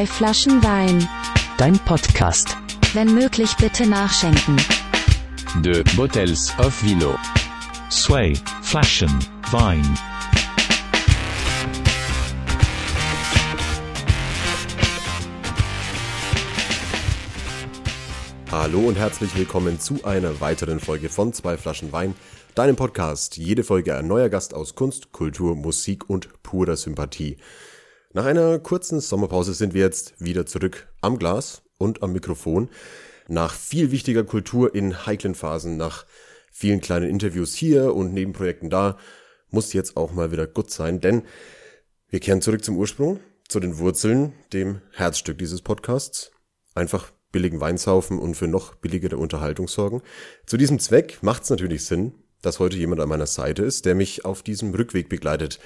Zwei Flaschen Wein. Dein Podcast. Wenn möglich bitte nachschenken. De Bottles of Vino. Sway, Flaschen, Wein. Hallo und herzlich willkommen zu einer weiteren Folge von Zwei Flaschen Wein, deinem Podcast. Jede Folge ein neuer Gast aus Kunst, Kultur, Musik und purer Sympathie. Nach einer kurzen Sommerpause sind wir jetzt wieder zurück am Glas und am Mikrofon. Nach viel wichtiger Kultur in heiklen Phasen, nach vielen kleinen Interviews hier und Nebenprojekten da, muss jetzt auch mal wieder gut sein, denn wir kehren zurück zum Ursprung, zu den Wurzeln, dem Herzstück dieses Podcasts. Einfach billigen Wein saufen und für noch billigere Unterhaltung sorgen. Zu diesem Zweck macht es natürlich Sinn, dass heute jemand an meiner Seite ist, der mich auf diesem Rückweg begleitet.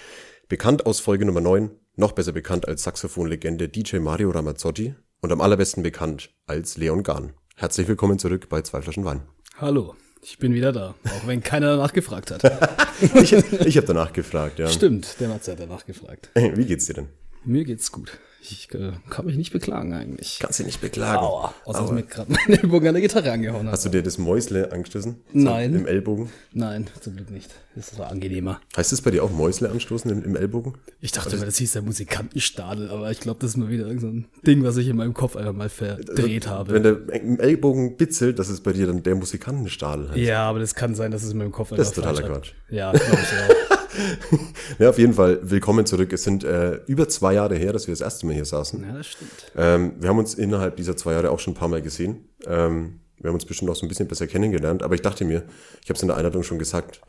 Bekannt aus Folge Nummer 9, noch besser bekannt als Saxophonlegende DJ Mario Ramazzotti und am allerbesten bekannt als Leon Gahn. Herzlich willkommen zurück bei Zwei Flaschen Wein. Hallo, ich bin wieder da, auch wenn keiner danach gefragt hat. Ich, ich habe danach gefragt, ja. Stimmt, der Matze hat danach gefragt. Wie geht's dir denn? Mir geht's gut. Ich äh, kann mich nicht beklagen eigentlich. Kannst du nicht beklagen. Aua, außer dass mir gerade meine Ellbogen an der Gitarre angehauen hat. Hast du dir das Mäusle angestoßen? Nein. Im Ellbogen? Nein, zum Glück nicht. Das war angenehmer. Heißt das bei dir auch Mäusle anstoßen im, im Ellbogen? Ich dachte immer, das hieß der Musikantenstadel, aber ich glaube, das ist mal wieder irgendein so Ding, was ich in meinem Kopf einfach mal verdreht habe. Wenn der im Ellbogen bitzelt, dass es bei dir dann der Musikantenstadel heißt. Ja, aber das kann sein, dass es in meinem Kopf einfach Das ist totaler. Quatsch. Ja, glaube ich auch. Ja, auf jeden Fall. Willkommen zurück. Es sind äh, über zwei Jahre her, dass wir das erste Mal hier saßen. ja, das stimmt. Ähm, wir haben uns innerhalb dieser zwei Jahre auch schon ein paar Mal gesehen. Ähm, wir haben uns bestimmt auch so ein bisschen besser kennengelernt. Aber ich dachte mir, ich habe es in der Einladung schon gesagt,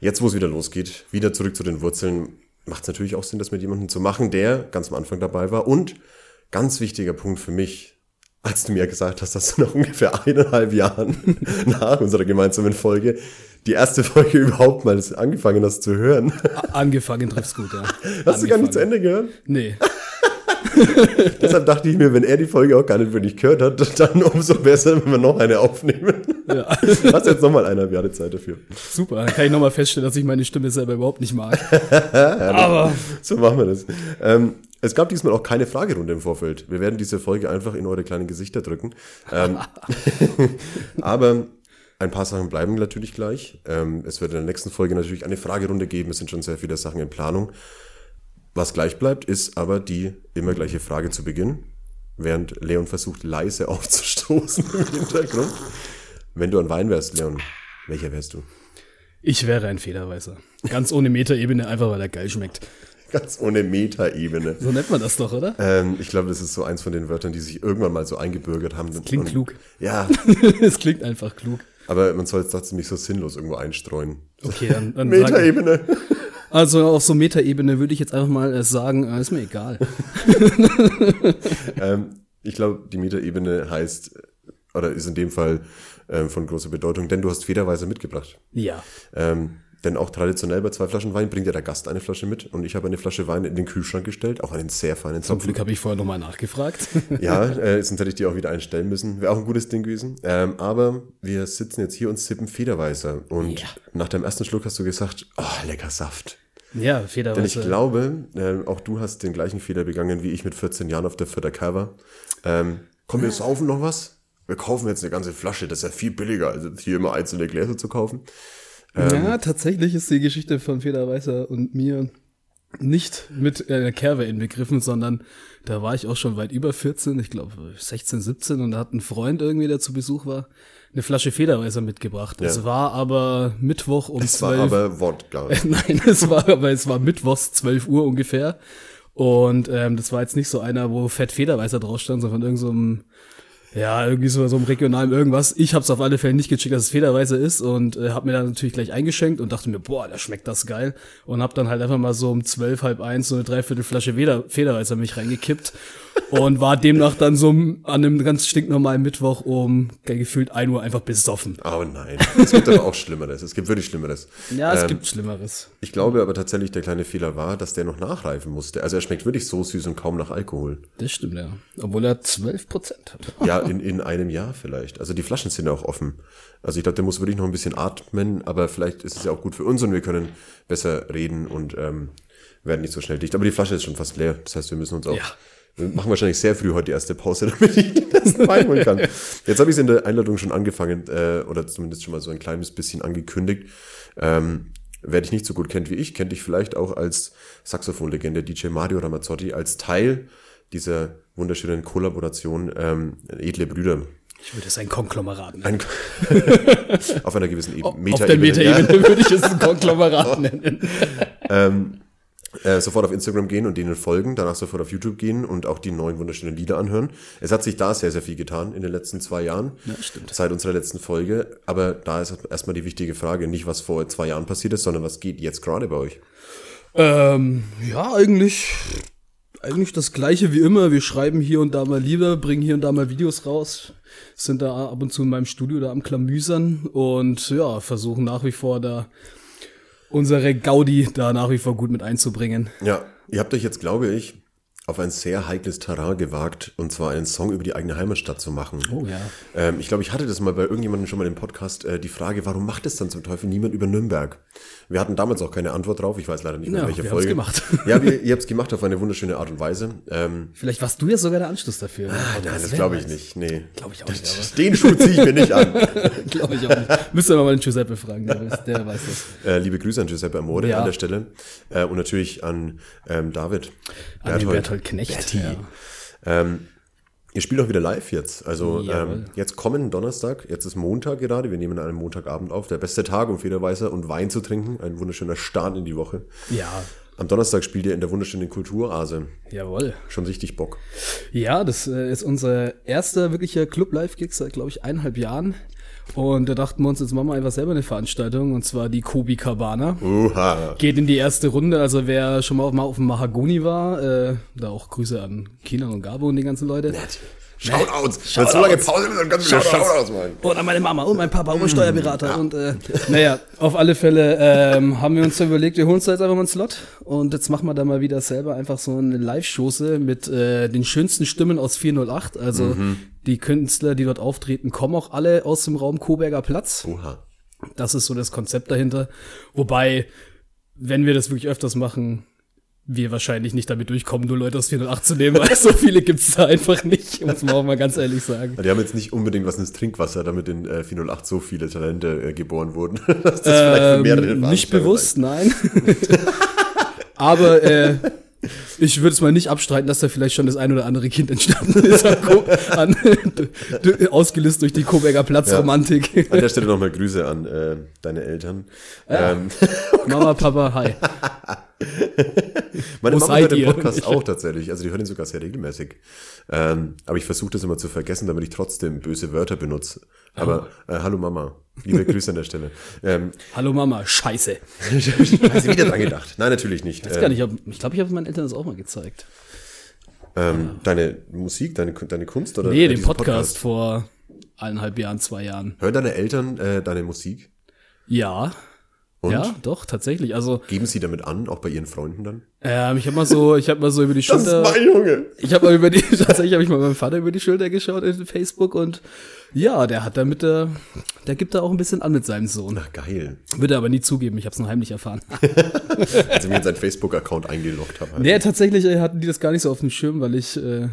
jetzt wo es wieder losgeht, wieder zurück zu den Wurzeln, macht es natürlich auch Sinn, das mit jemandem zu machen, der ganz am Anfang dabei war. Und ganz wichtiger Punkt für mich, als du mir gesagt hast, dass du nach ungefähr eineinhalb Jahren nach unserer gemeinsamen Folge die erste Folge überhaupt mal angefangen hast zu hören. Angefangen trifft's gut, ja. Hast du gar nicht zu Ende gehört? Nee. Deshalb dachte ich mir, wenn er die Folge auch gar nicht wirklich gehört hat, dann umso besser, wenn wir noch eine aufnehmen. Ja. Hast jetzt nochmal eineinhalb Jahre Zeit dafür. Super, dann kann ich nochmal feststellen, dass ich meine Stimme selber überhaupt nicht mag. Aber So machen wir das. Ähm, es gab diesmal auch keine Fragerunde im Vorfeld. Wir werden diese Folge einfach in eure kleinen Gesichter drücken. Ähm, aber ein paar Sachen bleiben natürlich gleich. Ähm, es wird in der nächsten Folge natürlich eine Fragerunde geben. Es sind schon sehr viele Sachen in Planung. Was gleich bleibt, ist aber die immer gleiche Frage zu Beginn, während Leon versucht, leise aufzustoßen im Hintergrund. Wenn du ein Wein wärst, Leon, welcher wärst du? ich wäre ein Federweißer. Ganz ohne Metaebene, einfach weil er geil schmeckt. Ganz ohne Metaebene. So nennt man das doch, oder? Ähm, ich glaube, das ist so eins von den Wörtern, die sich irgendwann mal so eingebürgert haben. Das klingt klug. Ja, Es klingt einfach klug. Aber man soll es trotzdem nicht so sinnlos irgendwo einstreuen. Okay, dann, dann Metaebene. also auf so Metaebene würde ich jetzt einfach mal äh, sagen, äh, ist mir egal. ähm, ich glaube, die Metaebene heißt, oder ist in dem Fall ähm, von großer Bedeutung, denn du hast Federweise mitgebracht. Ja. Ähm, denn auch traditionell bei zwei Flaschen Wein bringt ja der Gast eine Flasche mit und ich habe eine Flasche Wein in den Kühlschrank gestellt, auch einen sehr feinen Zum Zopf. Glück habe ich vorher nochmal nachgefragt. Ja, äh, sonst hätte ich die auch wieder einstellen müssen. Wäre auch ein gutes Ding gewesen. Ähm, aber wir sitzen jetzt hier und sippen Federweißer. Und Ja. nach deinem ersten Schluck hast du gesagt, oh, lecker Saft. ja, Denn ich Federweißer. glaube, äh, auch du hast den gleichen Fehler begangen wie ich mit 14 Jahren auf der Fürther Cover. Ähm, komm, wir saufen noch was? Wir kaufen jetzt eine ganze Flasche. Das ist ja viel billiger, als hier immer einzelne Gläser zu kaufen. Ja, tatsächlich ist die Geschichte von Federweißer und mir nicht mit einer Kerbe inbegriffen, sondern da war ich auch schon weit über 14, ich glaube 16, 17 und da hat ein Freund irgendwie, der zu Besuch war, eine Flasche Federweißer mitgebracht. Es Ja. war aber Mittwoch um Es war 12 aber Wodka. Nein, es war, aber es war mittwochs 12 Uhr ungefähr. Und ähm, das war jetzt nicht so einer, wo Fett Federweißer drauf stand, sondern von irgendeinem, so ja, irgendwie so, so einem regionalen irgendwas. Ich habe es auf alle Fälle nicht gecheckt, dass es Federweißer ist und äh, habe mir dann natürlich gleich eingeschenkt und dachte mir, boah, da schmeckt das geil. Und habe dann halt einfach mal so um zwölf, halb eins so eine Dreiviertel Flasche Feder, Federweißer mich reingekippt und war demnach dann so an einem ganz stinknormalen Mittwoch um gefühlt ein Uhr einfach besoffen. Oh nein. Es gibt aber auch Schlimmeres. Es gibt wirklich Schlimmeres. Ja, es Ähm, gibt Schlimmeres. Ich glaube aber tatsächlich, der kleine Fehler war, dass der noch nachreifen musste. Also er schmeckt wirklich so süß und kaum nach Alkohol. Das stimmt, ja. Obwohl er 12 Prozent hat. Ja, in, in einem Jahr vielleicht. Also die Flaschen sind ja auch offen. Also ich glaube, der muss wirklich noch ein bisschen atmen, aber vielleicht ist es ja auch gut für uns und wir können besser reden und ähm, werden nicht so schnell dicht. Aber die Flasche ist schon fast leer. Das heißt, wir müssen uns auch Ja. Wir machen wahrscheinlich sehr früh heute die erste Pause, damit ich den ersten Wein holen kann. Jetzt habe ich es in der Einladung schon angefangen, äh, oder zumindest schon mal so ein kleines bisschen angekündigt. Ähm, wer dich nicht so gut kennt wie ich, kennt dich vielleicht auch als Saxophonlegende DJ Mario Ramazzotti, als Teil dieser wunderschönen Kollaboration ähm, Edle Brüder. Ich würde es ein Konglomerat nennen. Ein, auf einer gewissen e Auf der Metaebene würde ich es ein Konglomerat nennen. ähm, äh, sofort auf Instagram gehen und denen folgen, danach sofort auf YouTube gehen und auch die neuen wunderschönen Lieder anhören. Es hat sich da sehr, sehr viel getan in den letzten zwei Jahren. Ja, stimmt. Seit unserer letzten Folge. Aber da ist erstmal die wichtige Frage, nicht was vor zwei Jahren passiert ist, sondern was geht jetzt gerade bei euch? Ähm, ja, eigentlich, eigentlich das gleiche wie immer. Wir schreiben hier und da mal Lieder, bringen hier und da mal Videos raus, sind da ab und zu in meinem Studio da am Klamüsern und ja, versuchen nach wie vor da unsere Gaudi da nach wie vor gut mit einzubringen. Ja, ihr habt euch jetzt, glaube ich, auf ein sehr heikles Terrain gewagt, und zwar einen Song über die eigene Heimatstadt zu machen. Oh ja. Ähm, ich glaube, ich hatte das mal bei irgendjemandem schon mal im Podcast, äh, die Frage, warum macht es dann zum Teufel niemand über Nürnberg? Wir hatten damals auch keine Antwort drauf, ich weiß leider nicht mehr, Ja, welche wir Folge. gemacht. Ja, wir, ihr habt es gemacht auf eine wunderschöne Art und Weise. Ähm, Vielleicht warst du ja sogar der Anschluss dafür. nein, das glaube ich nicht, nee. Glaube ich auch nicht, aber Den Schuh ziehe ich mir nicht an. glaube ich auch nicht. Müsste man mal den Giuseppe fragen, der, weiß- der weiß das. Äh, liebe Grüße an Giuseppe Amore Ja. an der Stelle. Äh, und natürlich an ähm, David. An den Berthold Knecht. Berti. Ja. Ähm, ihr spielt auch wieder live jetzt. Also ähm, jetzt kommen Donnerstag, jetzt ist Montag gerade, wir nehmen an einem Montagabend auf, der beste Tag, um Federweißer und Wein zu trinken. Ein wunderschöner Start in die Woche. ja, Am Donnerstag spielt ihr in der wunderschönen Kulturase. jawohl. Schon richtig Bock. Ja, das äh, ist unser erster wirklicher Club-Live-Gig seit, glaube ich, eineinhalb Jahren. Und da dachten wir uns, jetzt machen wir einfach selber eine Veranstaltung, und zwar die Kobi Cabana. Uha. Geht in die erste Runde, also wer schon mal auf, mal auf dem Mahagoni war, äh, da auch Grüße an Kina und Gabo und die ganzen Leute. Shoutouts. Wenn so lange Pause ist, dann kannst du wieder Shoutouts machen. Und an meine Mama und mein Papa und mein Steuerberater. Und äh, naja, auf alle Fälle ähm, haben wir uns da überlegt, wir holen uns da jetzt einfach mal einen Slot. Und jetzt machen wir da mal wieder selber einfach so eine Live-Chose mit äh, den schönsten Stimmen aus 408. Also die Künstler, die dort auftreten, kommen auch alle aus dem Raum Coburger Platz. Uha. Das ist so das Konzept dahinter. Wobei, wenn wir das wirklich öfters machen, wir wahrscheinlich nicht damit durchkommen, nur Leute aus 408 zu nehmen, weil so viele gibt's da einfach nicht, muss man auch mal ganz ehrlich sagen. Die haben jetzt nicht unbedingt was ins Trinkwasser, damit in äh, 408 so viele Talente äh, geboren wurden. Dass das vielleicht für mehrere Ähm, nicht Veranstaltungen bewusst, nein. Aber äh, ich würde es mal nicht abstreiten, dass da vielleicht schon das ein oder andere Kind entstanden ist, an, ausgelöst durch die Coburger Platzromantik. An der Stelle nochmal Grüße an äh, deine Eltern. Ähm, Mama, Papa, hi. meine Wo Mama hört den ihr? Podcast auch tatsächlich. Also die hören ihn sogar sehr regelmäßig. Ähm, aber ich versuche das immer zu vergessen, damit ich trotzdem böse Wörter benutze. Aber Oh. äh, hallo Mama. Liebe Grüße an der Stelle. Ähm, Hallo Mama, scheiße. hast du wieder dran gedacht? Nein, natürlich nicht. Ich, gar nicht, ich glaube, ich, glaub, ich habe meinen Eltern das auch mal gezeigt. Ähm, deine Musik, deine, deine Kunst oder Nee, äh, den diesen Podcast, vor eineinhalb Jahren, zwei Jahren. Hören deine Eltern äh, deine Musik? Ja. Und? Ja, doch, tatsächlich. Also, Geben sie damit an, auch bei ihren Freunden dann? ähm, ich habe mal so, ich habe mal so über die Schulter. Junge. Ich habe mal über die, tatsächlich habe ich mal meinem Vater über die Schulter geschaut in Facebook und ja, der hat da mit der, der gibt da auch ein bisschen an mit seinem Sohn. Na geil. Würde er aber nie zugeben, ich habe es nur heimlich erfahren. Als ich mir in seinen Facebook-Account eingeloggt habe. nee, tatsächlich äh, hatten die das gar nicht so auf dem Schirm, weil ich äh,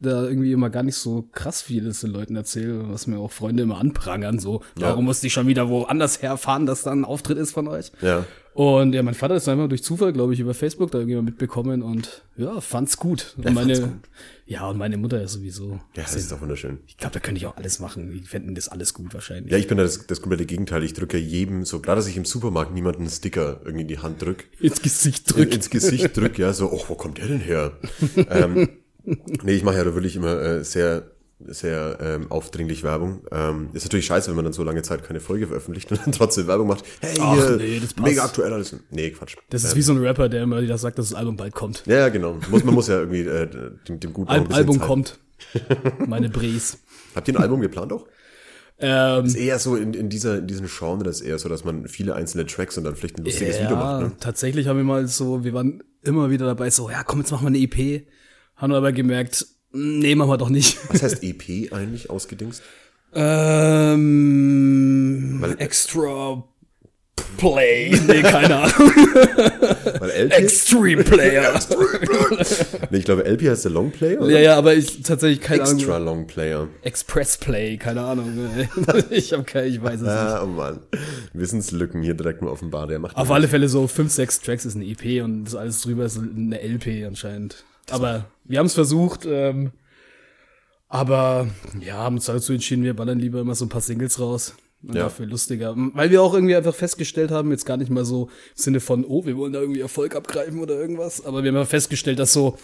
da irgendwie immer gar nicht so krass vieles den Leuten erzähle, was mir auch Freunde immer anprangern, so, Ja. warum musste ich schon wieder woanders herfahren, dass da ein Auftritt ist von euch? Ja. Und ja, mein Vater ist einfach durch Zufall, glaube ich, über Facebook da irgendwie mitbekommen und ja, fand's gut. Und meine, fand's ja, und meine Mutter ist sowieso. Ja, das ist doch wunderschön. Ich glaube, da könnte ich auch alles machen. Die fänden das alles gut wahrscheinlich. Ja, ich bin da das, das komplette Gegenteil. Ich drücke jedem, so gerade dass ich im Supermarkt niemanden einen Sticker irgendwie in die Hand drück, Ins Gesicht in, drückt. ins Gesicht drück, ja, so, oh, wo kommt der denn her? ähm, nee, ich mache ja da wirklich immer äh, sehr, sehr ähm, aufdringlich Werbung. Ähm, ist natürlich scheiße, wenn man dann so lange Zeit keine Folge veröffentlicht und dann trotzdem Werbung macht. Hey, Ach, hier, nee, das passt. mega aktuell alles. Nee, Quatsch. Das ist wie so ein Rapper, der immer wieder sagt, dass das Album bald kommt. Ja, ja, genau. Muss, man muss ja irgendwie äh, dem, dem Guten Al Album Zeit. kommt. Meine Brees. Habt ihr ein Album geplant auch? Ähm, Ist eher so in, in dieser in diesem Genre, das ist eher so, dass man viele einzelne Tracks und dann vielleicht ein lustiges Video macht. Ne? tatsächlich haben wir mal so, wir waren immer wieder dabei, so, ja, komm, jetzt machen wir eine EP. Haben aber gemerkt, nee, machen wir doch nicht. Was heißt EP eigentlich ausgedingst? Ähm, Weil- extra Play. Nee, keine Ahnung. Weil LP? Extreme Player. nee, ich glaube, LP heißt der Long Player. oder? ja, ja, aber ich tatsächlich keine Extra Ahnung. Long Player. Express Play, keine Ahnung. ich habe keine, ich weiß es nicht. Ah, oh Mann. Wissenslücken hier direkt mal offenbar. Der macht Auf alle Fälle so fünf, sechs Tracks ist eine EP und das alles drüber ist eine LP anscheinend. Aber wir haben es versucht, ähm, aber ja, haben uns dazu entschieden, wir ballern lieber immer so ein paar Singles raus. Und Ja. dafür lustiger. Weil wir auch irgendwie einfach festgestellt haben, jetzt gar nicht mal so im Sinne von, oh, wir wollen da irgendwie Erfolg abgreifen oder irgendwas, aber wir haben festgestellt, dass so,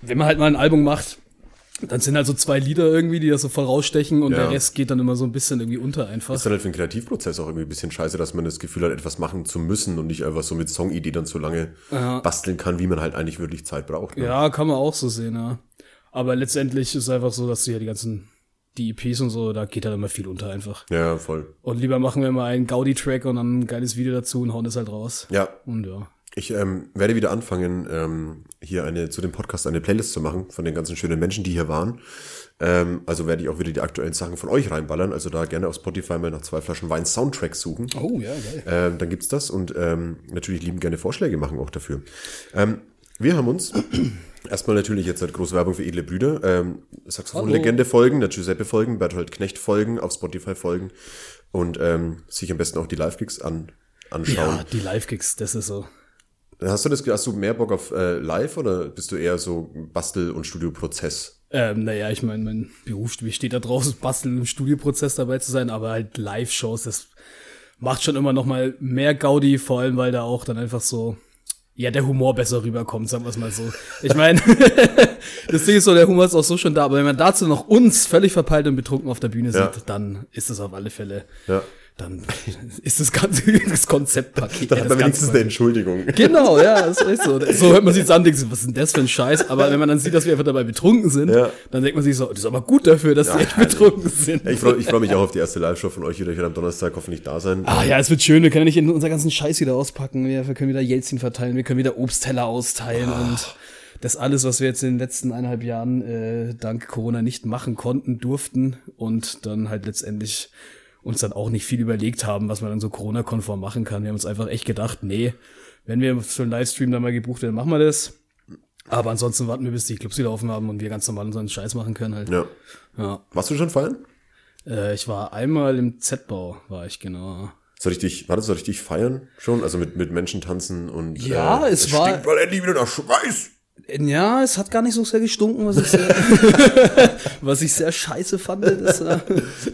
wenn man halt mal ein Album macht, dann sind halt so zwei Lieder irgendwie, die da so voll rausstechen und Ja. der Rest geht dann immer so ein bisschen irgendwie unter einfach. ist dann halt für den Kreativprozess auch irgendwie ein bisschen scheiße, dass man das Gefühl hat, etwas machen zu müssen und nicht einfach so mit Songidee dann so lange basteln kann, wie man halt eigentlich wirklich Zeit braucht. Ne? Ja, kann man auch so sehen, ja. Aber letztendlich ist einfach so, dass du ja die ganzen, die EPs und so, da geht halt immer viel unter einfach. Ja, voll. Und lieber machen wir mal einen Gaudi-Track und dann ein geiles Video dazu und hauen das halt raus. Ja, Und ja. Ich ähm, werde wieder anfangen, ähm, hier eine zu dem Podcast eine Playlist zu machen von den ganzen schönen Menschen, die hier waren. Ähm, also werde ich auch wieder die aktuellen Sachen von euch reinballern. Also da gerne auf Spotify mal nach zwei Flaschen Wein Soundtracks suchen. Oh, ja, geil. Ähm, dann gibt's das und ähm, natürlich lieben gerne Vorschläge machen auch dafür. Ähm, wir haben uns erstmal natürlich jetzt halt große Werbung für edle Brüder, ähm, Saxophon-Legende folgen, der Giuseppe folgen, Bertolt Knecht folgen, auf Spotify folgen und ähm, sich am besten auch die Live-Gigs an, anschauen. Ja, die Live-Kicks, das ist so. Hast du das, hast du mehr Bock auf äh, Live oder bist du eher so Bastel- und Studioprozess? Ähm, naja, ich meine, mein Beruf steht da draußen, basteln im Studioprozess dabei zu sein, aber halt Live-Shows, das macht schon immer noch mal mehr Gaudi, vor allem, weil da auch dann einfach so, ja, der Humor besser rüberkommt, sagen wir es mal so. Ich meine, das Ding ist so, der Humor ist auch so schon da, aber wenn man dazu noch uns völlig verpeilt und betrunken auf der Bühne Ja. sieht, dann ist es auf alle Fälle, Ja. Dann ist das ganze das Konzeptpaket. Dann ja, hat man wenigstens eine Entschuldigung. Genau, ja, das ist echt so. So hört man sich an, denkt sich, was ist denn das für ein Scheiß? Aber wenn man dann sieht, dass wir einfach dabei betrunken sind, Ja. dann denkt man sich so, das ist aber gut dafür, dass die echt betrunken sind. Ja, ich freue freu mich auch auf die erste Live-Show von euch wieder. Ich werde am Donnerstag hoffentlich da sein. Ah ja, es wird schön, wir können ja nicht in unser ganzen Scheiß wieder auspacken. Wir, wir können wieder Jelzin verteilen, wir können wieder Obstteller austeilen und das alles, was wir jetzt in den letzten eineinhalb Jahren äh, dank Corona nicht machen konnten, durften und dann halt letztendlich uns dann auch nicht viel überlegt haben, was man dann so Corona-konform machen kann. Wir haben uns einfach echt gedacht, nee, wenn wir für einen Livestream dann mal gebucht werden, machen wir das. Aber ansonsten warten wir, bis die Clubs wieder offen haben und wir ganz normal unseren Scheiß machen können halt. Ja. Ja. Warst du schon feiern? Äh, ich war einmal im Z-Bau, war ich genau. Soll ich dich, war das so richtig feiern schon? Also mit, mit Menschen tanzen und. Ja, es war- Stinkt mal endlich wieder nach Schweiß. Ja, es hat gar nicht so sehr gestunken, was ich sehr, was ich sehr scheiße fand. Das, äh,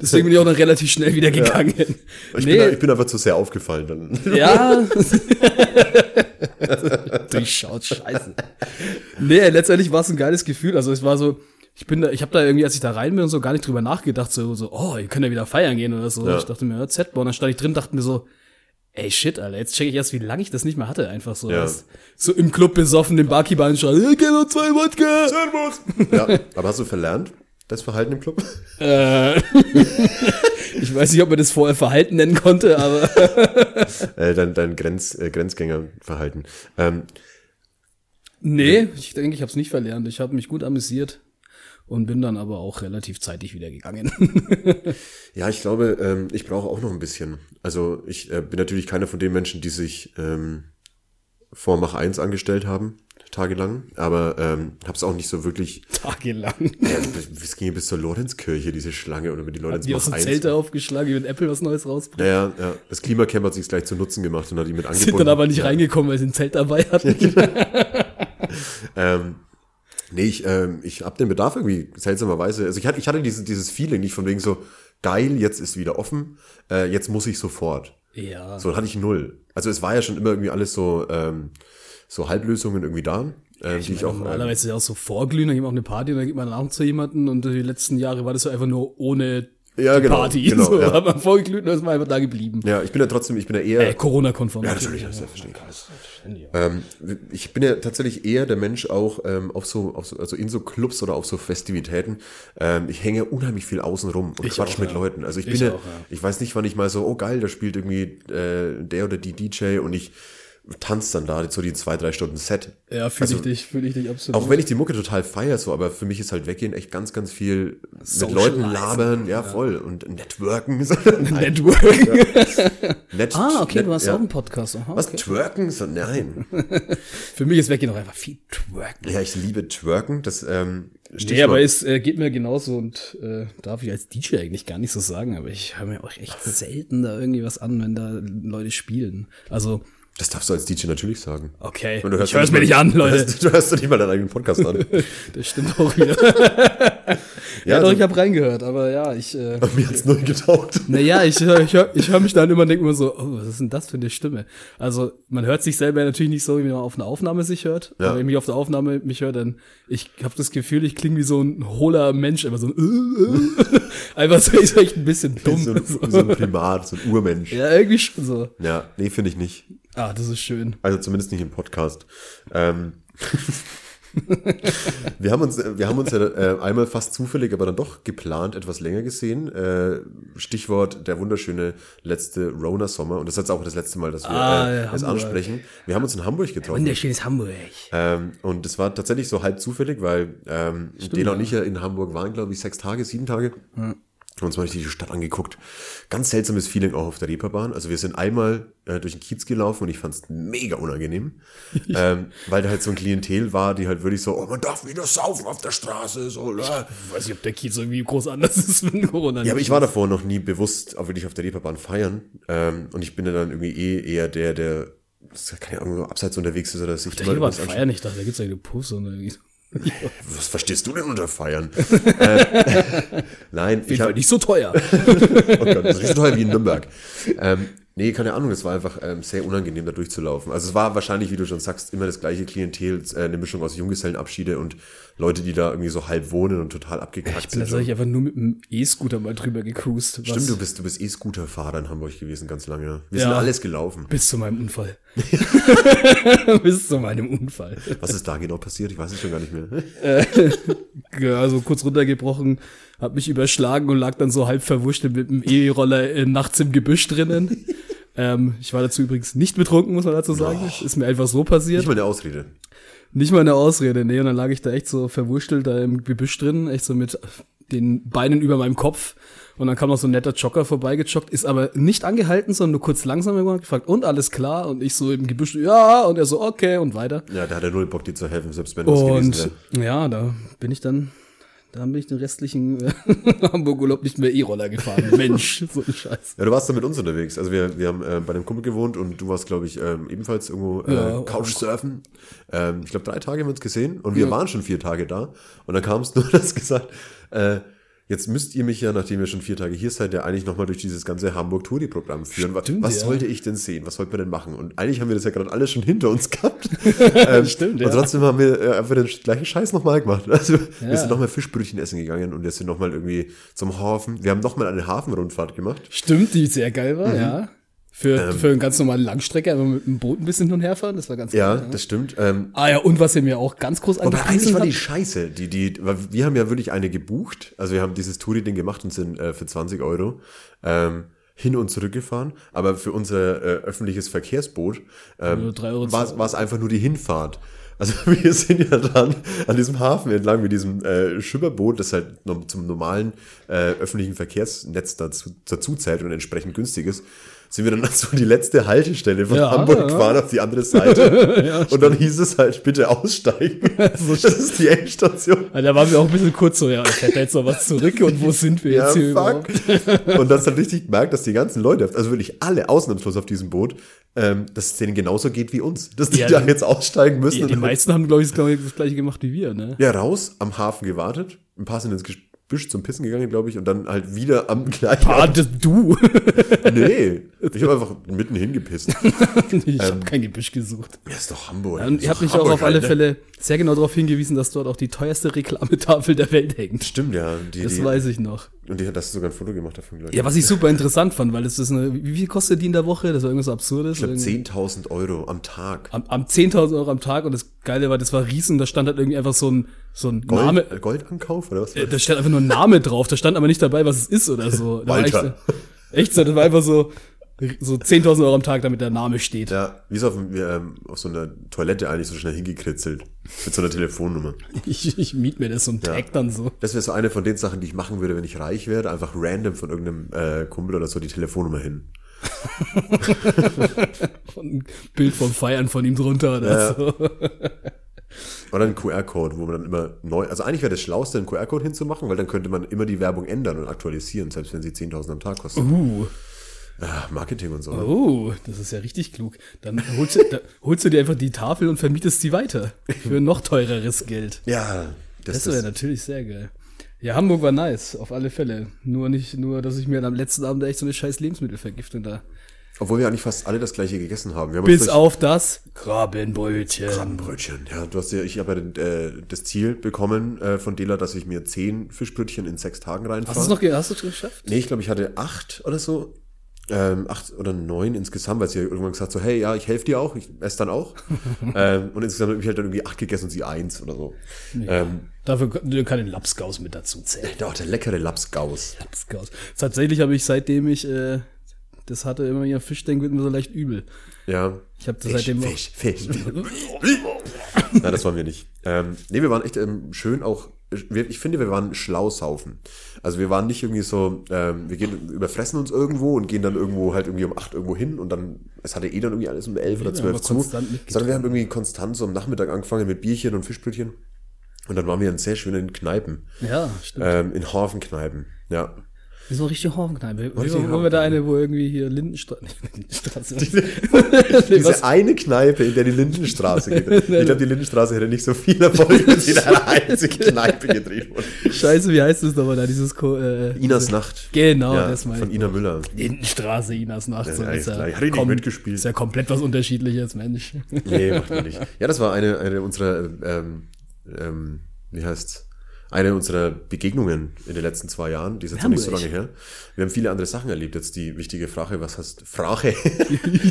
deswegen bin ich auch dann relativ schnell wieder gegangen. Ich, nee, bin, ich bin einfach zu sehr aufgefallen dann. ja. Durchschaut, scheiße. Nee, letztendlich war es ein geiles Gefühl. Also es war so, ich bin da, ich habe da irgendwie, als ich da rein bin und so, gar nicht drüber nachgedacht, so, so, oh, ihr könnt ja wieder feiern gehen oder so. Ja. Ich dachte mir, ja. Und dann stand ich drin, dachte mir so, ey, shit, Alter, jetzt check ich erst, wie lange ich das nicht mehr hatte, einfach so. Ja. So im Club besoffen, den Barkeeper anschreien, ich geh noch zwei Wodka. Servus. Ja, aber hast du verlernt, das Verhalten im Club? Äh, ich weiß nicht, ob man das vorher Verhalten nennen konnte, aber Äh, dein dein Grenz, äh, Grenzgängerverhalten. Ähm, nee, ich denke, ich habe es nicht verlernt. Ich habe mich gut amüsiert und bin dann aber auch relativ zeitig wieder gegangen. ja, ich glaube, ähm, ich brauche auch noch ein bisschen. Also ich äh, bin natürlich keiner von den Menschen, die sich ähm, vor Mach 1 angestellt haben, tagelang, aber ähm, habe es auch nicht so wirklich Tagelang. Ja, es ging bis zur Lorenzkirche, diese Schlange, oder wenn die Leute ins Die aus Mach dem 1 Zelte aufgeschlagen, wenn Apple was Neues rausbringt. Ja, ja, ja. Das Klimacamp hat sich gleich zu Nutzen gemacht und hat ihn mit angebunden. Sind dann aber nicht ja. reingekommen, weil sie ein Zelt dabei hatten. Ähm, nee, ich, ähm, ich habe den Bedarf irgendwie seltsamerweise. Also ich hatte, ich hatte dieses, dieses Feeling nicht von wegen so, geil, jetzt ist wieder offen, äh, jetzt muss ich sofort. Ja. So hatte ich null. Also es war ja schon immer irgendwie alles so, ähm, so Halblösungen irgendwie da, ähm, die ich auch. Ähm, Normalerweise ist ja auch so vorglühen, dann geht man auf eine Party und dann geht man Abend zu jemanden und die letzten Jahre war das so einfach nur ohne Ja, genau, Party. genau, so, ja. hat man vorgeglüht und ist man einfach da geblieben. ja, ich bin ja trotzdem, ich bin ja eher. Äh, Corona-konform. Ja, natürlich, das ist selbstverständlich. Ähm, ich bin ja tatsächlich eher der Mensch auch ähm, auf so, auf so, also in so Clubs oder auf so Festivitäten. Ähm, ich hänge unheimlich viel außen rum und Ich quatsch auch, mit ja. Leuten. Also ich, Ich bin ja, auch, ja. ich weiß nicht, wann ich mal so, oh geil, da spielt irgendwie äh, der oder die DJ und ich tanzt dann da so die zwei, drei Stunden Set. Ja, fühle Also, ich dich, fühle ich dich absolut. Auch wenn ich die Mucke total feier, so, aber für mich ist halt weggehen echt ganz, ganz viel mit. Leuten labern, ja, voll. Und networken. Network. Net, Ah, okay, net, du hast ja. auch einen Podcast. Aha, Was, okay. twerken? So, nein. Für mich ist Weggehen auch einfach viel Twerken. Ja, ich liebe twerken. Das, ähm, Stichwort. Nee, aber es äh, geht mir genauso und äh, darf ich als DJ eigentlich gar nicht so sagen, aber ich höre mir auch echt selten da irgendwie was an, wenn da Leute spielen. Also, das darfst du als DJ natürlich sagen. okay, Und du hörst ich höre es ja mir nicht an, Leute. Du hörst, du hörst doch nicht mal deinen eigenen Podcast an. Das stimmt auch wieder. ja, also- doch, ich habe reingehört, aber ja, ich, äh, Mir hat's null getaugt. naja, ich, höre ich, hör, ich hör mich dann immer und denke mir so, oh, was ist denn das für eine Stimme? Also, man hört sich selber natürlich nicht so, wie man auf einer Aufnahme sich hört. Ja. Aber wenn ich mich auf der Aufnahme mich höre, dann, ich habe das Gefühl, ich klinge wie so ein hohler Mensch, immer so ein, äh, äh. einfach so, ich echt ein bisschen dumm. So ein, so ein Primat, so ein Urmensch. Ja, irgendwie schon so. Ja, nee, finde ich nicht. Ah, das ist schön. Also zumindest nicht im Podcast. Ähm, wir haben uns, wir haben uns ja äh, einmal fast zufällig, aber dann doch geplant etwas länger gesehen. Äh, Stichwort der wunderschöne letzte Rona-Sommer. Und das ist jetzt auch das letzte Mal, dass wir Ah, äh, ja, es Hamburg. ansprechen. Wir haben uns in Hamburg getroffen. Wunderschönes Hamburg. Ähm, und das war tatsächlich so halb zufällig, weil ähm, Dena und ich ja in Hamburg waren, glaube ich, sechs Tage, sieben Tage. Haben uns mal die Stadt angeguckt. Ganz seltsames Feeling auch auf der Reeperbahn. Also wir sind einmal äh, durch den Kiez gelaufen und ich fand es mega unangenehm. ähm, weil da halt so ein Klientel war, die halt wirklich so, oh, man darf wieder saufen auf der Straße. So, äh. Ich weiß nicht, ob der Kiez irgendwie groß anders ist mit Corona. Ja, aber ich war davor noch nie bewusst auch wirklich auf der Reeperbahn feiern. Ähm, und ich bin ja dann irgendwie eh eher der, der keine Ahnung, so abseits unterwegs ist oder sich der mal Reeperbahn feiern nicht, da gibt's ja eine Puss und irgendwie. Was verstehst du denn unter Feiern? äh, nein, ich habe nicht so teuer. oh Gott, das ist nicht so teuer wie in Nürnberg. Ähm, nee, keine Ahnung, es war einfach ähm, sehr unangenehm, da durchzulaufen. Also es war wahrscheinlich, wie du schon sagst, immer das gleiche Klientel, äh, eine Mischung aus Junggesellenabschiede und Leute, die da irgendwie so halb wohnen und total abgekackt Ich bin sind. tatsächlich einfach nur mit dem E-Scooter mal drüber gecruised. was- Stimmt, du bist, du bist eh Scooterfahrer in Hamburg gewesen, ganz lange. Wir Ja. sind alles gelaufen. Bis zu meinem Unfall. Bis zu meinem Unfall. Was ist da genau passiert? Ich weiß es schon gar nicht mehr. Ja, also kurz runtergebrochen, hab mich überschlagen und lag dann so halb verwurschtelt mit dem E-Roller äh, nachts im Gebüsch drinnen. ähm, ich war dazu übrigens nicht betrunken, muss man dazu sagen. Das ist mir einfach so passiert. Nicht mal eine Ausrede. Nicht mal eine Ausrede, nee. Und dann lag ich da echt so verwurstelt da im Gebüsch drin, echt so mit den Beinen über meinem Kopf. Und dann kam noch so ein netter Jogger vorbeigejoggt, ist aber nicht angehalten, sondern nur kurz langsam gemacht, gefragt, und alles klar? Und ich so im Gebüsch, ja, und er so, okay, und weiter. Ja, da hat er null Bock, dir zu helfen, selbst wenn das gewesen Und wäre. ja, da bin ich dann, da bin ich den restlichen äh, Hamburg-Urlaub nicht mehr E-Roller gefahren. Mensch, so ein Scheiß. Ja, du warst da mit uns unterwegs. Also wir, wir haben äh, bei einem Kumpel gewohnt und du warst, glaube ich, ähm, ebenfalls irgendwo äh, Ja, Couchsurfen. Ähm, ich glaube, drei Tage haben wir uns gesehen und wir waren schon vier Tage da. Und dann kam es nur, dass gesagt, äh, jetzt müsst ihr mich ja, nachdem ihr schon vier Tage hier seid, ja eigentlich nochmal durch dieses ganze Hamburg-Touri-Programm führen. Was, Stimmt, was ja. sollte ich denn sehen? Was sollten wir denn machen? Und eigentlich haben wir das ja gerade alles schon hinter uns gehabt. ähm, Stimmt, Und ja. trotzdem haben wir äh, einfach den gleichen Scheiß nochmal gemacht. Also wir Ja. sind nochmal Fischbrötchen essen gegangen und wir sind nochmal irgendwie zum Hafen. Wir haben nochmal eine Hafenrundfahrt gemacht. Stimmt, die sehr geil Mhm. war, ja. Für, Ähm. für eine ganz normale Langstrecke, einfach mit dem Boot ein bisschen hin und her fahren, das war ganz Ja, geil. das stimmt. Ähm, Ah ja, und was ihr mir auch ganz groß Aber eigentlich war die scheiße. Die, die, wir haben ja wirklich eine gebucht. Also wir haben dieses Touri-Ding gemacht und sind äh, für 20 Euro ähm, hin und zurück gefahren. Aber für unser äh, öffentliches Verkehrsboot ähm, war es- einfach nur die Hinfahrt. Also wir sind ja dann an diesem Hafen entlang mit diesem äh, Schimmerboot, das halt zum normalen äh, öffentlichen Verkehrsnetz dazu, dazu zählt und entsprechend günstig ist, sind wir dann so die letzte Haltestelle von Ja, Hamburg ja. gefahren auf die andere Seite. und dann hieß es halt, bitte aussteigen. das ist die Endstation. Ah, da waren wir auch ein bisschen kurz so, ja, ich hätte jetzt noch was zurück und wo sind wir Ja, jetzt hier fuck. überhaupt? Und du dann richtig gemerkt, dass die ganzen Leute, also wirklich alle ausnahmslos auf diesem Boot, ähm, dass es denen genauso geht wie uns. Dass die Ja, da jetzt aussteigen müssen. Ja, die meisten haben, glaube ich, das gleiche gemacht wie wir, ne? ja, raus, am Hafen gewartet, ein paar sind ins Gebüsch zum Pissen gegangen, glaube ich, und dann halt wieder am gleichen Ah, das, du. Nee, ich habe einfach mitten hingepisst. ich habe kein Gebüsch gesucht. Ja, ist doch Hamburg. Und Ist ihr habt mich auch auf alle halt, ne? Fälle sehr genau darauf hingewiesen, dass dort auch die teuerste Reklametafel der Welt hängt. Stimmt, ja. Die, Das die, weiß ich noch. Und die hat das sogar ein Foto gemacht davon, glaube ich. Ja, was ich super interessant fand, weil es ist eine, wie viel kostet die in der Woche? Das war irgendwas Absurdes. ich glaube, Irgendwie- 10.000 Euro am Tag. am, am 10.000 Euro am Tag und das Geile war, das war riesen, da stand halt irgendwie einfach so ein, so ein Gold, Name, Goldankauf oder was? äh, da stand einfach nur ein Name drauf, da stand aber nicht dabei, was es ist oder so. Da Walter. Echt, so- echt so, das war einfach so, so 10.000 Euro am Tag, damit der Name steht. Ja, wie so auf, ähm, auf so einer Toilette eigentlich so schnell hingekritzelt. Mit so einer Telefonnummer. Ich, ich miet mir das und tag dann so. Das wäre so eine von den Sachen, die ich machen würde, wenn ich reich werde. Einfach random von irgendeinem äh, Kumpel oder so die Telefonnummer hin. Und ein Bild vom Feiern von ihm drunter oder so. Oder ein QR-Code, wo man dann immer neu, also eigentlich wäre das Schlauste, einen QR-Code hinzumachen, weil dann könnte man immer die Werbung ändern und aktualisieren, selbst wenn sie 10.000 am Tag kostet. Uh, Ah, Marketing und so. oh, das ist ja richtig klug. Dann holst du, da, holst du dir einfach die Tafel und vermietest sie weiter. Für noch teureres Geld. Ja, das, Das das, wäre natürlich sehr geil. Ja, Hamburg war nice, auf alle Fälle. Nur nicht, nur, dass ich mir am letzten Abend echt so eine scheiß Lebensmittelvergiftung da. obwohl wir eigentlich fast alle das gleiche gegessen haben. Wir haben Bis auf das Krabbenbrötchen. Krabbenbrötchen. Ja, du hast ja, ich habe ja äh, das Ziel bekommen äh, von Dela, dass ich mir zehn Fischbrötchen in sechs Tagen reinfahre. Hast du es noch hast geschafft? Nee, ich glaube, ich hatte acht oder so. Ähm, acht oder neun insgesamt, weil sie ja irgendwann gesagt so, hey, ja, ich helfe dir auch, ich esse dann auch. ähm, und insgesamt habe ich halt dann irgendwie acht gegessen und sie eins oder so. Ähm, Dafür kann den Lapskaus mit dazu zählen. ja, auch der leckere Lapsgaus. Lapskaus. Tatsächlich habe ich, seitdem ich äh, das hatte, immer wieder Fischdenken wird mir so leicht übel. Ja. Ich habe das Fisch, seitdem Fisch, Fisch. Nein, das waren wir nicht. Ähm, nee, wir waren echt ähm, schön auch, ich finde, wir waren schlau saufen. Also wir waren nicht irgendwie so, ähm, wir gehen, überfressen uns irgendwo und gehen dann irgendwo halt irgendwie um acht irgendwo hin und dann, es hatte eh dann irgendwie alles um elf oder zwölf zu. Sondern wir haben irgendwie konstant so am Nachmittag angefangen mit Bierchen und Fischbrötchen. Und dann waren wir in sehr schönen Kneipen, Ja, stimmt. ähm, in Hafenkneipen. Ja. Das ist eine richtige Hafenkneipe. Richtige Wo, wo wir da eine, wo irgendwie hier Lindenstraße. Lindenstraße. Diese was? eine Kneipe, in der die Lindenstraße geht. Ich glaube, die Lindenstraße hätte nicht so viel Erfolg, wenn sie in einer einzigen Kneipe gedreht wurde. Scheiße, wie heißt das nochmal da? Dieses Ko äh, Inas diese- Nacht. Genau, ja, das meine Von. Ina Müller. Lindenstraße, Inas Nacht. Ja, so ja, ist klar. Ich nicht mitgespielt. Ist ja komplett was Unterschiedliches, Mensch. Nee, macht man nicht. Ja, das war eine, eine unserer, ähm, ähm, wie heißt's? Eine unserer Begegnungen in den letzten zwei Jahren, die ist jetzt noch nicht so lange her. Wir haben viele andere Sachen erlebt. Jetzt die wichtige Frage, was hast Frage?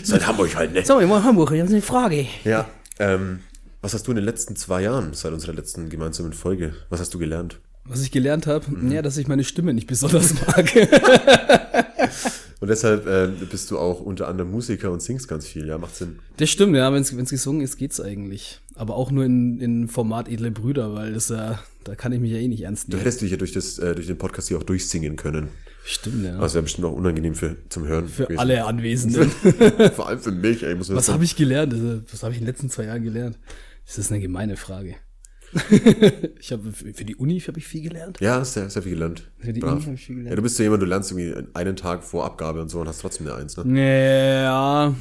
Seit Hamburg halt, ne? So, ich war Hamburg, ich habe eine Frage. Ja, ähm, was hast du in den letzten zwei Jahren, seit unserer letzten gemeinsamen Folge, was hast du gelernt? Was ich gelernt habe, Mhm. ja, dass ich meine Stimme nicht besonders mag. Und deshalb äh, bist du auch unter anderem Musiker und singst ganz viel, ja, macht Sinn. Das stimmt, ja, wenn es gesungen ist, geht's eigentlich. Aber auch nur in, in Format edle Brüder, weil das ja, da kann ich mich ja eh nicht ernst Du nehmen. hättest dich ja durch, das, äh, durch den Podcast hier auch durchsingen können. Stimmt, ja. Das wäre bestimmt auch unangenehm für, zum Hören. Für gewesen. alle Anwesenden. Vor allem für mich, ey, muss Was habe ich gelernt? Also, Was habe ich in den letzten zwei Jahren gelernt? Das ist eine gemeine Frage. ich habe für die Uni habe ich viel gelernt. Ja, sehr, sehr viel gelernt. Für die Brav. Uni hab ich viel gelernt. Ja, du bist ja jemand, du lernst irgendwie einen Tag vor Abgabe und so und hast trotzdem eine Eins, ne? Ja,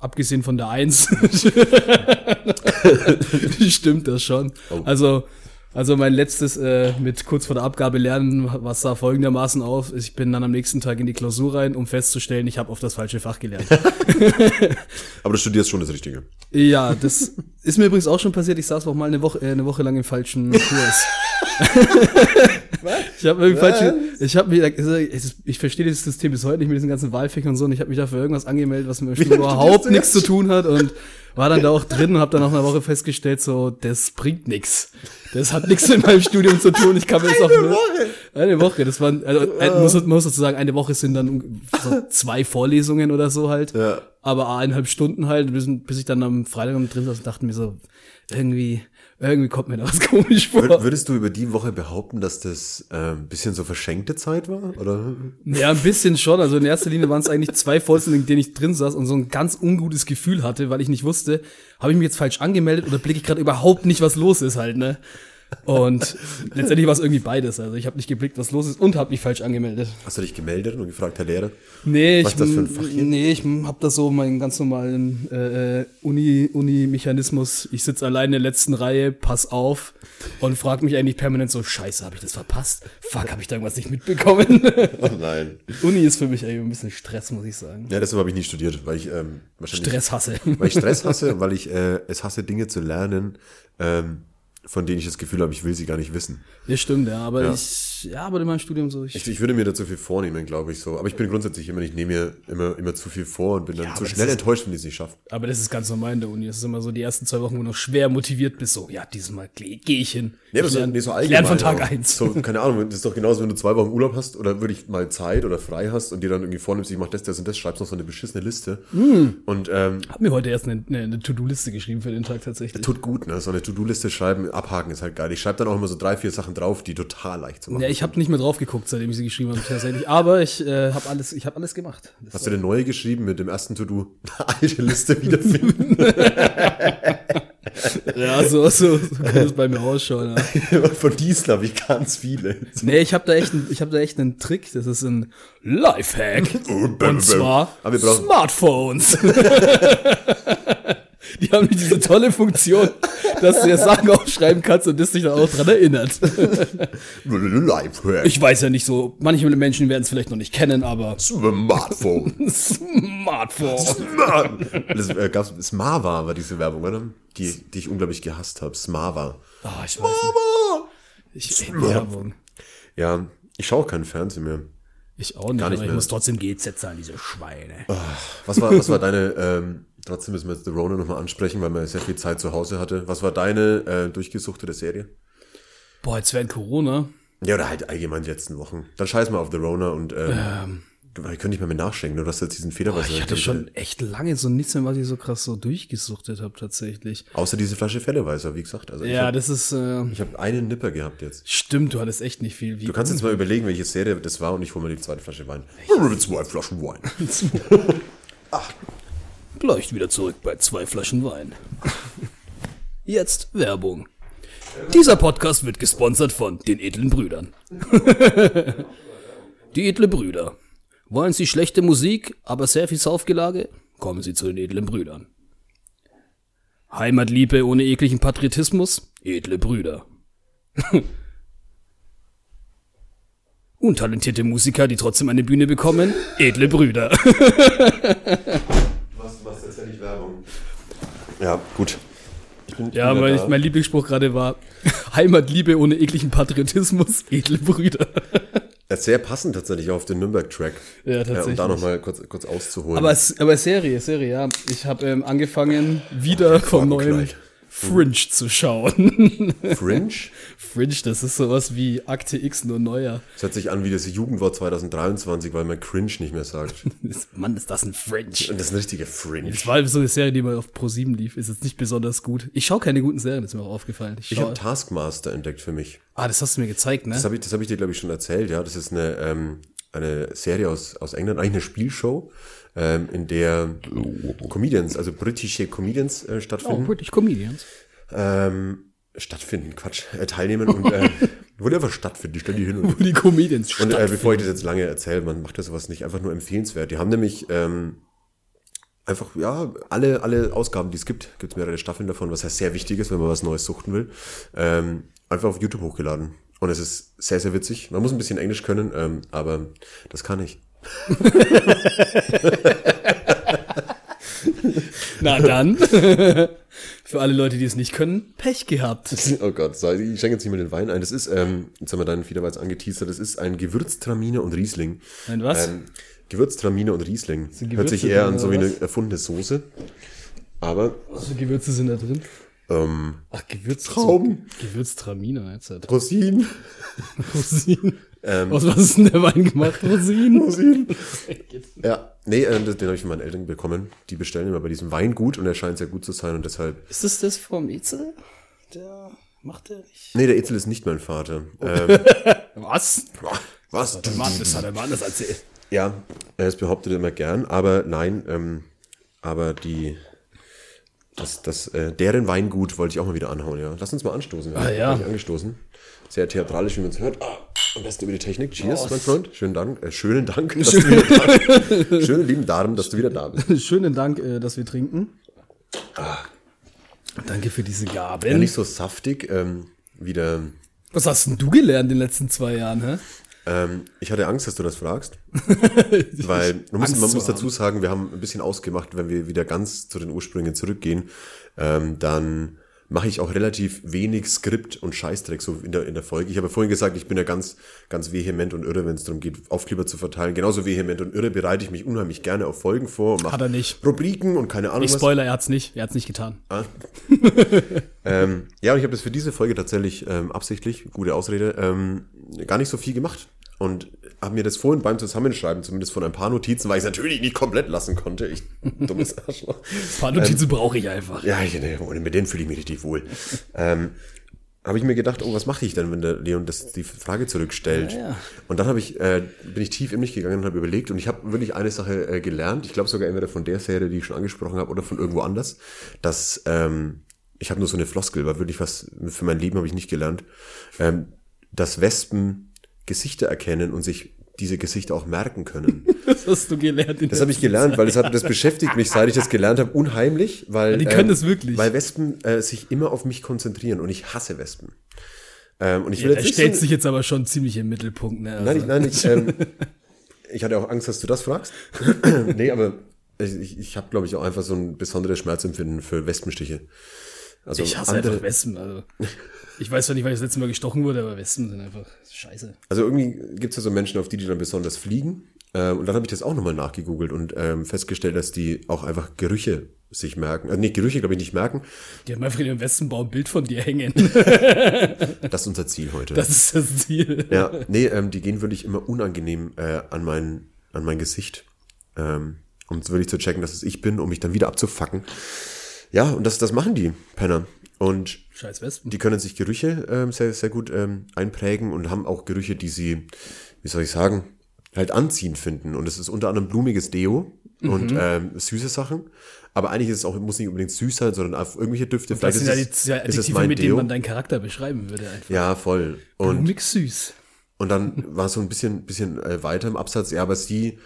abgesehen von der Eins. Stimmt das schon. Oh. Also, also mein letztes äh, mit kurz vor der Abgabe lernen, was sah folgendermaßen auf. Ich bin dann am nächsten Tag in die Klausur rein, um festzustellen, ich habe auf das falsche Fach gelernt. Aber du studierst schon das Richtige. ja, das ist mir übrigens auch schon passiert. Ich saß auch mal eine Woche, äh, eine Woche lang im falschen Kurs. Ich habe irgendwie falsch, ich habe mich, ich, verstehe das System bis heute nicht mit diesen ganzen Wahlfächern und so und ich habe mich dafür irgendwas angemeldet, was mit dem überhaupt nichts zu tun hat und war dann da auch drin und habe dann nach einer Woche festgestellt, so, das bringt nix. Das hat nichts mit meinem Studium zu tun. Ich kann mir das auch eine Woche? Eine Woche, das waren, also, äh, muss, man muss dazu sagen, eine Woche sind dann so zwei Vorlesungen oder so halt. Ja. Aber eineinhalb Stunden halt, bis, bis ich dann am Freitag drin saß und dachte mir so, irgendwie, irgendwie kommt mir da was komisch vor. Wür- Würdest du über die Woche behaupten, dass das äh, ein bisschen so verschenkte Zeit war? Oder? Ja, ein bisschen schon. Also in erster Linie waren es eigentlich zwei Vorlesungen, in denen ich drin saß und so ein ganz ungutes Gefühl hatte, weil ich nicht wusste, habe ich mich jetzt falsch angemeldet oder blicke ich gerade überhaupt nicht, was los ist halt, ne? Und letztendlich war es irgendwie beides. Also ich habe nicht geblickt, was los ist und habe mich falsch angemeldet. Hast du dich gemeldet und gefragt, Herr Lehrer? Nee, Was ich, das für ein Fach hier? nee, ich habe da so meinen ganz normalen äh, äh, Uni, Uni-Mechanismus. Ich sitze allein in der letzten Reihe, pass auf und frag mich eigentlich permanent so, scheiße, habe ich das verpasst? Fuck, habe ich da irgendwas nicht mitbekommen? Oh nein. Uni ist für mich eigentlich ein bisschen Stress, muss ich sagen. Ja, deshalb habe ich nie studiert, weil ich ähm, wahrscheinlich Stress hasse. weil ich Stress hasse und weil ich äh, es hasse, Dinge zu lernen, ähm, von denen ich das Gefühl habe, ich will sie gar nicht wissen. Ja, stimmt, ja, aber Ja. ich, ja, aber in meinem Studium so. Ich, Ich, ich würde mir da zu viel vornehmen, glaube ich so. Aber ich bin grundsätzlich immer, ich nehme mir immer, immer zu viel vor und bin dann Ja, zu das schnell ist- enttäuscht, wenn ich es nicht schaffe. aber das ist ganz normal in der Uni. Das ist immer so die ersten zwei Wochen, wo du noch schwer motiviert bist. So, ja, diesmal gehe geh ich hin. Nee, aber ich so, lerne nee, so ich allgemein. lerne von Tag auch. eins. So, keine Ahnung, das ist doch genauso, wenn du zwei Wochen Urlaub hast oder wirklich mal Zeit oder frei hast und dir dann irgendwie vornimmst, ich mach das, das und das, schreibst noch so eine beschissene Liste. Hm. Und ähm, Hab mir heute erst eine, eine, eine To-Do-Liste geschrieben für den Tag tatsächlich. tut gut, ne? So eine To-Do-Liste schreiben, abhaken ist halt geil. Ich schreibe dann auch immer so drei, vier Sachen drauf, die total leicht zu machen Ja, ich habe nicht mehr drauf geguckt, seitdem ich sie geschrieben habe tatsächlich. Aber ich äh, habe alles, ich habe alles gemacht. Das Hast du eine neue geschrieben mit dem ersten To-Do? Eine alte Liste wiederfinden. Ja, so, so, so kann es bei mir ausschauen. Ja. Von diesen habe ich ganz viele. Nee, ich habe da echt, einen- ich habe da echt einen Trick. Das ist ein Lifehack. Und zwar Smartphones. Die haben diese tolle Funktion, dass du dir Sachen aufschreiben kannst und das dich dann auch dran erinnert. Lifehack. Ich weiß ja nicht so, manche Menschen werden es vielleicht noch nicht kennen, aber Smartphone. Smartphone. Das äh, gab's, Smava war diese Werbung, oder? Die, die ich unglaublich gehasst habe. Smava. Oh, ich weiß nicht. Ich, Werbung. Ja, ich schaue keinen Fernsehen mehr. Ich auch nicht, Gar nicht aber ich mehr. muss trotzdem GZ zahlen, diese Schweine. Was war, was war deine, ähm, trotzdem müssen wir jetzt The Rona nochmal ansprechen, weil man sehr viel Zeit zu Hause hatte. Was war deine äh, durchgesuchtete Serie? Boah, jetzt während Corona. Ja, oder halt allgemein die letzten Wochen. Dann scheiß mal auf The Rona und ähm, du ich könnte nicht mehr mit nachschenken, du hast jetzt diesen Federweiß. ich hatte schon echt lange so nichts mehr, was ich so krass so durchgesuchtet habe tatsächlich. Außer diese Flasche Felleweißer, wie gesagt. Also ich Ja, habe das ist, äh, hab einen Nipper gehabt jetzt. stimmt, du hattest echt nicht viel. Wie Du kannst jetzt mal überlegen, welche Serie das war und ich hole mir die zweite Flasche Wein. Zwei Flaschen Wein. Gleich wieder zurück bei zwei Flaschen Wein. Jetzt Werbung. Dieser Podcast wird gesponsert von den edlen Brüdern. Die edle Brüder. Wollen Sie schlechte Musik, aber sehr viel Saufgelage? Kommen Sie zu den edlen Brüdern. Heimatliebe ohne ekligen Patriotismus? Edle Brüder. Untalentierte Musiker, die trotzdem eine Bühne bekommen? Edle Brüder. Tatsächlich Werbung? Ja, gut. Ja, mein, mein Lieblingsspruch gerade war Heimatliebe ohne ekligen Patriotismus, edle Brüder. Ja, Sehr passend tatsächlich auf den Nürnberg-Track. Ja, um da tatsächlich. nochmal kurz, kurz auszuholen. Aber, es- aber Serie, Serie, ja. Ich habe ähm, angefangen, wieder vom neuen. Fringe zu schauen. Fringe? Fringe, das ist sowas wie Akte X nur neuer. Das hört sich an wie das Jugendwort 2023, weil man cringe nicht mehr sagt. Das- Mann, ist das ein Fringe. Und das ist ein richtiger Fringe. Das war so eine Serie, die mal auf Pro7 lief. Ist jetzt nicht besonders gut. Ich schaue keine guten Serien, ist mir auch aufgefallen. Ich Ich habe Taskmaster entdeckt für mich. ah, das hast du mir gezeigt, ne? Das habe ich, das hab ich dir, glaube ich, schon erzählt. Ja, Das ist eine, ähm, eine Serie aus, aus England, eigentlich eine Spielshow, ähm, in der Comedians, also britische Comedians äh, oh, stattfinden. British Comedians. ähm, stattfinden, Quatsch, äh, teilnehmen und äh, wurde einfach stattfinden, stell die hin und Wo die Comedians Und äh, bevor ich das jetzt lange erzähle, man macht das sowas nicht einfach nur empfehlenswert. Die haben nämlich ähm, einfach, ja, alle, alle Ausgaben, die es gibt, gibt es mehrere Staffeln davon, was heißt sehr wichtig ist, wenn man was Neues suchten will, ähm, einfach auf YouTube hochgeladen. Und es ist sehr, sehr witzig. Man muss ein bisschen Englisch können, ähm, aber das kann ich. Na dann. Für alle Leute, die es nicht können, Pech gehabt. Oh Gott, so, ich schenke jetzt nicht mal den Wein ein. Das ist, ähm, jetzt haben wir deinen Fiederweiz angeteasert, das ist ein Gewürztraminer und Riesling. Ein was? Ähm, Gewürztraminer und Riesling. Hört sich eher an so wie eine was? erfundene Soße. Aber Was für Gewürze sind da drin? ähm, Ach, Gewürz. Trauben. Gewürztraminer, jetzt halt. Rosinen. Rosinen. Ähm, Aus was ist denn der Wein gemacht? Rosinen? Rosinen. Ja, nee, äh, das- den habe ich von meinen Eltern bekommen. Die bestellen immer bei diesem Weingut und er scheint sehr gut zu sein und deshalb. Ist das das vom Itzel? Der macht der nicht. Nee, der Etzel ist nicht mein Vater. Ähm, Was? was? Mann, das hat er mal anders erzählt. Ja, es behauptet er immer gern, aber nein, ähm, aber die. Das, das, äh, deren Weingut wollte ich auch mal wieder anhauen, ja. Lass uns mal anstoßen. Ah, ja. gleich angestoßen. Sehr theatralisch, wie man es hört. Ah, am besten über die Technik. Cheers, mein Freund. Schönen Dank. Äh, schönen Dank, dass du wieder da bist. Schönen lieben Darm, dass du wieder da bist. Schönen Dank, äh, dass wir trinken. Danke für diese Gaben. Ja, nicht so saftig, ähm, wieder. Was hast denn du gelernt in den letzten zwei Jahren, hä? Ähm, ich hatte Angst, dass du das fragst. Weil man muss, man muss dazu sagen, wir haben ein bisschen ausgemacht, wenn wir wieder ganz zu den Ursprüngen zurückgehen, ähm, dann mache ich auch relativ wenig Skript und Scheißdreck so in der, in der Folge. Ich habe vorhin gesagt, ich bin ja ganz, ganz vehement und irre, wenn es darum geht, Aufkleber zu verteilen. Genauso vehement und irre bereite ich mich unheimlich gerne auf Folgen vor. Hat er nicht. Rubriken und keine Ahnung Ich Spoiler, er hat's nicht. Er hat's nicht getan. Ah. ähm, ja, und ich habe das für diese Folge tatsächlich ähm, absichtlich, gute Ausrede, ähm, gar nicht so viel gemacht. Und habe mir das vorhin beim Zusammenschreiben zumindest von ein paar Notizen, weil ich es natürlich nicht komplett lassen konnte. Ich dummes Arschloch. Ein paar Notizen brauche ich einfach. Ja, ich, ne, ohne- mit denen fühle ich mich richtig wohl. ähm, habe ich mir gedacht, oh, was mache ich denn, wenn der Leon das, die Frage zurückstellt? Ja, ja. Und dann habe ich, äh, bin ich tief in mich gegangen und habe überlegt und ich habe wirklich eine Sache äh, gelernt. Ich glaube sogar entweder von der Serie, die ich schon angesprochen habe, oder von irgendwo anders, dass ähm, ich habe nur so eine Floskel, weil wirklich was für mein Leben habe ich nicht gelernt, ähm, dass Wespen Gesichter erkennen und sich diese Gesichter auch merken können. Das hast du gelernt. in Das habe ich gelernt, weil das, hat, das beschäftigt mich, seit ich das gelernt habe, unheimlich, weil die können das wirklich. weil Wespen äh, sich immer auf mich konzentrieren und ich hasse Wespen. Ähm, und ich Ja, will der jetzt stellt so, sich jetzt aber schon ziemlich im Mittelpunkt. Ne? Also, nein, ich, nein, ich, ähm, ich hatte auch Angst, dass du das fragst. nee, aber ich, ich habe, glaube ich, auch einfach so ein besonderes Schmerzempfinden für Wespenstiche. Also ich hasse einfach Wespen. Also. Ich weiß zwar nicht, weil ich das letzte Mal gestochen wurde, aber Wespen sind einfach scheiße. Also irgendwie gibt es ja so Menschen, auf die die dann besonders fliegen. Ähm, und dann habe ich das auch nochmal nachgegoogelt und ähm, festgestellt, dass die auch einfach Gerüche sich merken. Also nicht Gerüche, glaube ich, nicht merken. Die haben einfach in ihrem Wespenbau ein Bild von dir hängen. Das ist unser Ziel heute. Das ist das Ziel. ja, nee, ähm, die gehen wirklich immer unangenehm äh, an, mein, an mein Gesicht. Ähm, um wirklich zu checken, dass es ich bin, um mich dann wieder abzufacken. Ja, und das, das machen die Penner. Und Scheiß Wespen. die können sich Gerüche ähm, sehr, sehr gut ähm, einprägen und haben auch Gerüche, die sie, wie soll ich sagen, halt anziehend finden. Und es ist unter anderem blumiges Deo und Mhm. ähm, süße Sachen. Aber eigentlich ist es auch, muss nicht unbedingt süß sein, sondern auf irgendwelche Düfte. Das sind ja die ist es, ist mein mit denen Deo. man deinen Charakter beschreiben würde. Einfach. Ja, voll. Und Blumig süß. und dann war es so ein bisschen, bisschen äh, weiter im Absatz, ja, aber sie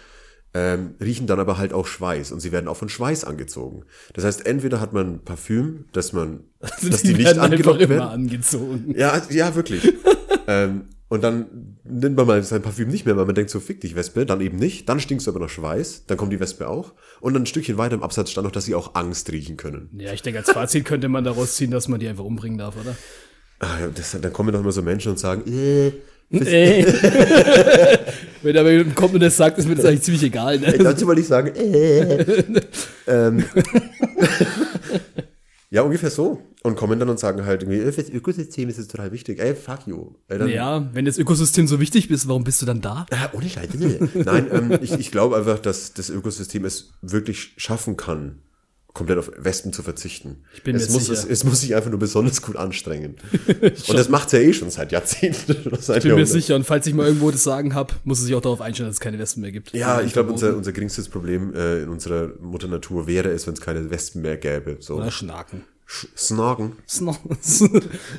ähm, riechen dann aber halt auch Schweiß und sie werden auch von Schweiß angezogen. Das heißt, entweder hat man Parfüm, dass man, dass die, nicht werden einfach angelockt immer werden. angezogen. Ja, ja, wirklich. ähm, und dann nimmt man mal sein Parfüm nicht mehr, weil man denkt so, fick dich Wespe, dann eben nicht. Dann stinkst du aber nach Schweiß, dann kommt die Wespe auch. Und dann ein Stückchen weiter im Absatz stand noch, dass sie auch Angst riechen können. Ja, ich denke, als Fazit könnte man daraus ziehen, dass man die einfach umbringen darf, oder? Ja, das, dann kommen doch immer so Menschen und sagen, äh, Ey. Wenn da jemand kommt und das sagt, ist mir das eigentlich ziemlich egal. Ne? Dazu wollte ich sagen, äh. ähm, ja, ungefähr so. Und kommen dann und sagen halt irgendwie, äh, fürs Ökosystem ist es total wichtig. Ey, fuck you. Ey, dann, Ja, wenn das Ökosystem so wichtig ist, warum bist du dann da? Ah, ohne Scheiße. Nein, ähm, ich, ich glaube einfach, dass das Ökosystem es wirklich schaffen kann, komplett auf Wespen zu verzichten. Ich bin es mir muss, sicher. Es, es muss sich einfach nur besonders gut anstrengen. und das macht's ja eh schon seit Jahrzehnten. oder seit Ich bin mir sicher, und falls ich mal irgendwo das Sagen habe, muss es sich auch darauf einstellen, dass es keine Wespen mehr gibt. Ja, ich glaube, unser, unser geringstes Problem äh, in unserer Mutter Natur wäre es, wenn es keine Wespen mehr gäbe. So. Oder Schnaken. Sch- Snorgen.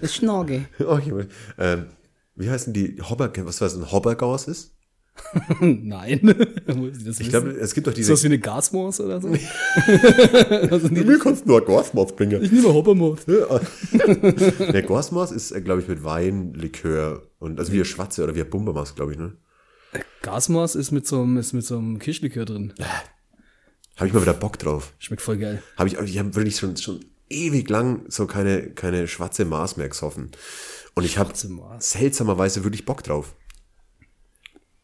Schnorge. Oh, ich, ähm, wie heißen die Hobber, was weiß ein Hobbergaus ist? Nein. Ich das Ich wissen? glaube, es gibt doch ist diese. das wie eine Gasmaus oder so? Mir kannst nur Gorsmaus bringen. Ich nehme Hoppermaus. Der Gorsmaus ist, glaube ich, mit Wein, Likör und also wie ein Schwatze oder wie ein Bumbermaus, glaube ich, ne? Gasmaus ist mit so einem, ist mit so einem Kirschlikör drin. Habe ich mal wieder Bock drauf. Schmeckt voll geil. Habe ich, ich habe wirklich schon, schon ewig lang so keine, keine schwarze Maß mehr gesoffen. Und ich habe Schwarze seltsamerweise wirklich Bock drauf.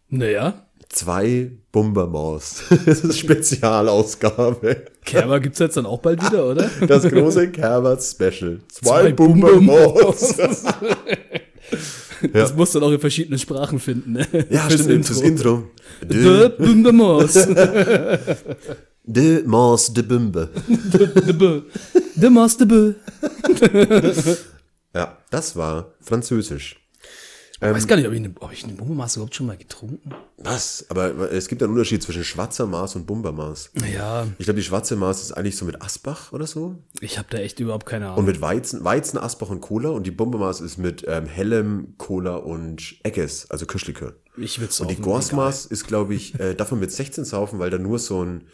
Naja, Zwei Bumbermaus. Das ist Spezialausgabe. Kerber gibt's jetzt dann auch bald wieder, oder? Das große Herbert Special. Zwei, Zwei Bumbermaus. Das muss dann auch in verschiedenen Sprachen finden, ne? Ja, Fürs stimmt, fürs Intro. De De, Bumbermaus. de Maus de Bumbe. De Bö. De Maus de Bö. Ja, das war Französisch. Ich weiß gar nicht, ob ich eine, ob ich eine Bumbermaß überhaupt schon mal getrunken Was? Aber es gibt einen Unterschied zwischen schwarzer Maß und Bumbermaß. Ja, Ich glaube, die schwarze Maß ist eigentlich so mit Asbach oder so. ich habe da echt überhaupt keine Und Ahnung. mit Weizen, Weizen, Asbach und Cola. Und die Bumbermaß ist mit ähm, hellem Cola und Egges, also Kirschlikör. Ich würde Und die Gorsmaß ist, glaube ich, äh, man mit 16 saufen, weil da nur so ein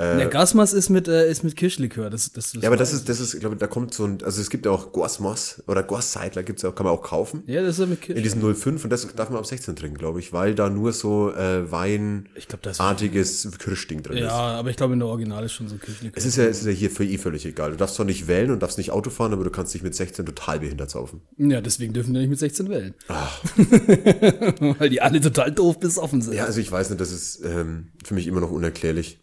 Der Gasmas ist mit, äh, ist mit Kirschlikör. Das, das, das Ja, aber das ist, das ist, ich glaube, da kommt so ein, also es gibt ja auch Guasmos oder Guasseidler gibt's ja auch, kann man auch kaufen. Ja, das ist ja mit In Kirsch. diesen 05 und das darf man ab 16 trinken, glaube ich, weil da nur so äh, weinartiges Ich glaube, das Kirschding drin ist. Ja, aber ich glaube, in der Original ist schon so Kirschlikör. Es ist ja, es ist ja hier für eh völlig egal. Du darfst zwar nicht wählen und darfst nicht Auto fahren, aber du kannst dich mit 16 total behindert saufen. Ja, deswegen dürfen die nicht mit 16 wählen. Weil die alle total doof besoffen sind. Ja, also ich weiß nicht, das ist ähm, für mich immer noch unerklärlich.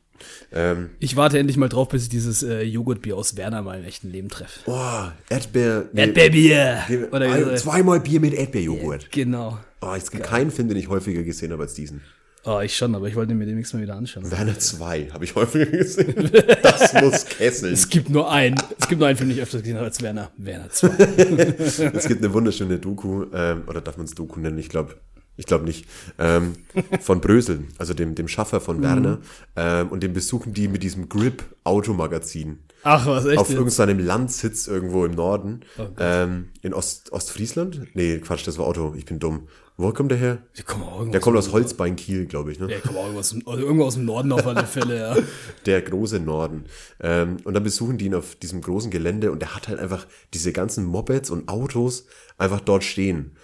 Ähm, Ich warte endlich mal drauf, bis ich dieses äh, Joghurtbier aus Werner mal im echten Leben treffe. boah, Erdbeer. nee, Erdbeerbier! Oder ein, zweimal Bier mit Erdbeerjoghurt. Genau. Oh, es gibt keinen Film, den ich häufiger gesehen habe als diesen. Oh, ich schon, aber ich wollte mir demnächst mal wieder anschauen. Werner 2 habe ich häufiger gesehen. Das muss kesseln. Es gibt nur einen, es gibt nur einen Film, den ich öfters gesehen habe als Werner. Werner 2. Es gibt eine wunderschöne Doku, ähm, oder darf man es Doku nennen? Ich glaube ich glaube nicht. Ähm, von Brösel, also dem, dem Schaffer von Werner. Ähm, und den besuchen die mit diesem Grip-Automagazin. Ach, was, echt? auf jetzt? irgendeinem Landsitz irgendwo im Norden. Gott. ähm, in Ost, Ostfriesland? Nee, Quatsch, das war Auto. Ich bin dumm. Wo kommt der her? Auch irgendwo Der kommt aus Holzbein Kiel, glaube ich. Ne? Der kommt auch irgendwo aus, dem- also irgendwo aus dem Norden auf alle Fälle, ja. Der große Norden. Ähm, und dann besuchen die ihn auf diesem großen Gelände und der hat halt einfach diese ganzen Mopeds und Autos einfach dort stehen.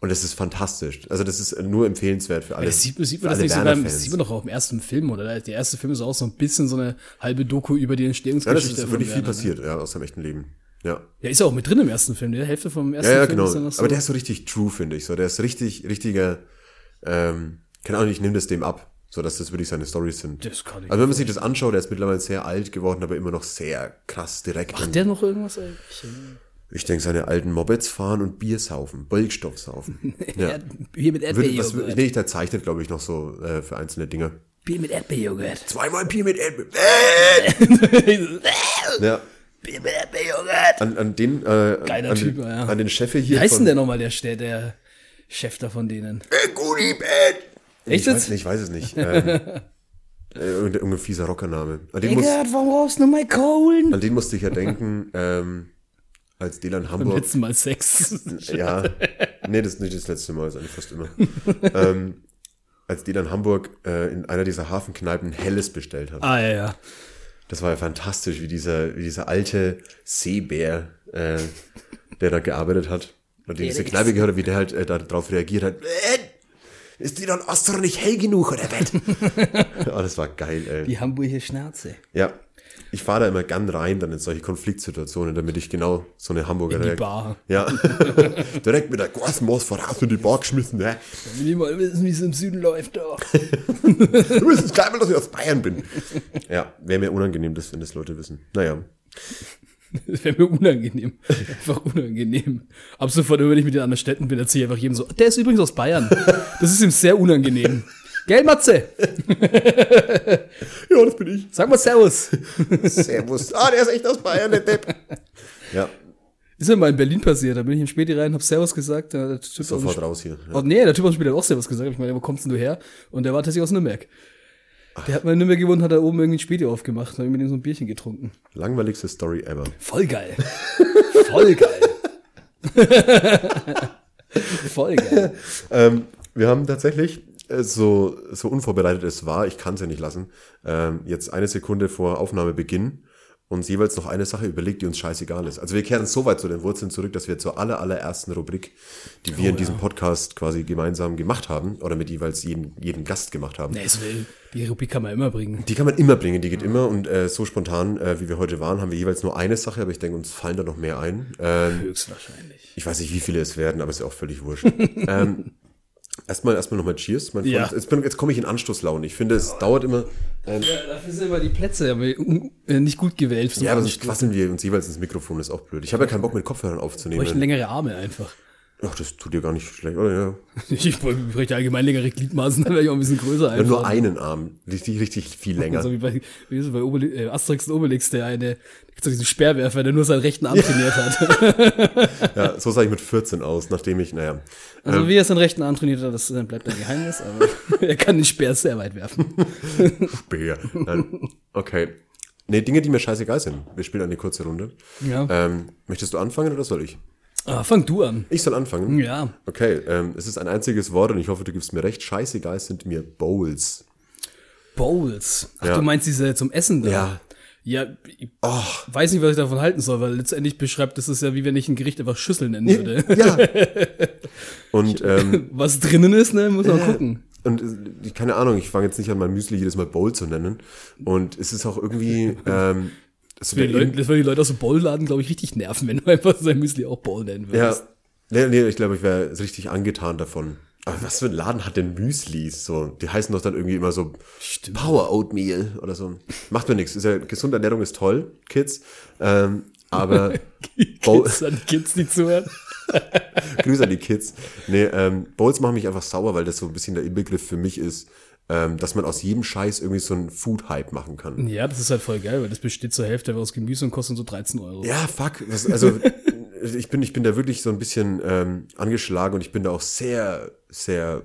Und das ist fantastisch. Also das ist nur empfehlenswert für alle. Das sieht, sieht man das nicht so beim, das sieht man doch auch im ersten Film, oder? Der erste Film ist auch so ein bisschen so eine halbe Doku über die Ja, das Entstehungsgeschichte ist wirklich viel Werner, ne? passiert, ja, aus seinem echten Leben. Ja. Ja, ist ja auch mit drin im ersten Film. Die Hälfte vom ersten Ja, ja, Film genau. ist dann noch so. Aber der ist so richtig true, finde ich. So, der ist richtig, richtiger, ähm, keine Ahnung, ich nehme das dem ab, so dass das wirklich seine Stories sind. Das kann ich Also wenn man sich das anschaut, der ist mittlerweile sehr alt geworden, aber immer noch sehr krass direkt. Macht der noch irgendwas eigentlich? Ich denke, seine alten Mopeds fahren und Bier saufen, Bolkstoff saufen. Ja. Bier mit Erdbeerjoghurt. nee, der zeichnet, glaube ich, noch so äh, für einzelne Dinge. Bier mit Erdbeerjoghurt. Zweimal Bier mit Erdbeer. ja, Bier mit Erdbeerjoghurt. an, an den, äh, Geiler an, Typ, den, ja. an den Chef hier. Wie heißt denn der nochmal, der, der, der Chef da von denen? Äh, Guti-Bett. Echt Ich jetzt? weiß, nicht, ich weiß es nicht. ähm, äh, irgendein, fieser Rockername. An den, muss, warum raus nur mal Kohlen? an den musste ich ja denken, ähm, als Dylan Beim Hamburg. letzten Mal Sex. Ja, nee, das ist nicht das letzte Mal, ist eigentlich fast immer. ähm, als Dylan Hamburg äh, in einer dieser Hafenkneipen Helles bestellt hat. ah, ja, ja. Das war ja fantastisch, wie dieser, wie dieser alte Seebär, äh, der da gearbeitet hat und in diese Kneipe gehört hat, wie der halt äh, darauf reagiert hat. Äh, ist die dann Ostro nicht hell genug oder was? oh, das war geil, ey. Die Hamburger Schnauze. Ja. Ich fahre da immer gern rein, dann in solche Konfliktsituationen, damit ich genau so eine Hamburger In die Reak- Bar. Ja. Direkt mit der Gasmaus voraus in die Bar geschmissen, ne? Will ich mal wissen, wie es im Süden läuft, doch. Du wissen gleich mal, dass ich aus Bayern bin. Ja, wäre mir unangenehm, das, wenn das Leute wissen. Naja. Das wäre mir unangenehm. Einfach unangenehm. Ab sofort, wenn ich mit den anderen Städten bin, erzähle ich einfach jedem so, der ist übrigens aus Bayern. Das ist ihm sehr unangenehm. Gell, Matze? Ja, das bin ich. Sag mal Servus. Servus. Ah, der ist echt aus Bayern, der Depp. Ja, Ist ja mal in Berlin passiert. Da bin ich in Späti rein, hab Servus gesagt. Der typ sofort aus raus hier. dem, oh, nee, der Typ aus dem Spiel hat auch Servus gesagt. Ich meine, wo kommst denn du her? Und der war tatsächlich aus Nürnberg. Der hat mal in Nürnberg gewohnt, hat da oben irgendwie ein Späti aufgemacht. Hab ich mit ihm so ein Bierchen getrunken. Langweiligste Story ever. Voll geil. Voll geil. Voll geil. Ähm, wir haben tatsächlich, so, so unvorbereitet es war, ich kann es ja nicht lassen, ähm, jetzt eine Sekunde vor Aufnahmebeginn uns jeweils noch eine Sache überlegt, die uns scheißegal ist. Also wir kehren so weit zu den Wurzeln zurück, dass wir zur aller, allerersten Rubrik, die wir in diesem Podcast quasi gemeinsam gemacht haben, oder mit jeweils jeden, jeden Gast gemacht haben. Nee, ist will. Die Rubrik kann man immer bringen. Die kann man immer bringen, die geht immer und äh, so spontan, äh, wie wir heute waren, haben wir jeweils nur eine Sache, aber ich denke, uns fallen da noch mehr ein. Ähm, Höchstwahrscheinlich. ich weiß nicht, wie viele es werden, aber ist ja auch völlig wurscht. ähm, erstmal erstmal nochmal Cheers, mein Freund. Ja. Jetzt, bin- jetzt komme ich in Anstoßlaune. Ich finde, es dauert immer. Ähm, Ja, dafür sind immer die Plätze äh, nicht gut gewählt. ja, aber sonst quasseln wir uns jeweils ins Mikrofon, das ist auch blöd. Ich habe ja keinen Bock mit Kopfhörern aufzunehmen. längere Arme einfach. Ach, das tut dir gar nicht schlecht, oder? Ja. Ich bräuchte allgemein längere Gliedmaßen, dann wäre ich auch ein bisschen größer ja einfach. nur einen Arm. Richtig, richtig viel länger. So wie bei, wie bei Obeli äh, Asterix und Obelix, der eine, so diesen Speerwerfer, der nur seinen rechten Arm trainiert hat. Ja, so sah ich mit 14 aus, nachdem ich, naja. Also wie er seinen rechten Arm trainiert hat, das bleibt ein Geheimnis, aber er kann den Speer sehr weit werfen. Speer. Nein. Okay. Nee, Dinge, die mir scheißegal sind. Wir spielen eine kurze Runde. Ja. Ähm, möchtest du anfangen oder soll ich? Ah, fang du an. Ich soll anfangen? Ja. Okay, ähm, es ist ein einziges Wort und ich hoffe, du gibst mir recht. Scheißegal sind mir Bowls. Bowls. Ach, Ja. du meinst diese zum Essen da? Ja. Ja, ich Oh, weiß nicht, was ich davon halten soll, weil letztendlich beschreibt das ist ja wie wenn ich ein Gericht einfach Schüssel nennen würde. ja. Und, ähm, Was drinnen ist, ne, muss man gucken. und äh, keine Ahnung, ich fange jetzt nicht an, mein Müsli jedes Mal Bowl zu nennen. Und es ist auch irgendwie, ähm, Das würde die, das würde die Leute aus dem Bowlladen, glaube ich, richtig nerven, wenn du einfach sein Müsli auch Bowl nennen Ja, würdest. nee, nee, ich glaube, ich wäre richtig angetan davon. Aber was für ein Laden hat denn Müslis? So, die heißen doch dann irgendwie immer so Stimmt. Power Oatmeal oder so. Macht mir nichts. Ist ja, gesunde Ernährung ist toll, Kids. Ähm, aber Kids an die Kids, die zuhören. Grüße an die Kids. Nee, ähm, Bowls machen mich einfach sauer, weil das so ein bisschen der Inbegriff für mich ist, ähm, dass man aus jedem Scheiß irgendwie so einen Food-Hype machen kann. Ja, das ist halt voll geil, weil das besteht zur Hälfte aus Gemüse und kostet so 13 Euro. Ja, fuck. Das, also ich bin, ich bin da wirklich so ein bisschen ähm, angeschlagen und ich bin da auch sehr, sehr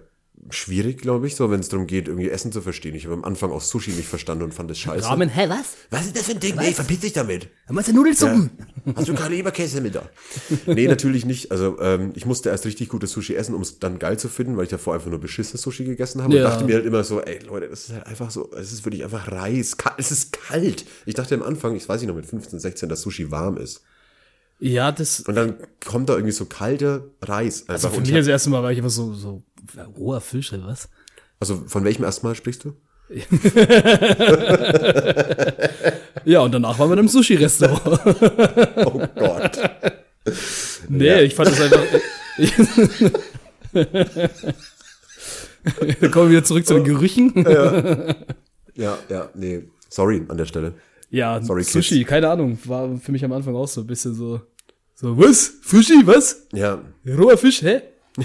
schwierig, glaube ich, so wenn es darum geht, irgendwie Essen zu verstehen. Ich habe am Anfang auch Sushi nicht verstanden und fand das scheiße. Ramen, hä, was? Was ist das für ein Ding? Nee, verpiss dich damit. Was ist Nudelsuppen? Hast du gerade Leberkäse mit da? Nee, natürlich nicht. Also ähm, ich musste erst richtig gutes Sushi essen, um es dann geil zu finden, weil ich davor einfach nur beschissenes Sushi gegessen habe. Ja. Und dachte mir halt immer so, ey Leute, das ist halt einfach so, es ist wirklich einfach Reis. Es ist kalt. Ich dachte am Anfang, ich weiß nicht noch mit 15, 16, dass Sushi warm ist. Ja, das, Und dann kommt da irgendwie so kalter Reis. Einfach. also für und mich ich hab, das erste Mal war ich einfach so, so, roher Fisch, oder was? also von welchem ersten Mal sprichst du? Ja, und danach waren wir im Sushi-Restaurant. Oh Gott. nee, Ja. ich fand das einfach. Dann kommen wir wieder zurück zu den Gerüchen. ja, ja, nee. Sorry an der Stelle. Ja, Sorry, Sushi, keine Ahnung, war für mich am Anfang auch so ein bisschen so, so, was? Sushi, was? Ja, Roher Fisch, hä?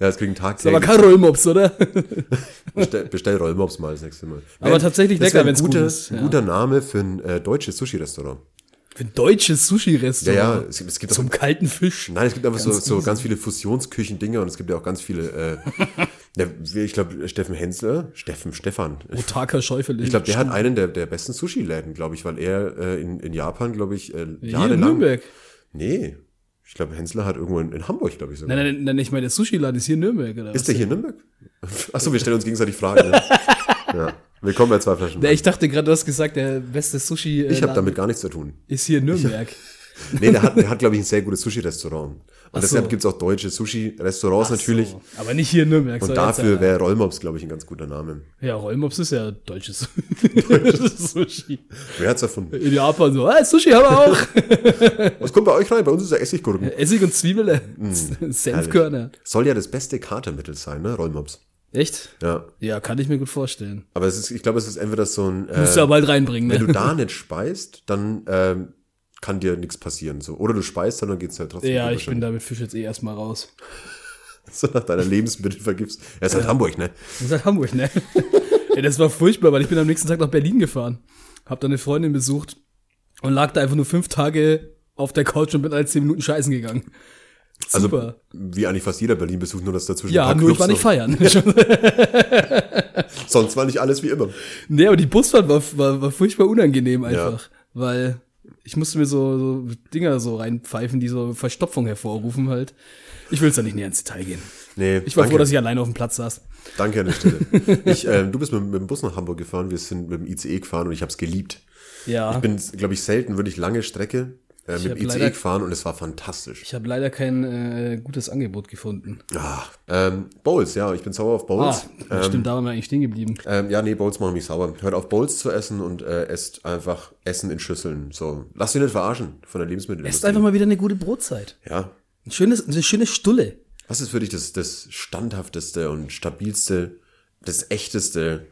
ja, es klingt Ist aber kein Rollmops, oder? Bestell, bestell Rollmops mal das nächste Mal. Aber Wär- tatsächlich lecker, ein wenn's gut ist, ja. Ein guter Name für ein äh, deutsches Sushi-Restaurant. Für ein deutsches Ja, Sushi-Restaurant. ja, es, gibt- es gibt Zum auch, kalten Fisch. Nein, es gibt einfach so, Ganz so easy. ganz viele Fusionsküchen-Dinger und es gibt ja auch ganz viele, äh, ja, ich glaube, Steffen Hensler, Steffen, Stefan. Otaka Schäufele. Ich glaube, der hat einen der, der besten Sushi-Läden, glaube ich, weil er äh, in, in Japan, glaube ich, äh, Hier in jahrelang. Nürnberg. Nee, ich glaube, Hensler hat irgendwo in, in Hamburg, glaube ich, sogar. Nein, nein, nein, ich meine, der Sushi-Laden ist hier in Nürnberg, oder? Ist der hier in Nürnberg? Achso, wir stellen uns gegenseitig Fragen. Ne? ja. Willkommen bei zwei Flaschen. Ja, ich dachte gerade, du hast gesagt, der beste Sushi äh, Ich habe damit gar nichts zu tun. ist hier in Nürnberg. Nee, der hat, der hat glaube ich, ein sehr gutes Sushi-Restaurant. Und Ach deshalb so. gibt's auch deutsche Sushi-Restaurants natürlich. So, aber nicht hier in Nürnberg. Und dafür jetzt, wäre Rollmops, glaube ich, ein ganz guter Name. äh, Ja, Rollmops ist ja deutsches deutsches Sushi. Wer hat's erfunden? In Japan so, ah, Sushi haben wir auch. Was kommt bei euch rein? Bei uns ist ja Essiggurken. Essig und Zwiebeln. Mm, Senfkörner. Soll ja das beste Katermittel sein, ne? Rollmops. Echt? Ja. Ja, kann ich mir gut vorstellen. Aber es ist, ich glaube, es ist entweder so ein, Musst du ja äh, bald reinbringen, wenn du ne? da nicht speist, dann ähm, kann dir nichts passieren. So. Oder du speist, dann geht's halt trotzdem. Ja, ich bin da mit Fisch jetzt eh erstmal raus. so nach deiner Lebensmittel vergibst. Er ist halt Hamburg, ne? Das ist halt Hamburg, ne? Ey, das war furchtbar, weil ich bin am nächsten Tag nach Berlin gefahren. Hab da eine Freundin besucht und lag da einfach nur fünf Tage auf der Couch und bin alle zehn Minuten scheißen gegangen. Also, Super. wie eigentlich fast jeder Berlin besucht, nur dass dazwischen ja, ein paar nur ich Clubs war nicht feiern. Sonst war nicht alles wie immer. nee, aber die Busfahrt war, war, war furchtbar unangenehm einfach. Weil ich musste mir so, so Dinger so reinpfeifen, die so Verstopfung hervorrufen halt. Ich will jetzt da nicht näher ins Detail gehen. Nee, Ich war danke. froh, dass ich alleine auf dem Platz saß. Danke an der Stelle. ich, ähm, du bist mit, mit dem Bus nach Hamburg gefahren, wir sind mit dem ICE gefahren und ich habe es geliebt. Ja. Ich bin, glaube ich, selten wirklich lange Strecke äh, mit dem ICE leider- gefahren und es war fantastisch. Ich habe leider kein äh, gutes Angebot gefunden. Ah, ähm, Bowls, ja, ich bin sauer auf Bowls. Ah, stimmt, da waren wir eigentlich stehen geblieben. Ähm, ja, nee, Bowls machen mich sauer. Hört auf, Bowls zu essen und äh, esst einfach Essen in Schüsseln. So, lass dich nicht verarschen von der Lebensmittelindustrie. Esst einfach mal wieder eine gute Brotzeit. Ja. Ein schönes, eine schöne Stulle. Was ist für dich das, das standhafteste und stabilste, das echteste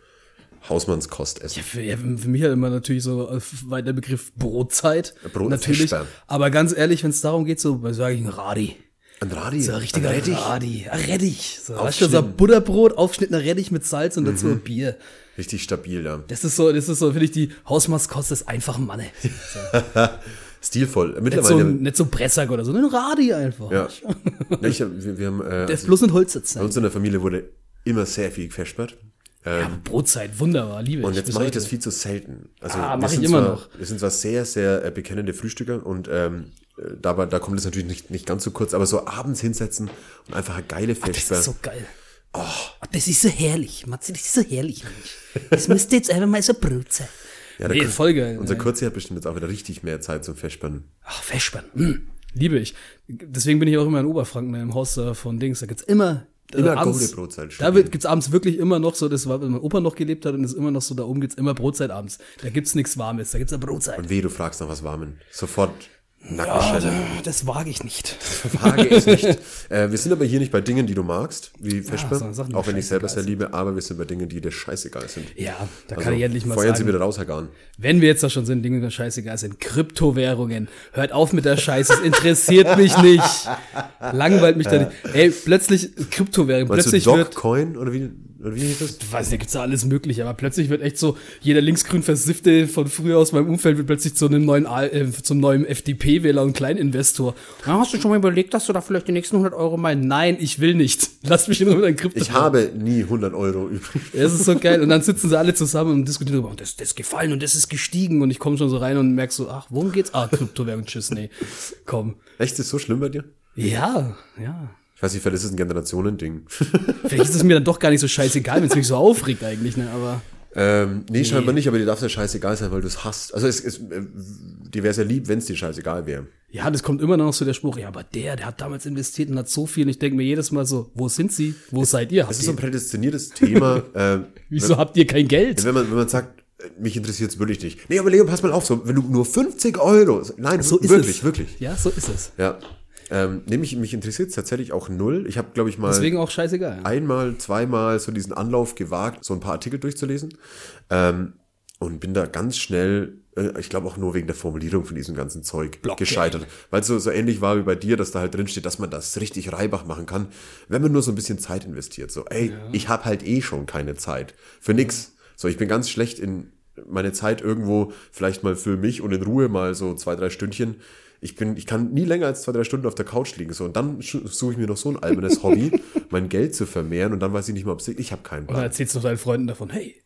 Hausmannskostessen? Für, ja, für mich halt immer natürlich so äh, weit der Begriff Brotzeit. Brot- natürlich. Fischsperr. Aber ganz ehrlich, wenn es darum geht, so, was sage ich, ein Radi. Ein Radi. So ein richtiger ein Rettich. Radi. Ein Rettich. So, weißt du, so ein. Butterbrot, aufschnittener Rettich mit Salz und dazu ein Bier. Richtig stabil, ja. Das ist so, das ist so, finde ich, die Hausmannskost des einfachen Mannes. Stilvoll. Nicht so, Mittlerweile. nicht so Pressack oder so, ein Radi einfach. ja. ja ich, wir, wir haben, äh, Der ist bloß ein Holzsitz. bei uns in der Familie wurde immer sehr viel gefespert. Ja, Brotzeit, wunderbar, liebe Und ich. jetzt bis mache ich das viel zu selten. Also Ah, wir mach ich sind immer zwar, noch. Wir sind zwar sehr, sehr äh, bekennende Frühstücker und ähm, äh, dabei, da kommt es natürlich nicht, nicht ganz so kurz, aber so abends hinsetzen und einfach eine geile Das Vesper ist so geil. Das ist so herrlich, Matze, das ist so herrlich, Mensch. Das müsste jetzt einfach mal so Brot sein. Ja, Nee, voll geil. Unser Kurzi hat bestimmt jetzt auch wieder richtig mehr Zeit zum Festspannen. Ach, Festspann. Hm. Liebe ich. Deswegen bin ich auch immer in Oberfranken, im Haus da von Dings. Da gibt's immer. Äh, Immer abends- Brotzeit. Da wird, gibt's abends wirklich immer noch so, das war, wenn mein Opa noch gelebt hat und ist immer noch so, da oben gibt's immer Brotzeit abends. Da gibt's nichts Warmes, da gibt's ja Brotzeit. Und weh, du fragst nach was Warmen. Sofort Nackenschelle. da- das wage ich nicht. Frage ist nicht. Äh, wir sind aber hier nicht bei Dingen, die du magst, wie so Sachen, die auch wenn ich selber sehr liebe, aber wir sind bei Dingen, die dir scheißegal sind. Ja, da Also, kann ich endlich mal feuern Sie sagen. wieder raus, Herr Garn. Wenn wir jetzt da schon sind, Dinge, die scheißegal sind, Kryptowährungen. Hört auf mit der Scheiße, es interessiert mich nicht. Langweilt mich da nicht. Ey, plötzlich, Kryptowährung, Meinst plötzlich du wird, Dogcoin oder wie, oder wie hieß das? ich weiß nicht, gibt's da alles mögliche, aber plötzlich wird echt so, jeder linksgrün Versiffte von früher aus meinem Umfeld wird plötzlich zu einem neuen, äh, zum neuen FDP-Wähler und Kleininvestor. Ja, hast du schon mal überlegt, dass du da vielleicht die nächsten 100 Euro mal? Nein, ich will nicht. Lass mich in Ruhe mit deinen Krypto. Ich habe nie 100 Euro übrig. Es ist so geil. Und dann sitzen sie alle zusammen und diskutieren darüber, und das, das ist gefallen und das ist gestiegen. Und ich komme schon so rein und merk so, ach, worum geht's? Ah, Kryptowährung, tschüss, nee. Komm. Echt, ist so schlimm bei dir? Ja, ja. Ich weiß nicht, vielleicht ist es ein Generationending. Vielleicht ist es mir dann doch gar nicht so scheißegal, wenn es mich so aufregt eigentlich, ne? Aber ähm, nee, scheinbar nicht, aber dir darf es ja scheißegal sein, weil du es hast. Also es ist, äh, dir wäre es ja lieb, wenn es dir scheißegal wäre. ja, das kommt immer noch so der Spruch, ja, aber der, der hat damals investiert und hat so viel. Und ich denke mir jedes Mal so, wo sind sie? Wo seid ihr? Es Habt ist so ein prädestiniertes Thema. äh, wieso habt ihr kein Geld? wenn man, wenn man sagt, äh, mich interessiert es wirklich nicht. Nee, aber Leo, pass mal auf, so, wenn du nur 50 Euro, nein, So ist wirklich, es. wirklich. Ja, so ist es. Ja. Ähm, nee, mich, interessiert es tatsächlich auch null. Ich habe, glaube ich, mal Deswegen auch scheißegal. Ja. einmal, zweimal so diesen Anlauf gewagt, so ein paar Artikel durchzulesen. Ähm, und bin da ganz schnell, äh, ich glaube auch nur wegen der Formulierung von diesem ganzen Zeug Blockchain. gescheitert. Weil es so, so ähnlich war wie bei dir, dass da halt drin steht, dass man das richtig Reibach machen kann, wenn man nur so ein bisschen Zeit investiert. So, ey, ich habe halt eh schon keine Zeit. Für nix. So, ich bin ganz schlecht in meine Zeit irgendwo, vielleicht mal für mich und in Ruhe mal so zwei, drei Stündchen. Ich bin, ich kann nie länger als zwei, drei Stunden auf der Couch liegen. So, und dann suche ich mir noch so ein albernes Hobby, mein Geld zu vermehren und dann weiß ich nicht mehr, ob es ich habe keinen Plan. erzählst du noch deinen Freunden davon, hey,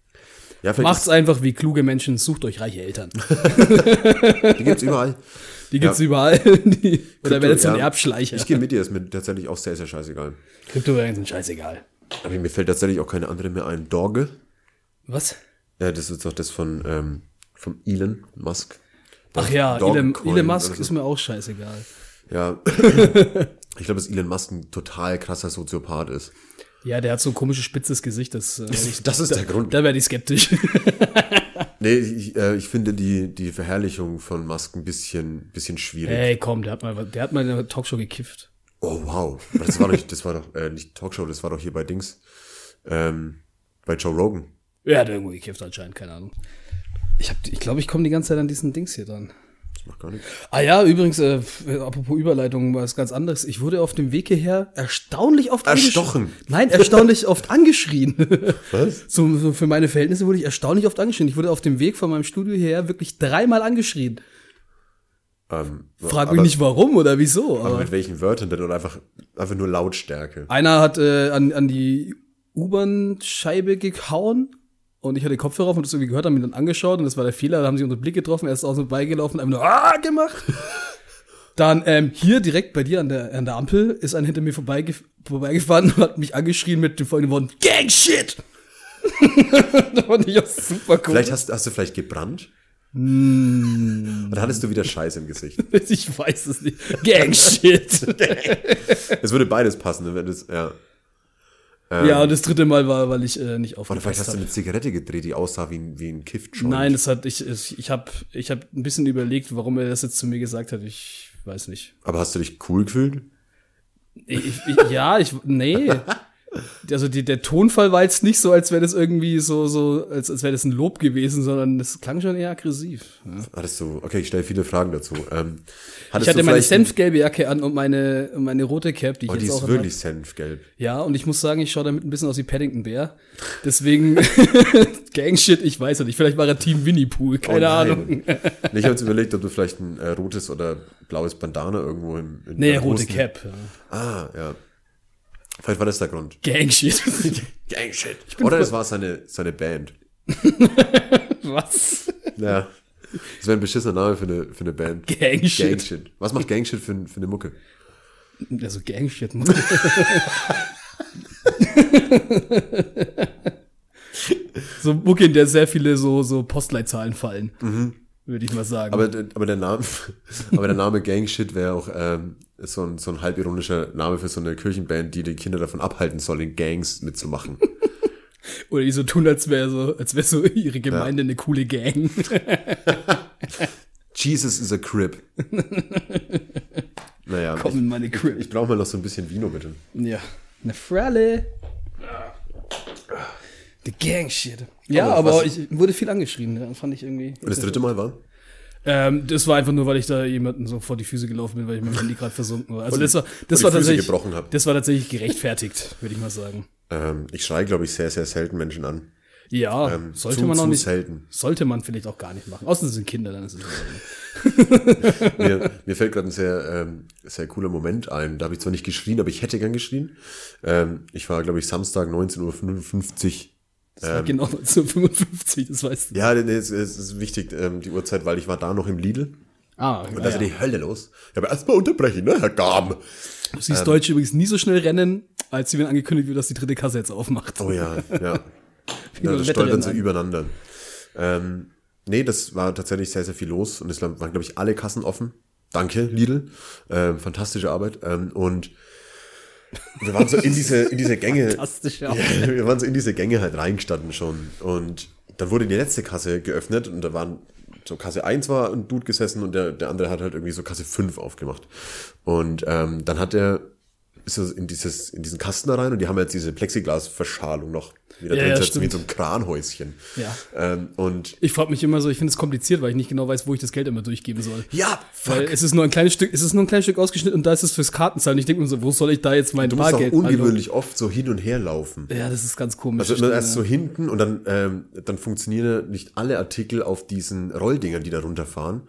Ja, macht's einfach wie kluge Menschen, sucht euch reiche Eltern. die gibt's überall. Die gibt's Ja. überall. Die, oder werdet ein ja. Erbschleicher. Ich gehe mit dir, ist mir tatsächlich auch sehr, sehr scheißegal. Kryptowährungen sind scheißegal. Aber mir fällt tatsächlich auch keine andere mehr ein. Dorge. Was? Ja, das ist doch das von, ähm, von Elon Musk. Ach ja, Elon, Elon Musk so. ist mir auch scheißegal. Ja. ich glaube, dass Elon Musk ein total krasser Soziopath ist. Ja, der hat so ein komisches spitzes Gesicht. Das, äh, ich, Das ist der Grund. da werde ich skeptisch. Nee, ich, äh, ich finde die, die Verherrlichung von Musk ein bisschen, bisschen schwierig. Ey, komm, der hat mal, der hat mal in einer Talkshow gekifft. Oh, wow. Das war doch, das war doch äh, nicht Talkshow, das war doch hier bei Dings. Ähm, bei Joe Rogan. Er hat irgendwo gekifft anscheinend, keine Ahnung. Ich, hab, ich glaube, ich komme die ganze Zeit an diesen Dings hier dran. Das macht gar nichts. Ah ja, übrigens, äh, apropos Überleitung, was ganz anderes. Ich wurde auf dem Weg hierher erstaunlich oft Erstochen? angeschrien. Nein, erstaunlich oft angeschrien. Was? So, so für meine Verhältnisse wurde ich erstaunlich oft angeschrien. Ich wurde auf dem Weg von meinem Studio hierher wirklich dreimal angeschrien. Ähm, Frag mich nicht warum oder wieso. Aber Aber mit welchen Wörtern denn? Oder einfach, einfach nur Lautstärke? einer hat äh, an, an die U-Bahn-Scheibe gehauen und ich hatte Kopfhörer auf und das irgendwie gehört, haben ihn dann angeschaut und das war der Fehler. Da haben sie unsere Blick getroffen, er ist außen vorbeigelaufen und einfach nur ah gemacht. Dann ähm, hier direkt bei dir an der, an der Ampel ist ein hinter mir vorbeige vorbeigefahren und hat mich angeschrien mit den folgenden Worten Gang Shit. da fand ich auch super cool. Vielleicht hast, hast du vielleicht gebrannt? Mm. Oder hattest du wieder Scheiß im Gesicht? ich weiß es nicht. Gang Shit. Es würde beides passen, wenn das, ja. Ja, und das dritte Mal war, weil ich äh, nicht Oder vielleicht aufgepasst hast du eine Zigarette gedreht, die aussah wie ein, wie ein Kiftjoint. Nein, das hat ich ich, habe ich habe ein bisschen überlegt, warum er das jetzt zu mir gesagt hat. Ich weiß nicht. Aber hast du dich cool gefühlt? Ich, ich, ja, ich nee. Also die, der Tonfall war jetzt nicht so, als wäre das irgendwie so so als als wäre das ein Lob gewesen, sondern das klang schon eher aggressiv. Ja. Hattest du, okay, ich stelle viele Fragen dazu. Ähm, Ich hatte meine senfgelbe Jacke an und meine und meine rote Cap, die ich Oh, die jetzt ist auch wirklich senfgelb. Ja, und ich muss sagen, ich schaue damit ein bisschen aus wie Paddington Bear. Deswegen Gangshit, ich weiß nicht. Vielleicht war er Team Winnie Pooh, keine Oh. Ahnung. Ich habe jetzt überlegt, ob du vielleicht ein äh, rotes oder blaues Bandana irgendwo im in Nee, der rote Cap. Ja. Ah, ja. Vielleicht war das der Grund. Gangshit. Gang shit. Oder es war seine, seine Band. Was? Ja. Das wäre ein beschissener Name für eine, für eine Band. Gangshit. Gangshit. Was macht Gangshit für, für eine Mucke? Also Gangshit. So ein Book, in der sehr viele so, so Postleitzahlen fallen. Würde ich mal sagen. Aber, aber der Name, aber der Name Gangshit wäre auch ähm, so, ein, so ein halbironischer Name für so eine Kirchenband, die die Kinder davon abhalten soll, in Gangs mitzumachen. Oder die so tun, als wäre so, als wäre so ihre Gemeinde eine coole Gang. Jesus is a Crip. naja, Komm in meine ich, Crib. ich brauche mal noch so ein bisschen Vino, bitte. Ja. Eine Fralle. The Gang Shit. Ja, Aber aber was- ich wurde viel angeschrien. Ja, fand ich irgendwie. Und das dritte Mal war? Ähm, das war einfach nur, weil ich da jemanden so vor die Füße gelaufen bin, weil ich mein Handy gerade versunken war. Also das war, das war tatsächlich, das war tatsächlich gerechtfertigt, würde ich mal sagen. Ähm, ich schreie, glaube ich, sehr, sehr selten Menschen an. Ja, Ähm, sollte zu, man auch nicht, selten. sollte man vielleicht auch gar nicht machen. Außer es sind Kinder, dann ist es. Mir, mir fällt gerade ein sehr, ähm, sehr cooler Moment ein. Da habe ich zwar nicht geschrien, aber ich hätte gern geschrien. Ähm, ich war, glaube ich, Samstag 19.55 Uhr. Das war genau 1955, das weißt du. Ja, nee, es, es ist wichtig, ähm, die Uhrzeit, weil ich war da noch im Lidl. Ah, Und da ja, ist ja ja. die Hölle los. Ich habe erstmal unterbrechen, ne, Herr Gam. Du Ähm. siehst Deutsche übrigens nie so schnell rennen, als sie wenn angekündigt wird, dass die dritte Kasse jetzt aufmacht. Oh ja, ja. ja das stolpern so an. übereinander. Ähm, nee, das war tatsächlich sehr, sehr viel los. Und es waren, glaube ich, alle Kassen offen. Danke, Lidl. Ähm, fantastische Arbeit. Ähm, und wir waren so in diese, in diese Gänge. Fantastisch, ja. Ja, wir waren so in diese Gänge halt reingestanden schon. Und dann wurde die letzte Kasse geöffnet und da waren so Kasse 1 war ein Dude gesessen und der, der andere hat halt irgendwie so Kasse 5 aufgemacht. Und ähm, dann hat er ist so in dieses in diesen Kasten da rein und die haben jetzt diese Plexiglasverschalung noch wieder Ja, drin ja, wie so einem Kranhäuschen. Ja. Ähm, und Ich frage mich immer so, ich finde es kompliziert, weil ich nicht genau weiß, wo ich das Geld immer durchgeben soll. ja, Weil es ist nur ein kleines Stück, es ist nur ein kleines Stück ausgeschnitten und da ist es fürs Kartenzahlen. Ich denke mir so, wo soll ich da jetzt mein du musst auch Bargeld ungewöhnlich oft so hin und her laufen. Ja, das ist ganz komisch. Also immer erst so hinten und dann, ähm, dann funktionieren nicht alle Artikel auf diesen Rolldingern, die da runterfahren.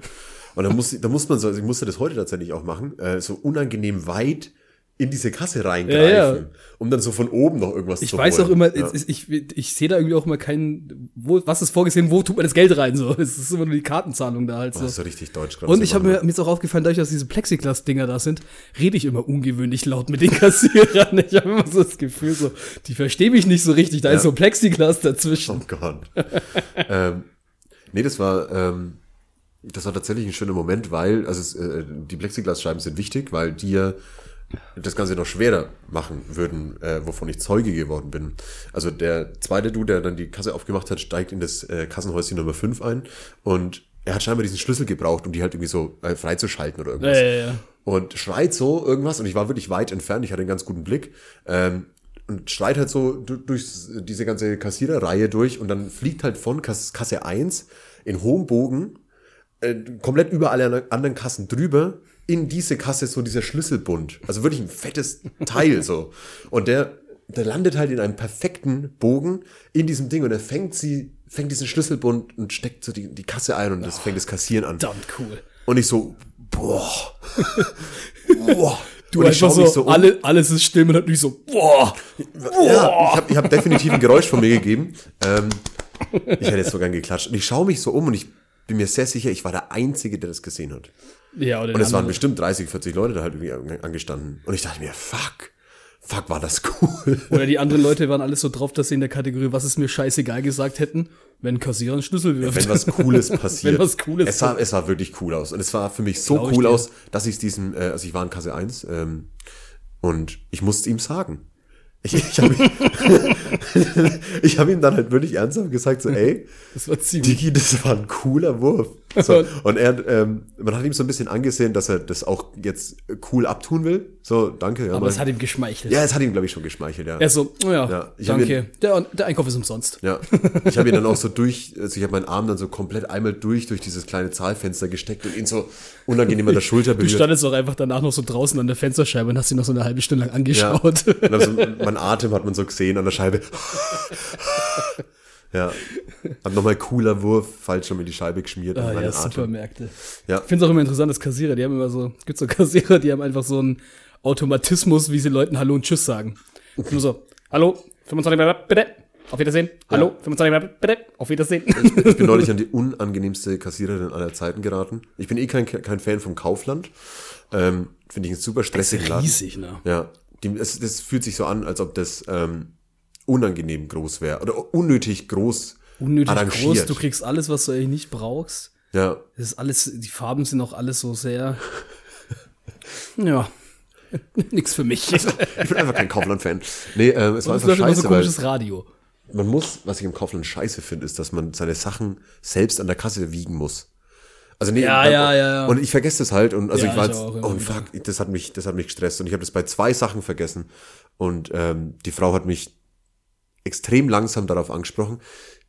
Und dann muss, da muss man so, also ich musste das heute tatsächlich auch machen, äh, so unangenehm weit in diese Kasse reingreifen, Ja, ja. um dann so von oben noch irgendwas ich zu weiß holen. auch immer, Ja. ich, ich, ich sehe da irgendwie auch immer keinen, wo, was ist vorgesehen, wo tut man das Geld rein, so. Es ist immer nur die Kartenzahlung da halt so. ist so richtig deutsch gerade. Und ich habe mir, mir ist auch aufgefallen, dadurch, dass diese Plexiglas-Dinger da sind, rede ich immer ungewöhnlich laut mit den Kassierern. Ich habe immer so das Gefühl, so, die verstehen mich nicht so richtig, da ist so Plexiglas dazwischen. Oh Gott. ähm, nee, das war, ähm, das war tatsächlich ein schöner Moment, weil, also es, äh, die Plexiglasscheiben sind wichtig, weil die ja das Ganze noch schwerer machen würden, äh, wovon ich Zeuge geworden bin. Also der zweite Du, der dann die Kasse aufgemacht hat, steigt in das äh, Kassenhäuschen Nummer 5 ein und er hat scheinbar diesen Schlüssel gebraucht, um die halt irgendwie so äh, freizuschalten oder irgendwas Ja, ja, ja. und schreit so irgendwas und ich war wirklich weit entfernt, ich hatte einen ganz guten Blick ähm, und schreit halt so du- durch diese ganze Kassiererreihe durch und dann fliegt halt von Kas Kasse 1 in hohem Bogen äh, komplett über alle anderen Kassen drüber in diese Kasse so dieser Schlüsselbund. Also wirklich ein fettes Teil so. Und der, der landet halt in einem perfekten Bogen in diesem Ding und er fängt sie, fängt diesen Schlüsselbund und steckt so die, die Kasse ein und das fängt das Kassieren an. Verdammt cool. Und ich so, boah. boah. Du und ich einfach schau mich so, so um. alle, alles ist still, man hat nicht so, boah. Ja, ich habe ich hab definitiv ein Geräusch von mir gegeben. Ähm, ich hätte jetzt so gern geklatscht. Und ich schaue mich so um und ich bin mir sehr sicher, ich war der Einzige, der das gesehen hat. Ja, oder Und es waren bestimmt 30, 40 Leute da halt irgendwie ange- angestanden. Und ich dachte mir, fuck, fuck, war das cool. Oder die anderen Leute waren alles so drauf, dass sie in der Kategorie, was ist mir scheißegal gesagt hätten, wenn ein Kassierer einen Schlüssel wirft. Wenn was Cooles passiert. Wenn was Cooles es sah, es sah wirklich cool aus. Und es war für mich so Glaub cool aus, dass ich es diesem, äh, also ich war in Kasse 1 ähm, und ich musste ihm sagen. Ich, ich habe ich hab ihm dann halt wirklich ernsthaft gesagt, so, ey, Das war ziemlich. Digi, das war ein cooler Wurf. So, und er, ähm, man hat ihm so ein bisschen angesehen, dass er das auch jetzt cool abtun will. So, danke. Ja, Aber mein- es hat ihm geschmeichelt. ja, es hat ihm, glaube ich, schon geschmeichelt, ja. Er so, oh ja, Ja, danke. Der, der Einkauf ist umsonst. Ja, ich habe ihn dann auch so durch, also ich habe meinen Arm dann so komplett einmal durch, durch dieses kleine Zahlfenster gesteckt und ihn so unangenehm an der Schulter Du berührt. standest auch einfach danach noch so draußen an der Fensterscheibe und hast ihn noch so eine halbe Stunde lang ja. angeschaut. Und dann so, mein Atem hat man so gesehen an der Scheibe. ja, hab nochmal cooler Wurf, falsch schon in die Scheibe geschmiert. Ah, ja. Supermärkte. Ja. Ich finde es auch immer interessant, dass Kassierer, die haben immer so, gibt so Kassierer, die haben einfach so einen Automatismus, wie sie Leuten Hallo und Tschüss sagen. Nur so, Hallo, 25 bitte, auf Wiedersehen. Hallo, 25 bitte, auf Wiedersehen. Ich bin neulich an die unangenehmste Kassiererin aller Zeiten geraten. Ich bin eh kein, kein Fan vom Kaufland. Ähm, Finde ich einen super stressigen Laden. Riesig, ne? Ja, die, es, das fühlt sich so an, als ob das ähm, unangenehm groß wäre oder unnötig groß Unnötig arrangiert. groß, du kriegst alles, was du eigentlich nicht brauchst. ja, Das ist alles, die Farben sind auch alles so sehr. ja. Nix für mich. ich bin einfach kein Kaufland-Fan. Nee, ähm, es war Es einfach so scheiße, weil komisches Radio. man muss, was ich im Kaufland scheiße finde, ist, dass man seine Sachen selbst an der Kasse wiegen muss. Also nee, Ja, dann- ja, ja, ja. Und ich vergesse das halt und also Ja, ich war jetzt, oh fuck, das hat mich, das hat mich gestresst und ich habe das bei zwei Sachen vergessen und ähm, die Frau hat mich extrem langsam darauf angesprochen.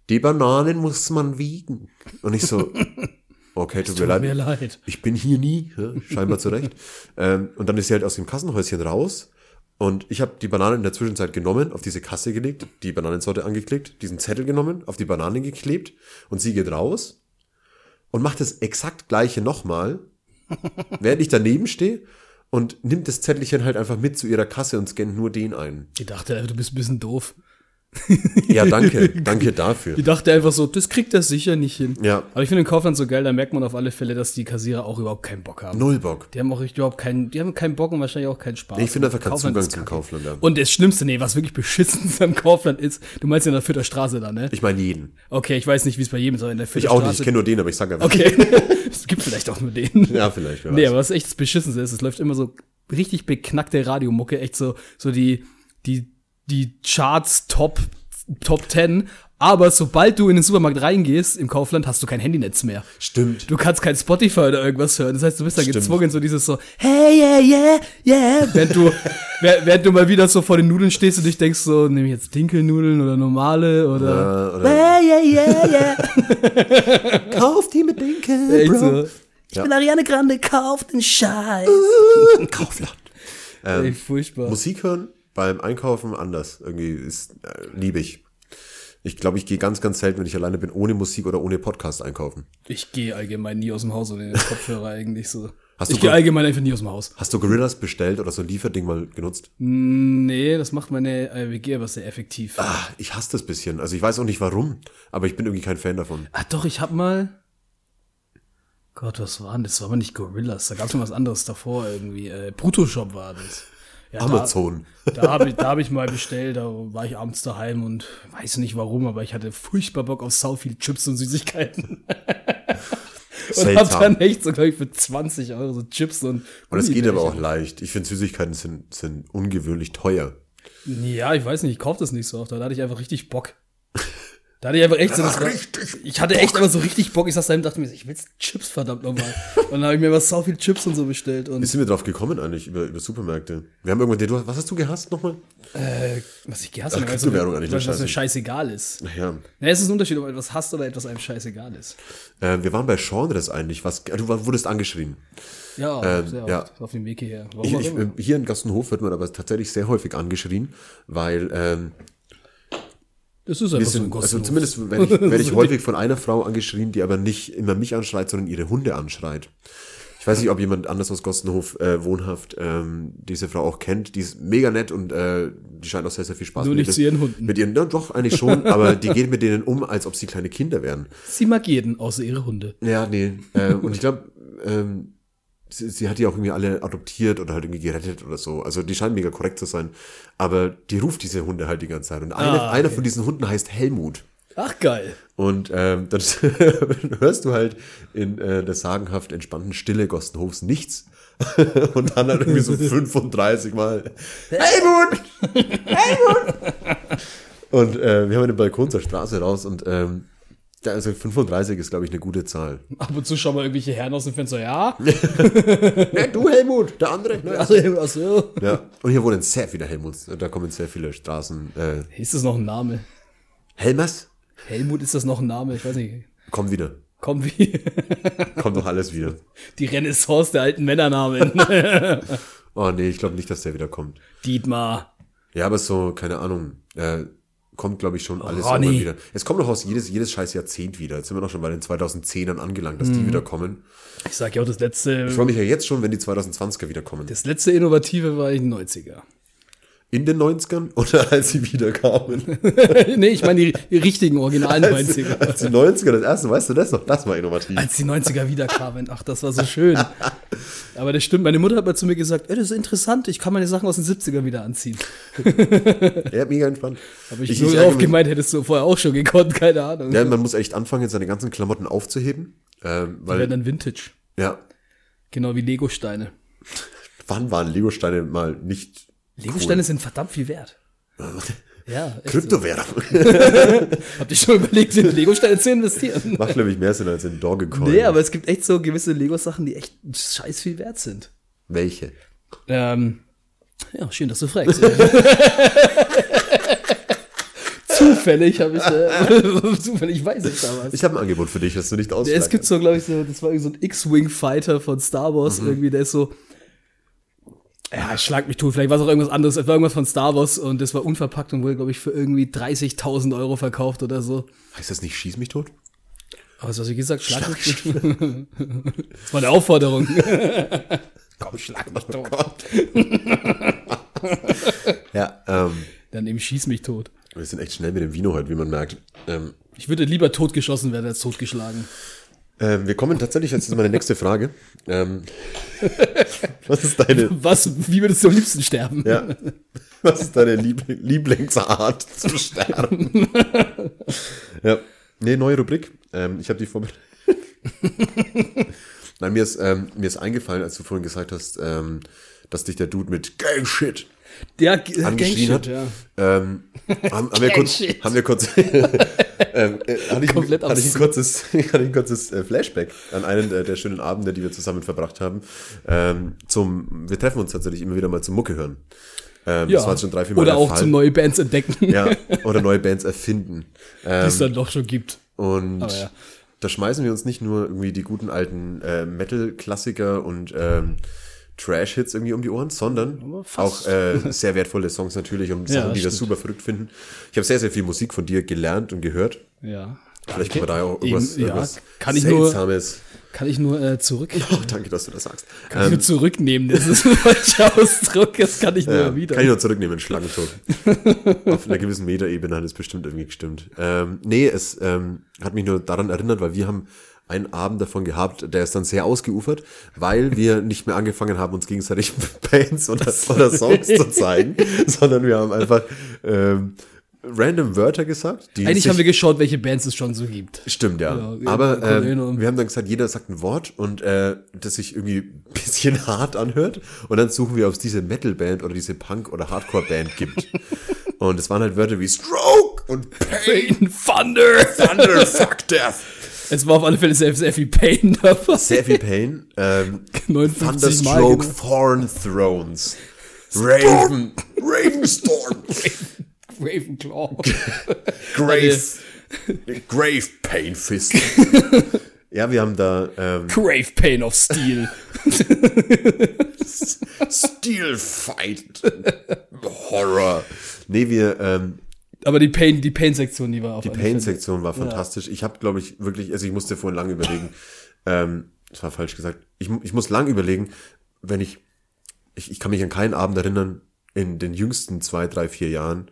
Die Bananen muss man wiegen und ich so, okay, tut mir Tut leid. mir leid. Ich bin hier nie, scheinbar zurecht. ähm, und dann ist sie halt aus dem Kassenhäuschen raus und ich habe die Bananen in der Zwischenzeit genommen, auf diese Kasse gelegt, die Bananensorte angeklickt, diesen Zettel genommen, auf die Bananen geklebt und sie geht raus und macht das exakt gleiche nochmal, während ich daneben stehe und nimmt das Zettelchen halt einfach mit zu ihrer Kasse und scannt nur den ein. Ich dachte, du bist ein bisschen doof. Ja, danke, danke dafür. Ich dachte einfach so, das kriegt er sicher nicht hin. Ja. Aber ich finde den Kaufland so geil, da merkt man auf alle Fälle, dass die Kassierer auch überhaupt keinen Bock haben. Null Bock. Die haben auch überhaupt keinen, die haben keinen Bock und wahrscheinlich auch keinen Spaß. Ich finde einfach keinen Kaufland Zugang zum. Kaufland. Ja. Und das Schlimmste, nee, was wirklich beschissen ist am Kaufland ist, du meinst ja in der Vierter Straße da, ne? Ich meine jeden. Okay, ich weiß nicht, wie es bei jedem ist, aber in der Vierter Ich auch nicht, Straße. ich kenne nur den, aber ich sage einfach. Okay. es gibt vielleicht auch nur den. Ja, vielleicht. Wer Nee, aber was echt das Beschissenste ist, es läuft immer so richtig beknackte Radiomucke, echt so, so die, die, die Charts Top, Top 10. Aber sobald du in den Supermarkt reingehst, im Kaufland, hast du kein Handynetz mehr. Stimmt. Du kannst kein Spotify oder irgendwas hören. Das heißt, du bist dann Stimmt. gezwungen, so dieses so, hey, yeah, yeah, yeah. Während du, während du mal wieder so vor den Nudeln stehst und dich denkst so, nehme ich jetzt Dinkelnudeln oder normale oder, Äh, oder yeah, yeah, yeah. Kauf die mit Dinkel, Echt so. Ich bin Ariane Grande, kauf den Scheiß. Kaufland. Ey, furchtbar. Musik hören beim Einkaufen anders. Irgendwie ist äh, liebe ich. Ich glaube, ich gehe ganz, ganz selten, wenn ich alleine bin, ohne Musik oder ohne Podcast einkaufen. Ich gehe allgemein nie aus dem Haus den Kopfhörer eigentlich so. Hast ich du gehe ge- allgemein einfach nie aus dem Haus. Hast du Gorillas bestellt oder so ein Lieferding mal genutzt? Nee, das macht meine WG aber sehr effektiv. Ah, Ah, ich hasse das bisschen. Also ich weiß auch nicht warum, aber ich bin irgendwie kein Fan davon. doch, ich hab mal. Gott, was war denn das? War aber nicht Gorillas. Da gab's noch was anderes davor irgendwie. Äh, Bruttoshop war das. Ja, Amazon. Da, da habe ich, da hab ich mal bestellt, da war ich abends daheim und weiß nicht warum, aber ich hatte furchtbar Bock auf sau viel Chips und Süßigkeiten. und hab Seltsam. dann echt so, ich, für 20 Euro so Chips und Und es geht aber auch leicht. Ich finde Süßigkeiten sind, sind ungewöhnlich teuer. Ja, ich weiß nicht, ich kauf das nicht so oft, da hatte ich einfach richtig Bock. Da hatte ich einfach echt so, das war, ich hatte echt aber so richtig Bock. Ich saß da und dachte mir, ich will jetzt Chips, verdammt nochmal. Und dann habe ich mir was sau viel Chips und so bestellt. Wie Und sind wir drauf gekommen eigentlich über, über Supermärkte? Wir haben irgendwann, du, was hast du gehasst nochmal? was ich gehasst habe, Kryptowährung eigentlich, was, was mir Scheiße. scheißegal ist. Ja. Na, es ist ein Unterschied, ob etwas hasst oder etwas einem scheißegal ist. Äh, wir waren bei Genres eigentlich. Was, du wurdest angeschrien. Ja, Ähm, sehr ja. oft auf dem Weg hierher. Ich, ich, immer. hier in Gassenhof wird man aber tatsächlich sehr häufig angeschrien, weil ähm, Das ist einfach so ein sind, also zumindest werde ich, werd ich häufig von einer Frau angeschrien, die aber nicht immer mich anschreit, sondern ihre Hunde anschreit. Ich weiß nicht, ob jemand anders aus Gossenhof äh, wohnhaft ähm, diese Frau auch kennt. Die ist mega nett und äh, die scheint auch sehr, sehr viel Spaß Nur mit nicht zu ihren Hunden. Mit ihren, ja, doch, eigentlich schon, aber die geht mit denen um, als ob sie kleine Kinder wären. Sie mag jeden, außer ihre Hunde. Ja, nee. Äh, und ich glaube, ähm, sie, sie hat die auch irgendwie alle adoptiert oder halt irgendwie gerettet oder so. Also die scheinen mega korrekt zu sein. Aber die ruft diese Hunde halt die ganze Zeit. Und eine, Ah, einer von diesen Hunden heißt Helmut. Ach, geil. Und ähm, dann hörst du halt in äh, der sagenhaft entspannten Stille Gostenhofs nichts. und dann halt irgendwie so 35 Mal Helmut! Helmut! und äh, wir haben den Balkon zur Straße raus und ähm, also 35 ist, glaube ich, eine gute Zahl. Ab und zu schauen wir irgendwelche Herren aus dem Fenster. Ja, Ne, du Helmut, der andere. Ne? also, also. Ja, und hier wohnen sehr viele Helmuts. Da kommen sehr viele Straßen. Äh, Ist das noch ein Name? Helmers? Helmut, ist das noch ein Name? Ich weiß nicht. Komm wieder. Komm wie Kommt doch alles wieder. die Renaissance der alten Männernamen. Oh nee, ich glaube nicht, dass der wieder kommt. Dietmar. Ja, aber so, keine Ahnung, äh, kommt, glaube ich, schon alles Ronny. irgendwann wieder. Es kommt noch aus jedes, jedes scheiß Jahrzehnt wieder. Jetzt sind wir noch schon bei den 2010ern angelangt, dass die wieder kommen. Ich sag ja auch, das letzte, Ich freue mich ja jetzt schon, wenn die 2020er wieder kommen. das letzte Innovative war in den 90er. In den 90ern oder als sie wieder kamen? nee, ich meine die, die richtigen originalen 90er. Als die 90er das erste, weißt du das noch? Das war innovativ. Als die 90er wieder kamen. Ach, das war so schön. Aber das stimmt. Meine Mutter hat mal zu mir gesagt, ey, das ist interessant, ich kann meine Sachen aus den 70ern wieder anziehen. Ja, mega entspannt. Aber ich, nur drauf gemeint, hättest du vorher auch schon gekonnt, keine Ahnung. Ja, man muss echt anfangen, seine ganzen Klamotten aufzuheben. Ähm, Die weil, werden dann Vintage. ja, Genau wie Lego-Steine. wann waren Lego-Steine mal nicht Lego-Steine sind verdammt viel wert. Ja, echt so. Kryptowährung? Habt ihr schon überlegt, in Lego-Steine zu investieren? Macht, glaube ich, mehr Sinn als in Dogecoin. Nee, aber es gibt echt so gewisse Lego-Sachen, die echt scheiß viel wert sind. Welche? Ähm, ja, schön, dass du fragst. zufällig habe ich, äh, zufällig weiß ich da was. Ich habe ein Angebot für dich, das du nicht Ja, ausschlagen es gibt so, glaube ich, so, das war so ein X-Wing-Fighter von Star Wars, irgendwie, der ist so, ja, schlag mich tot, vielleicht war es auch irgendwas anderes, es war irgendwas von Star Wars und das war unverpackt und wurde, glaube ich, für irgendwie 30.000 Euro verkauft oder so. Heißt das nicht Schieß mich tot? Aber was hast du gesagt? Schlag mich tot. Das war eine Aufforderung. Komm, schlag mich tot. Ja, ähm, Dann eben schieß mich tot. wir sind echt schnell mit dem Vino heute, wie man merkt. Ähm, Ich würde lieber totgeschossen werden als totgeschlagen. Ähm, wir kommen tatsächlich, jetzt ist meine nächste Frage. Ähm, was ist deine, Was, wie würdest du am liebsten sterben? ja, was ist deine Lieb Lieblingsart zu sterben? ja, nee, neue Rubrik. Ähm, ich habe die vorbereitet. Nein, mir ist, ähm, mir ist eingefallen, als du vorhin gesagt hast, ähm, dass dich der Dude mit Gang Shit Der G- angeschrien hat. Gangshit, ja. Ähm, haben, haben, wir kurz, Gangshit. haben wir kurz, ähm, äh, hatte ich, Komplett hatte ich ein kurzes, hatte ich ein kurzes äh, Flashback an einen der, der schönen Abende, die wir zusammen verbracht haben. Ähm, zum, wir treffen uns tatsächlich immer wieder mal zum Mucke hören. Ähm, Ja. Das war schon drei, vier Mal Oder der auch zum neue Bands entdecken, ja, oder neue Bands erfinden. die Ähm, es dann doch schon gibt. und ja. da schmeißen wir uns nicht nur irgendwie die guten alten äh, Metal-Klassiker und ähm, Trash-Hits irgendwie um die Ohren, sondern auch äh, sehr wertvolle Songs natürlich und Sachen, die wir super verrückt finden. Ich habe sehr, sehr viel Musik von dir gelernt und gehört. Ja. Vielleicht können wir da ja auch Eben, irgendwas, ja, irgendwas kann ich nur- Seltsames. Kann ich nur äh, zurück, Oh, danke, dass du das sagst. kann ich nur zurücknehmen. Das ist ein falscher Ausdruck. Das kann ich nur Ja, wieder. Kann ich noch zurücknehmen, Schlangentod. Auf einer gewissen Metaebene hat es bestimmt irgendwie gestimmt. Ähm, nee, es ähm, hat mich nur daran erinnert, weil wir haben einen Abend davon gehabt, der ist dann sehr ausgeufert, weil wir nicht mehr angefangen haben, uns gegenseitig Bands oder, oder Songs zu zeigen, sondern wir haben einfach ähm, random Wörter gesagt. Eigentlich haben wir geschaut, welche Bands es schon so gibt. Stimmt, ja. Ja, Aber Erinnerung. wir haben dann gesagt, jeder sagt ein Wort und äh, das sich irgendwie ein bisschen hart anhört. Und dann suchen wir, ob es diese Metal-Band oder diese Punk- oder Hardcore-Band gibt. und es waren halt Wörter wie Stroke und Pain, Pain, Thunder. Thunder, Fuck Death. Es war auf alle Fälle sehr, sehr viel Pain dabei. Sehr viel Pain. Ähm, 59 Mal Thunderstroke, genau. Thorn Thrones. Raven, Ravenstorm, Ravenclaw. Grave, Grave Pain Fist. ja, wir haben da ähm, Grave Pain of Steel. Steel Fight. Horror. Nee, wir, ähm, Aber die Pain, die Pain-Sektion, die war auf die. Pain-Sektion war fantastisch. Ich habe, glaube ich, wirklich, also ich musste vorhin lange überlegen. ähm, das war falsch gesagt. Ich, ich muss lang überlegen, wenn ich, ich, ich kann mich an keinen Abend erinnern, in den jüngsten zwei, drei, vier Jahren,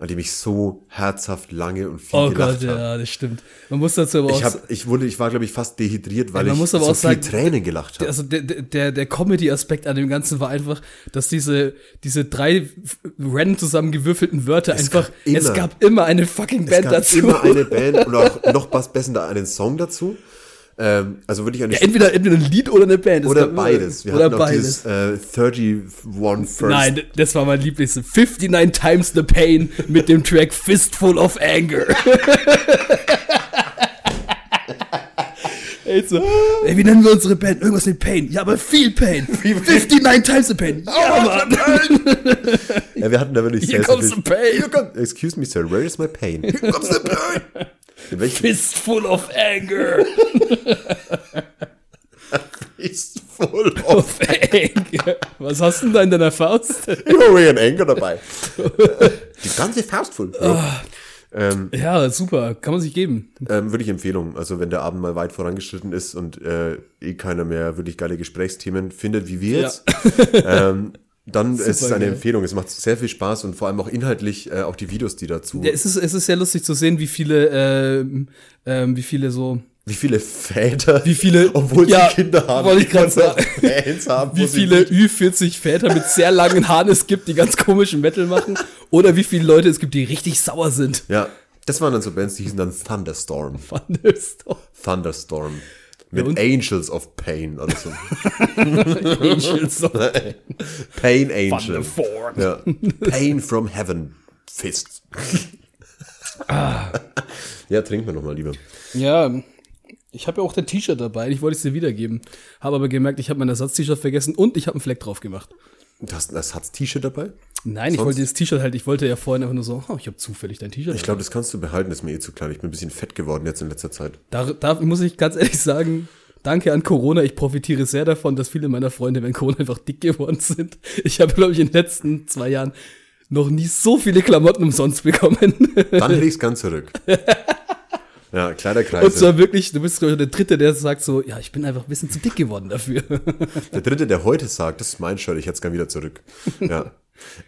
an dem ich so herzhaft lange und viel Oh gelacht Gott, habe. ja, das stimmt. Man muss dazu aber auch Ich, hab, ich wurde, ich war, glaube ich, fast dehydriert, weil Ja, ich so auch viel sagen, Tränen gelacht habe. also der, der, der Comedy-Aspekt an dem Ganzen war einfach, dass diese, diese drei random zusammengewürfelten Wörter einfach, gab immer- es gab immer eine fucking es Band gab dazu. immer eine Band und auch noch was besser einen Song dazu. Ähm, also wirklich eine ja, entweder, entweder ein Lied oder eine Band. Es Oder beides. Wir oder hatten beides. dieses äh, 31 First. Nein, das war mein Lieblings. 59 Times the Pain mit dem Track Fistful of Anger. Ey, so, ey, wie nennen wir unsere Band? Irgendwas mit Pain. Ja, aber viel Pain. 59 Times the Pain. Ja, Mann. Ja, wir hatten da wirklich Here sehr, sehr comes the viel- pain. Here comes, excuse me, sir, where is my pain? Here comes the pain. Fistful of Anger. auf Of Anger. Was hast du denn da in deiner Faust? Hurry and Anger dabei. Die ganze Faust voll. Bro. Ähm, Ja, super. Kann man sich geben. ähm, würde ich Empfehlung. Also wenn der Abend mal weit vorangeschritten ist und äh, eh keiner mehr wirklich geile Gesprächsthemen findet, wie wir Ja. jetzt, ähm, dann es ist es eine geil. Empfehlung. Es macht sehr viel Spaß und vor allem auch inhaltlich äh, auch die Videos, die dazu. Ja, es ist, es ist sehr lustig zu sehen, wie viele, ähm, ähm, wie viele so, wie viele Väter, wie viele, obwohl ja, sie Kinder haben, wollte ich gerade sagen, Fans haben, wie viele nicht- Ü40 Väter mit sehr langen Haaren es gibt, die ganz komischen Metal machen, oder wie viele Leute es gibt, die richtig sauer sind. Ja, das waren dann so Bands, die hießen dann Thunderstorm. Doch. Thunderstorm. Mit und- Angels of Pain oder so. Angels of Pain Angel. Thunderform. Ja. Pain from Heaven. Fist. Ah. Ja, trinken wir nochmal lieber. Ja, ich habe ja auch dein T-Shirt dabei. Ich wollte es dir wiedergeben. Habe aber gemerkt, ich habe mein Ersatz-T-Shirt vergessen und ich habe einen Fleck drauf gemacht. Du hast ein Ersatz-T-Shirt dabei? Nein, ich Sonst- wollte das T-Shirt halt, ich wollte ja vorhin einfach nur so, oh, ich habe zufällig dein T-Shirt. Ich glaube, das kannst du behalten, das ist mir eh zu klein. Ich bin ein bisschen fett geworden jetzt in letzter Zeit. Da, da muss ich ganz ehrlich sagen, danke an Corona. Ich profitiere sehr davon, dass viele meiner Freunde während Corona einfach dick geworden sind. Ich habe, glaube ich, in den letzten zwei Jahren noch nie so viele Klamotten umsonst bekommen. Dann ich es ganz zurück. Ja, Und Kleiderkreise. zwar wirklich, du bist ich, der Dritte, der sagt so, ja, ich bin einfach ein bisschen zu dick geworden dafür. Der dritte, der heute sagt, das ist mein Shirt, ich hätte es gern wieder zurück. Ja.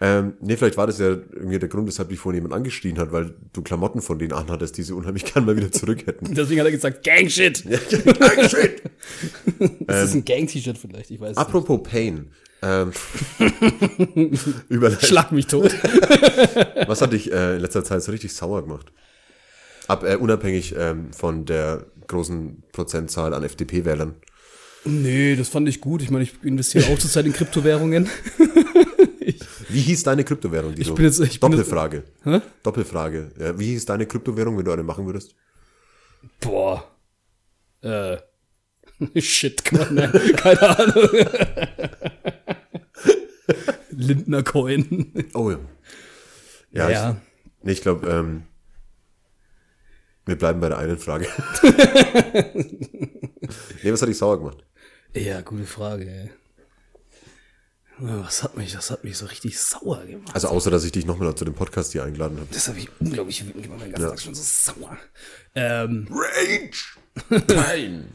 ähm, nee, vielleicht war das ja irgendwie der Grund, weshalb dich vorhin jemand angeschrien hat, weil du Klamotten von denen anhattest, die sie unheimlich gern mal wieder zurück hätten. Deswegen hat er gesagt, Gang-Shit. Shit. Das ist ein Gang-T-Shirt vielleicht, ich weiß nicht. Apropos Pain. Ähm. Schlag mich tot. Was hat dich äh, in letzter Zeit so richtig sauer gemacht? Ab, äh, unabhängig ähm, von der großen Prozentzahl an FDP-Wählern. nee, das fand ich gut. Ich meine, ich investiere auch zurzeit in Kryptowährungen. Wie hieß deine Kryptowährung, die Ich bin jetzt- ich bin Doppelfrage. Hä? Doppelfrage. Ja, wie hieß deine Kryptowährung, wenn du eine machen würdest? Boah. Äh. Shit, kann man, ne? keine Ahnung. Lindner Coin. Oh ja. Ja, Ja. Ich, nee, ich glaube, ähm, wir bleiben bei der einen Frage. nee, was hat dich sauer gemacht? Ja, gute Frage, ey. Was hat mich, das hat mich so richtig sauer gemacht. Also außer, dass ich dich nochmal zu dem Podcast hier eingeladen habe. Das habe ich unglaublich wütend gemacht. Mein ganzer Tag schon so sauer. Ähm, Rage! Nein!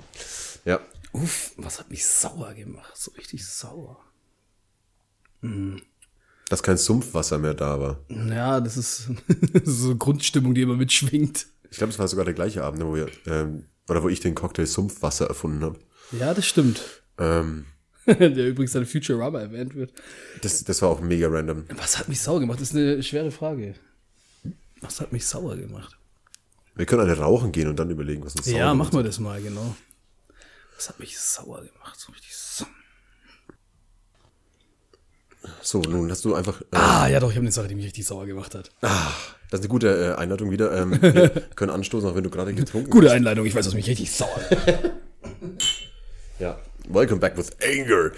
ja, uff, was hat mich sauer gemacht? So richtig sauer. dass kein Sumpfwasser mehr da war. Ja, das ist so eine Grundstimmung, die immer mitschwingt. Ich glaube, es war sogar der gleiche Abend, wo wir, ähm, oder wo ich den Cocktail Sumpfwasser erfunden habe. Ja, das stimmt. Ähm, Der übrigens an Futurama erwähnt wird. das, das war auch mega random. Was hat mich sauer gemacht? Das ist eine schwere Frage. Was hat mich sauer gemacht? Wir können eine rauchen gehen und dann überlegen, was uns sauer Ja, gemacht machen wir das mal, genau. Was hat mich sauer gemacht? So nun hast du einfach. Äh, Ah, ja doch, ich habe eine Sache, die mich richtig sauer gemacht hat. Das ist eine gute äh, Einleitung wieder. Ähm, wir können anstoßen, auch wenn du gerade getrunken Gute Einleitung, ich weiß, was mich richtig sauer Ja. Welcome back with anger.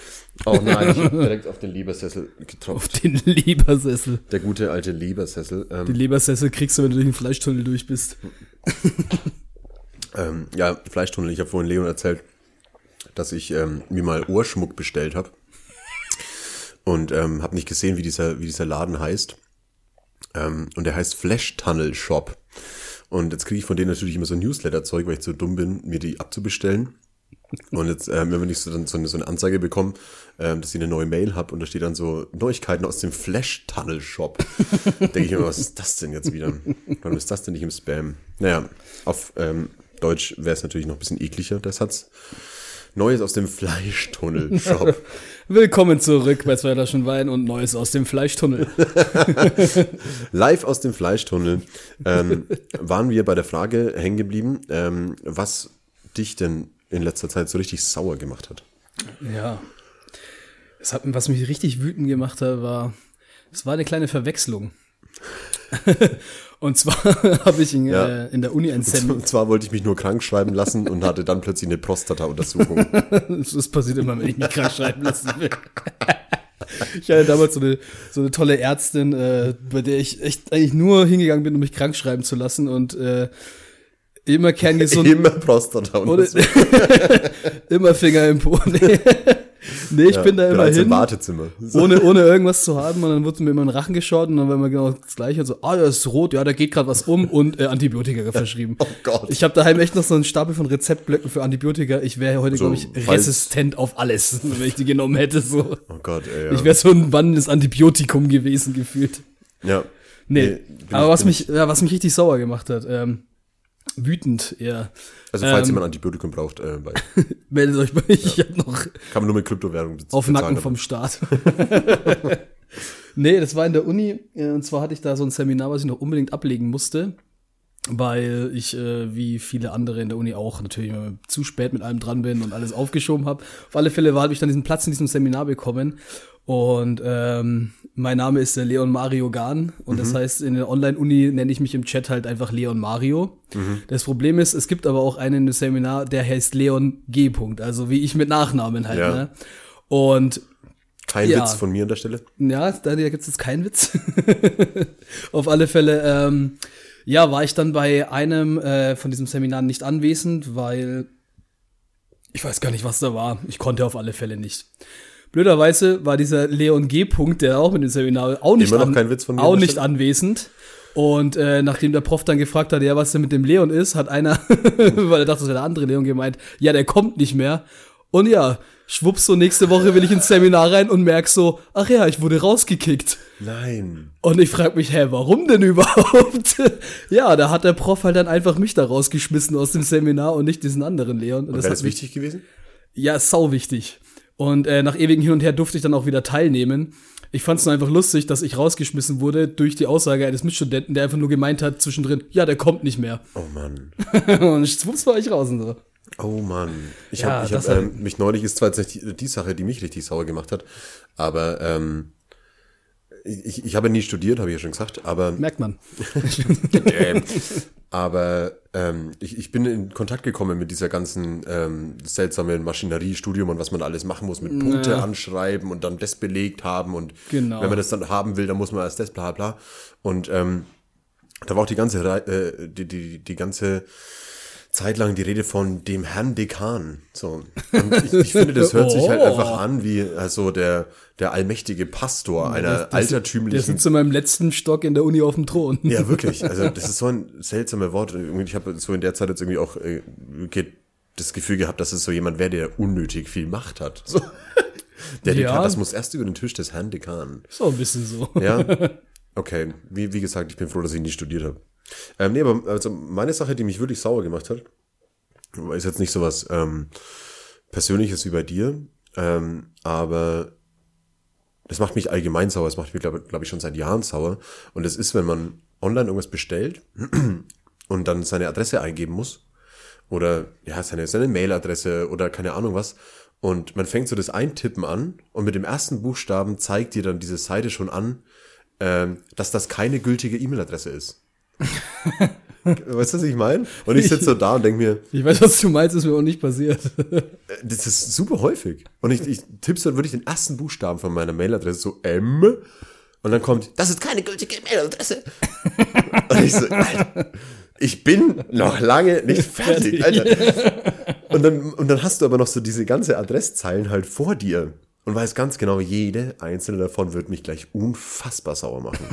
Oh nein, ich hab direkt auf den Lebersessel Auf getropft. den Lebersessel. Der gute alte Lebersessel. Den Ähm, Lebersessel kriegst du, wenn du durch den Fleischtunnel durch bist. ähm, ja, Fleischtunnel. Ich habe vorhin Leon erzählt, dass ich ähm, mir mal Ohrschmuck bestellt habe. Und ähm, habe nicht gesehen, wie dieser, wie dieser Laden heißt. Ähm, und der heißt Flash Tunnel Shop. Und jetzt kriege ich von denen natürlich immer so Newsletter-Zeug, weil ich zu dumm bin, mir die abzubestellen. Und jetzt, ähm, wenn ich so, dann so, eine, so eine Anzeige bekomme, ähm, dass ich eine neue Mail habe und da steht dann so Neuigkeiten aus dem Flash Tunnel Shop. Denke ich mir, was ist das denn jetzt wieder? Warum ist das denn nicht im Spam? Naja, auf ähm, Deutsch wäre es natürlich noch ein bisschen ekliger, der Satz. Neues aus dem Fleischtunnel Shop. Willkommen zurück bei zwei Flaschen Wein und Neues aus dem Fleischtunnel. Live aus dem Fleischtunnel ähm, waren wir bei der Frage hängen geblieben, ähm, was dich denn in letzter Zeit so richtig sauer gemacht hat. Ja. Das hat, was mich richtig wütend gemacht hat, war, es war eine kleine Verwechslung. und zwar habe ich in, Ja. äh, in der Uni ein Seminar. Und zwar wollte ich mich nur krank schreiben lassen und hatte dann plötzlich eine Prostata-Untersuchung. Das, passiert immer, wenn ich mich krank schreiben lassen will. Ich hatte damals so eine, so eine tolle Ärztin, äh, bei der ich echt eigentlich nur hingegangen bin, um mich krank schreiben zu lassen und äh, immer kerngesund, Immer Prostata-Untersuchung. immer Finger im Po. Nee. Nee, ich bin da immer bereits im hin, Wartezimmer. So. ohne, ohne irgendwas zu haben. Und dann wurde mir immer in den Rachen geschaut und dann war immer genau das Gleiche. Und so, ah, das ist rot, ja, da geht gerade was um und äh, Antibiotika verschrieben. Oh Gott. Ich habe daheim echt noch so einen Stapel von Rezeptblöcken für Antibiotika. Ich wäre heute, So, glaube ich, resistent auf alles, wenn ich die genommen hätte. So. Oh Gott, ey. Ja. Ich wäre so ein wandelndes Antibiotikum gewesen, gefühlt. ja. Nee, bin aber was mich, ja, was mich richtig sauer gemacht hat, ähm, wütend eher. Also falls ähm, jemand Antibiotikum braucht, äh, Meldet euch bei ich hab noch kann man nur mit Kryptowährung bez- auf bezahlen, Nacken vom Staat. nee, das war in der Uni. äh, Und zwar hatte ich da so ein Seminar, was ich noch unbedingt ablegen musste. Weil ich, äh, wie viele andere in der Uni auch, natürlich zu spät mit allem dran bin und alles aufgeschoben habe. Auf alle Fälle war, habe ich dann diesen Platz in diesem Seminar bekommen. Und ähm, mein Name ist der Leon Mario Gahn. Und das heißt, in der Online-Uni nenne ich mich im Chat halt einfach Leon Mario. Das Problem ist, es gibt aber auch einen im Seminar, der heißt Leon G. -Punkt, also wie ich mit Nachnamen halt. Ja. Ne? Und Kein Ja. Witz von mir an der Stelle. ja, da gibt es jetzt keinen Witz. Auf alle Fälle, ähm, ja, war ich dann bei einem äh, von diesem Seminar nicht anwesend, weil ich weiß gar nicht, was da war. Ich konnte auf alle Fälle nicht. Blöderweise war dieser Leon G. Punkt, der auch mit dem Seminar auch nicht, noch kein Witz von mir auch an der nicht anwesend. Und äh, nachdem der Prof dann gefragt hat, ja, was denn mit dem Leon ist, hat einer, weil er dachte, das wäre der andere Leon gemeint, ja, der kommt nicht mehr. Und ja, schwupps, so nächste Woche will ich ins Seminar rein und merk so, ach ja, ich wurde rausgekickt. Nein. Und ich frag mich, hä, warum denn überhaupt? ja, da hat der Prof halt dann einfach mich da rausgeschmissen aus dem Seminar und nicht diesen anderen Leon. Und hat das mich- wichtig gewesen? ja, ist sau wichtig. Und äh, nach ewigem Hin und Her durfte ich dann auch wieder teilnehmen. Ich fand es nur einfach lustig, dass ich rausgeschmissen wurde durch die Aussage eines Mitstudenten, der einfach nur gemeint hat zwischendrin, ja, der kommt nicht mehr. Oh Mann. und schwupps war ich raus und so. Oh Mann. Ich Ja, habe hab, ähm, mich neulich, ist zwar jetzt nicht die, die Sache, die mich richtig sauer gemacht hat, aber ähm, ich, ich habe nie studiert, habe ich ja schon gesagt, aber Merkt man. aber ähm, ich, ich bin in Kontakt gekommen mit dieser ganzen ähm, seltsamen Maschinerie-Studium und was man alles machen muss, mit Punkte anschreiben und dann das belegt haben und Genau. wenn man das dann haben will, dann muss man erst das bla bla. Und ähm, da war auch die ganze äh, die, die, die ganze Zeit lang die Rede von dem Herrn Dekan. So. Und ich, ich finde, das hört sich halt Oh. einfach an wie also der, der allmächtige Pastor einer Der altertümlichen sitzt in meinem letzten Stock in der Uni auf dem Thron. ja, wirklich. Also das ist so ein seltsames Wort. Ich habe so in der Zeit jetzt irgendwie auch äh, das Gefühl gehabt, dass es so jemand wäre, der unnötig viel Macht hat. So. Der Ja. Dekan, das muss erst über den Tisch des Herrn Dekan. So ein bisschen so. Ja. Okay. Wie, wie gesagt, ich bin froh, dass ich nie studiert habe. Ähm, nee, aber also meine Sache, die mich wirklich sauer gemacht hat, ist jetzt nicht sowas ähm, Persönliches wie bei dir, ähm, aber das macht mich allgemein sauer. Das macht mich, glaube glaub ich, schon seit Jahren sauer. Und das ist, wenn man online irgendwas bestellt und dann seine Adresse eingeben muss oder ja, seine, seine Mailadresse oder keine Ahnung was. Und man fängt so das Eintippen an und mit dem ersten Buchstaben zeigt dir dann diese Seite schon an, ähm, dass das keine gültige E-Mail-Adresse ist. weißt du, was ich meine? Und ich sitze so da und denke mir, Ich weiß, was du meinst, ist mir auch nicht passiert. das ist super häufig. Und ich, ich tipp's dann wirklich den ersten Buchstaben von meiner Mailadresse, so M. Und dann kommt, das ist keine gültige Mailadresse. und ich so, Alter, ich bin noch lange nicht fertig, Alter. Und dann, und dann hast du aber noch so diese ganze Adresszeilen halt vor dir. Und weißt ganz genau, jede einzelne davon wird mich gleich unfassbar sauer machen.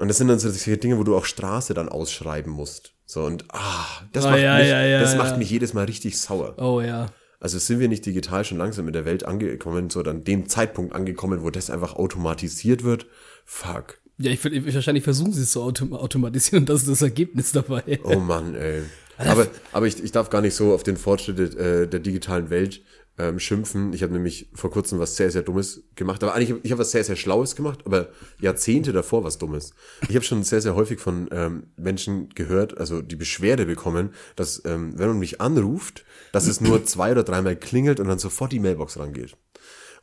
Und das sind dann so solche Dinge, wo du auch Straße dann ausschreiben musst. So, und ah, das, Ah, macht, ja, mich, ja, ja, das macht mich jedes Mal richtig sauer. Oh ja. Also sind wir nicht digital schon langsam in der Welt angekommen, so an dem Zeitpunkt angekommen, wo das einfach automatisiert wird? Fuck. Ja, ich, ich wahrscheinlich versuchen sie es zu autom automatisieren und das ist das Ergebnis dabei. Oh Mann, ey. Aber, aber ich, ich darf gar nicht so auf den Fortschritt äh, der digitalen Welt ähm, schimpfen. Ich habe nämlich vor kurzem was sehr, sehr Dummes gemacht. Aber eigentlich, ich habe was sehr, sehr Schlaues gemacht, aber Jahrzehnte davor was Dummes. Ich habe schon sehr, sehr häufig von ähm, Menschen gehört, also die Beschwerde bekommen, dass ähm, wenn man mich anruft, dass es nur zwei oder dreimal klingelt und dann sofort die Mailbox rangeht.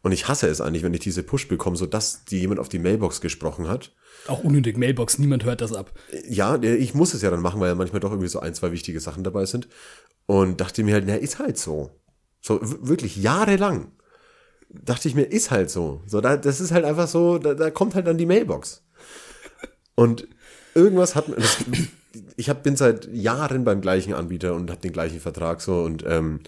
Und ich hasse es eigentlich, wenn ich diese Push bekomme, so dass die jemand auf die Mailbox gesprochen hat. Auch unnötig, Mailbox, niemand hört das ab. Ja, ich muss es ja dann machen, weil ja manchmal doch irgendwie so ein, zwei wichtige Sachen dabei sind. Und dachte mir halt, na, ist halt so. So wirklich jahrelang. Dachte ich mir, ist halt so. So, da, das ist halt einfach so, da, da kommt halt dann die Mailbox. Und irgendwas hat mir, ich hab, bin seit Jahren beim gleichen Anbieter und habe den gleichen Vertrag so und ähm,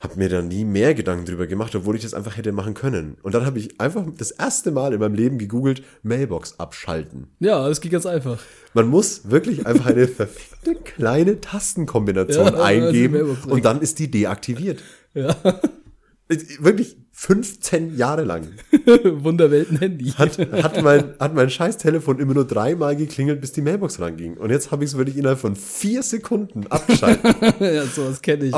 Hab mir da nie mehr Gedanken drüber gemacht, obwohl ich das einfach hätte machen können. Und dann habe ich einfach das erste Mal in meinem Leben gegoogelt, Mailbox abschalten. Ja, das geht ganz einfach. Man muss wirklich einfach eine verfickte kleine Tastenkombination Ja, also eingeben und dann ist die deaktiviert. Ja. Wirklich 15 Jahre lang Wunderwelten-Handy. hat, hat, mein, hat mein scheiß Telefon immer nur dreimal geklingelt, bis die Mailbox ranging. Und jetzt habe ich es wirklich innerhalb von vier Sekunden abgeschaltet. ja, sowas kenne ich.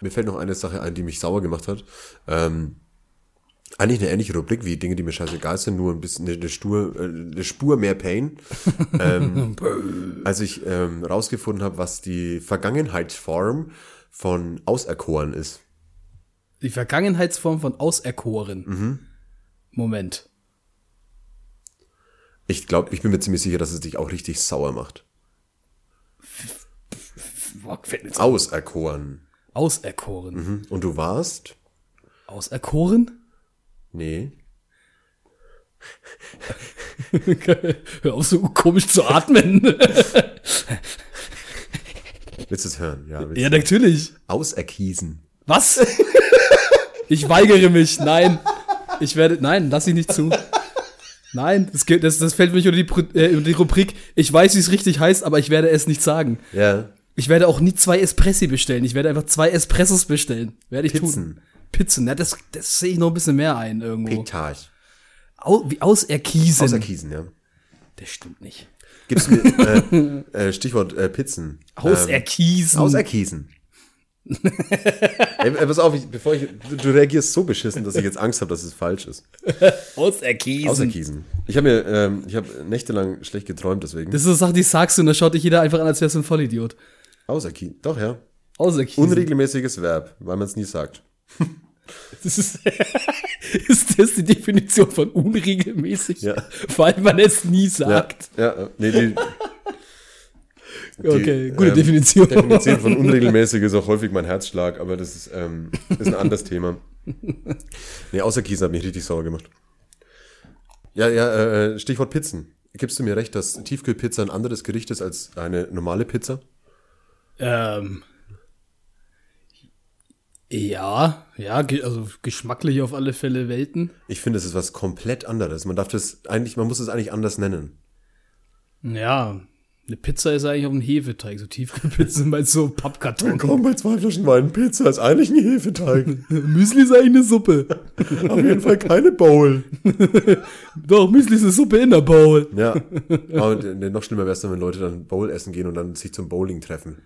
Mir fällt noch eine Sache ein, die mich sauer gemacht hat. Ähm, eigentlich eine ähnliche Rubrik wie Dinge, die mir scheißegal sind, nur ein bisschen eine, äh, eine Spur mehr Pain. ähm, als ich ähm, rausgefunden habe, was die Vergangenheitsform von auserkoren ist. Die Vergangenheitsform von auserkoren. Mhm. Moment. Ich glaube, ich bin mir ziemlich sicher, dass es dich auch richtig sauer macht. Boah, Auserkoren. Auserkoren. Mhm. Und du warst? Auserkoren? Nee. Hör auf, so komisch zu atmen. Willst du es hören? Ja. ja, natürlich. Auserkiesen. Was? Ich weigere mich. Nein. Ich werde. Nein, lass ich nicht zu. Nein, das, das, das fällt mich unter die, äh, unter die Rubrik. Ich weiß, wie es richtig heißt, aber ich werde es nicht sagen. Ja. Ich werde auch nie zwei Espressi bestellen. Ich werde einfach zwei Espressos bestellen. Werde ich Pizzen. tun. Pizzen. Ja, das, das sehe ich noch ein bisschen mehr ein irgendwo. Pitage. Au, wie auserkiesen. Auserkiesen, ja. Das stimmt nicht. Gibst mir äh, äh, Stichwort äh, Pizzen. Auserkiesen. Ähm, auserkiesen. Ey, äh, pass auf, ich, bevor ich, du, du reagierst so beschissen, dass ich jetzt Angst habe, dass es falsch ist. auserkiesen. Auserkiesen. Ich habe mir, ähm, ich habe nächtelang schlecht geträumt, deswegen. Das ist eine Sache, die sagst du und da schaut dich jeder einfach an, als wärst du ein Vollidiot. Auserkiesen. Doch, ja. Auserkiesen. Unregelmäßiges Verb, weil man es nie sagt. Das ist, ist das die Definition von unregelmäßig? Ja. Weil man es nie sagt. Ja, ja, äh, nee, die, die, Okay, gute ähm, Definition. Definition von unregelmäßig ist auch häufig mein Herzschlag, aber das ist, ähm, ist ein anderes Thema. Nee, außer Kiesen hat mich richtig sauer gemacht. Ja, ja, äh, Stichwort Pizzen. Gibst du mir recht, dass Tiefkühlpizza ein anderes Gericht ist als eine normale Pizza? Ähm, ja, ja, also geschmacklich auf alle Fälle Welten. Ich finde, es ist was komplett anderes. Man darf das eigentlich, man muss es eigentlich anders nennen. Ja, eine Pizza ist eigentlich auf einem Hefeteig. So Tiefkühlpizzen sind halt so Pappkarton. Komm, bei zwei Flaschen Wein, Pizza ist eigentlich ein Hefeteig. Müsli ist eigentlich eine Suppe. Auf jeden Fall keine Bowl. Doch, Müsli ist eine Suppe in der Bowl. Ja. Aber äh, noch schlimmer wäre es dann, wenn Leute dann Bowl essen gehen und dann sich zum Bowling treffen.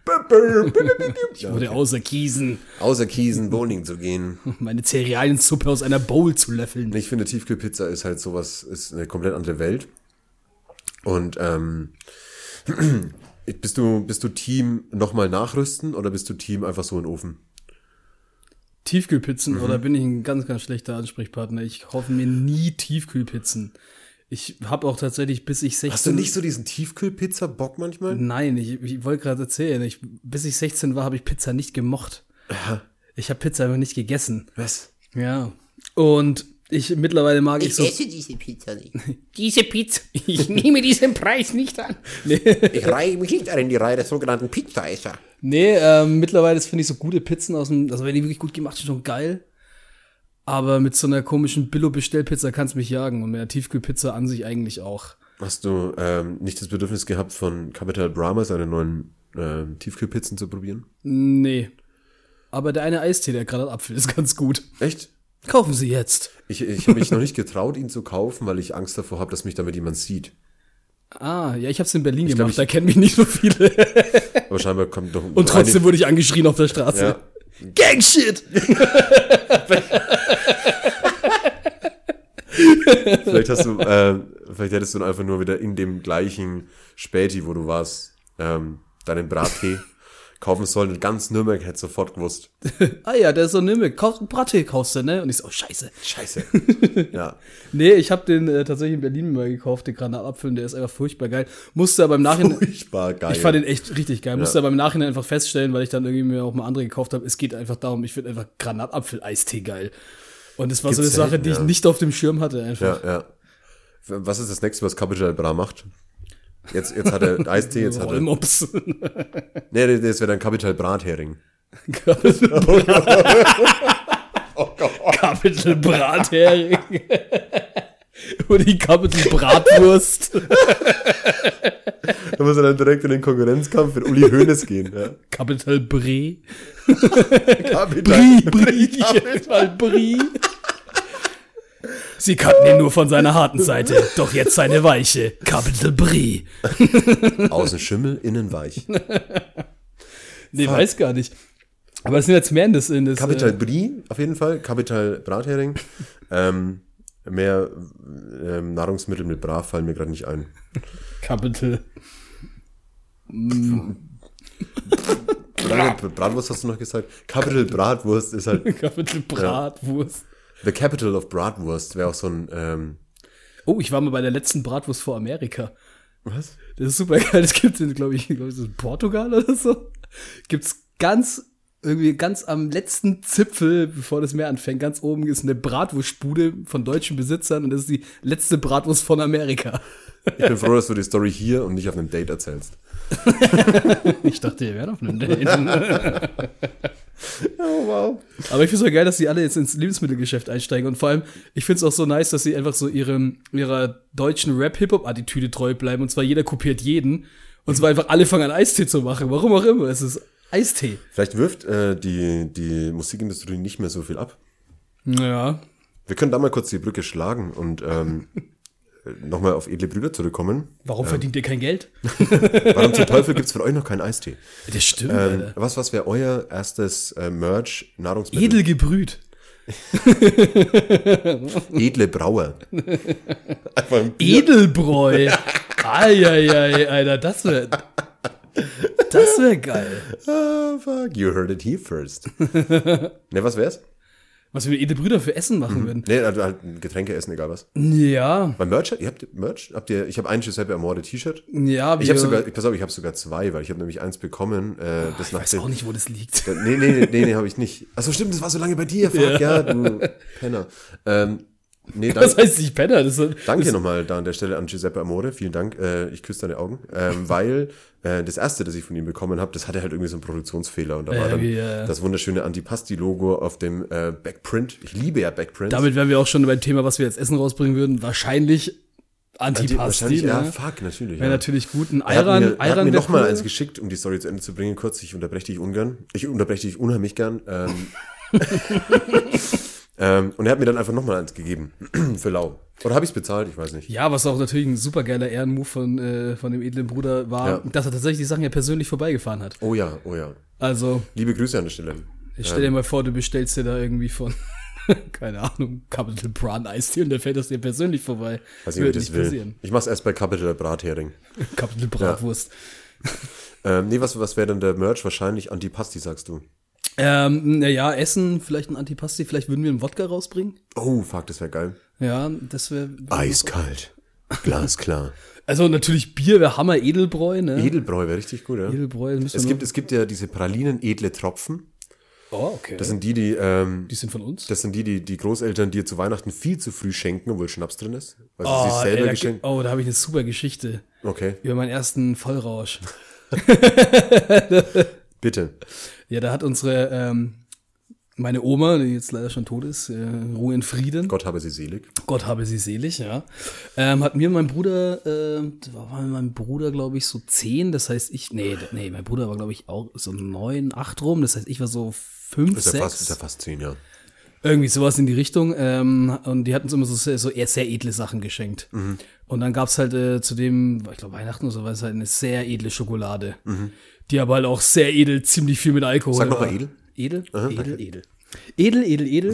Ich wurde außer Kiesen, Außer Kiesen Bowling zu gehen. meine Cerealiensuppe aus einer Bowl zu löffeln. Ich finde, Tiefkühlpizza ist halt sowas, ist eine komplett andere Welt. Und ähm, bist du, bist du Team nochmal nachrüsten oder bist du Team einfach so in den Ofen? Tiefkühlpizzen oder bin ich ein ganz, ganz schlechter Ansprechpartner? Ich kaufe mir nie Tiefkühlpizzen. Ich habe auch tatsächlich, bis ich 16 Hast du nicht so diesen Tiefkühlpizza-Bock manchmal? Nein, ich, ich wollte gerade erzählen, ich, bis ich 16 war, habe ich Pizza nicht gemocht. Ich habe Pizza einfach nicht gegessen. Was? Ja. Und ich mittlerweile mag ich, Ich so. esse diese Pizza nicht. Diese Pizza, ich nehme diesen Preis nicht an. Ich reihe mich nicht in die Reihe der sogenannten Pizzaesser. Nee, ähm, mittlerweile finde ich so gute Pizzen aus dem, also wenn die wirklich gut gemacht sind, schon geil. Aber mit so einer komischen Billo-Bestellpizza kannst mich jagen und mit einer Tiefkühlpizza an sich eigentlich auch. Hast du ähm, nicht das Bedürfnis gehabt, von Capital Brahma seine neuen ähm, Tiefkühlpizzen zu probieren? Nee. Aber der eine Eistee, der gerade Apfel, ist ganz gut. Echt? Kaufen Sie jetzt. Ich, ich habe mich noch nicht getraut, ihn zu kaufen, weil ich Angst davor habe, dass mich damit jemand sieht. Ah, ja, ich hab's in Berlin glaub, gemacht, ich- da kennen mich nicht so viele. Aber scheinbar kommt doch Und trotzdem wurde ich angeschrien auf der Straße. Ja. Gangshit! Vielleicht hast du, äh, vielleicht hättest du dann einfach nur wieder in dem gleichen Späti, wo du warst, ähm, deinen Brattee kaufen sollen. Und ganz Nürnberg hätte sofort gewusst. Ah ja, der ist so Nürnberg. Kauf, Brattee kaufst du, ne? Und ich so, oh, scheiße. Scheiße. ja. Nee, ich habe den äh, tatsächlich in Berlin mal gekauft, den Granatapfel, und der ist einfach furchtbar geil. Musste aber im Nachhinein, Furchtbar geil. ich fand den echt richtig geil. Musste aber im Nachhinein einfach feststellen, weil ich dann irgendwie mir auch mal andere gekauft habe, es geht einfach darum, ich finde einfach Granatapfel-Eistee geil. Und es war so eine Gibt's Sache, die ich ja. nicht auf dem Schirm hatte einfach. ja, ja. Was ist das nächste, was Capital Bra macht? Jetzt, jetzt hat er Eistee, jetzt hat er. Rollmops. Nee, das wäre dann Capital Brathering. Capital, Capital Brathering. Und die Capital Bratwurst. Da muss er dann direkt in den Konkurrenzkampf mit Uli Hoeneß gehen. Ja. Capital Brie. Kapital. Brie. Capital Brie. Sie kannten ihn nur von seiner harten Seite, doch jetzt seine weiche. Capital Brie. Außen Schimmel, innen weich. Nee, weiß gar nicht. Aber es sind jetzt mehr in das, in das Capital äh, Brie, auf jeden Fall. Capital Brathering. ähm, mehr ähm, Nahrungsmittel mit Bra fallen mir gerade nicht ein. Capital. Bra Bratwurst hast du noch gesagt? Capital Bratwurst ist halt Capital Bratwurst. The Capital of Bratwurst. Wäre auch so ein, ähm, Oh, ich war mal bei der letzten Bratwurst vor Amerika. was? Das ist super geil. Das gibt es, glaube ich, glaub ich, in Portugal oder so. Gibt's ganz, irgendwie ganz am letzten Zipfel, bevor das Meer anfängt, ganz oben ist eine Bratwurstbude von deutschen Besitzern und das ist die letzte Bratwurst von Amerika. Ich bin froh, dass du die Story hier und nicht auf einem Date erzählst. Ich dachte, ihr wärt auf einem Date. Oh, wow. Aber ich finde es so geil, dass sie alle jetzt ins Lebensmittelgeschäft einsteigen. Und vor allem, ich finde es auch so nice, dass sie einfach so ihrem, ihrer deutschen Rap-Hip-Hop-Attitüde treu bleiben. Und zwar jeder kopiert jeden. Und zwar einfach alle fangen an, Eistee zu machen. Warum auch immer. Es ist Eistee. Vielleicht wirft äh, die, die Musikindustrie nicht mehr so viel ab. Ja. Wir können da mal kurz die Brücke schlagen und ähm, nochmal auf edle Brüder zurückkommen. Warum verdient ihr kein Geld? Warum zum Teufel gibt's von euch noch keinen Eistee? Das stimmt, Ähm, was was wäre euer erstes äh, Merch, Nahrungsmittel? Edel gebrüht. Edle Brauer. Ein. Edelbräu. Eieiei, Alter, das wäre. Das wäre geil. Ah, fuck, you heard it here first. ne, was wär's? Was wir mit Edelbrüder für Essen machen würden. Ne, also halt Getränke essen, egal was. Ja, Beim Merch, ihr habt Merch? Habt ihr, ich habe ein Giuseppe Amore T-Shirt. ja, Ich wir- habe sogar, pass auf, ich habe sogar zwei, weil ich habe nämlich eins bekommen, äh, das Ich nach weiß dem, auch nicht, wo das liegt. Nee, nee, nee, nee, nee habe ich nicht. Achso, stimmt, das war so lange bei dir. Fuck, ja, du Penner. Ähm, nee, Das danke, heißt nicht Penner. Das ist, danke nochmal da an der Stelle an Giuseppe Amore. Vielen Dank. Äh, ich küsse deine Augen. Ähm, weil äh, das erste, das ich von ihm bekommen habe, das hatte halt irgendwie so einen Produktionsfehler. Und da war dann wie, äh, das wunderschöne Antipasti-Logo auf dem äh, Backprint. Ich liebe ja Backprints. Damit wären wir auch schon beim Thema, was wir jetzt Essen rausbringen würden. Wahrscheinlich Anti- Antipasti. Ja, Ne? fuck, natürlich. Wäre ja. natürlich gut. Ein Er hat Ayran, mir, er hat Ayran mir wär noch mal cool. eins geschickt, um die Story zu Ende zu bringen. Kurz, ich unterbreche dich ungern. Ich unterbreche dich unheimlich gern. Ähm, ähm, und er hat mir dann einfach noch mal eins gegeben. für lau. Oder habe ich es bezahlt? Ich weiß nicht. Ja, was auch natürlich ein super geiler Ehrenmove von, äh, von dem edlen Bruder war, Ja. dass er tatsächlich die Sachen ja persönlich vorbeigefahren hat. Oh ja, oh ja. Also, Liebe Grüße an der Stelle. ich stell dir mal vor, du bestellst dir da irgendwie von, keine Ahnung, Capital Brand Eistee und der fährt das dir persönlich vorbei. Weiß nicht, ob ich das will. Ich mach's erst bei Capital Brathering. Capital Bratwurst. Ähm, nee, was, was wäre denn der Merch? Wahrscheinlich Antipasti, sagst du. Ähm, naja, Essen, vielleicht ein Antipasti, vielleicht würden wir einen Wodka rausbringen. Oh, fuck, das wäre geil. Ja, das wäre. Eiskalt. Glasklar. Also natürlich Bier wäre Hammer, Edelbräu, ne? Edelbräu wäre richtig gut, ja. Edelbräu, Es gibt, es gibt ja diese Pralinen edle Tropfen. Oh, okay. Das sind die, die, ähm, die sind von uns. Das sind die, die die Großeltern dir zu Weihnachten viel zu früh schenken, obwohl Schnaps drin ist. Weil sie oh, sich selber ey, da, geschenkt. oh, da habe ich eine super Geschichte Okay, über meinen ersten Vollrausch. bitte. Ja, da hat unsere, ähm, meine Oma, die jetzt leider schon tot ist, äh, Ruhe in Frieden. Gott habe sie selig. Gott habe sie selig, ja. Ähm, hat mir mein Bruder, äh, war mein Bruder, glaube ich, so zehn, das heißt ich, nee, nee, mein Bruder war, glaube ich, auch so neun, acht rum, das heißt ich war so fünf, Ist ja sechs. fast, ist ja fast zehn, ja. Irgendwie sowas in die Richtung. Ähm, und die hatten uns immer so sehr, so eher sehr edle Sachen geschenkt. Und dann gab's halt äh, zu dem, ich glaube Weihnachten oder so, war es halt eine sehr edle Schokolade. Die aber halt auch sehr edel, ziemlich viel mit Alkohol. Sag noch mal war. edel. Edel? edel, edel. Edel, edel, edel.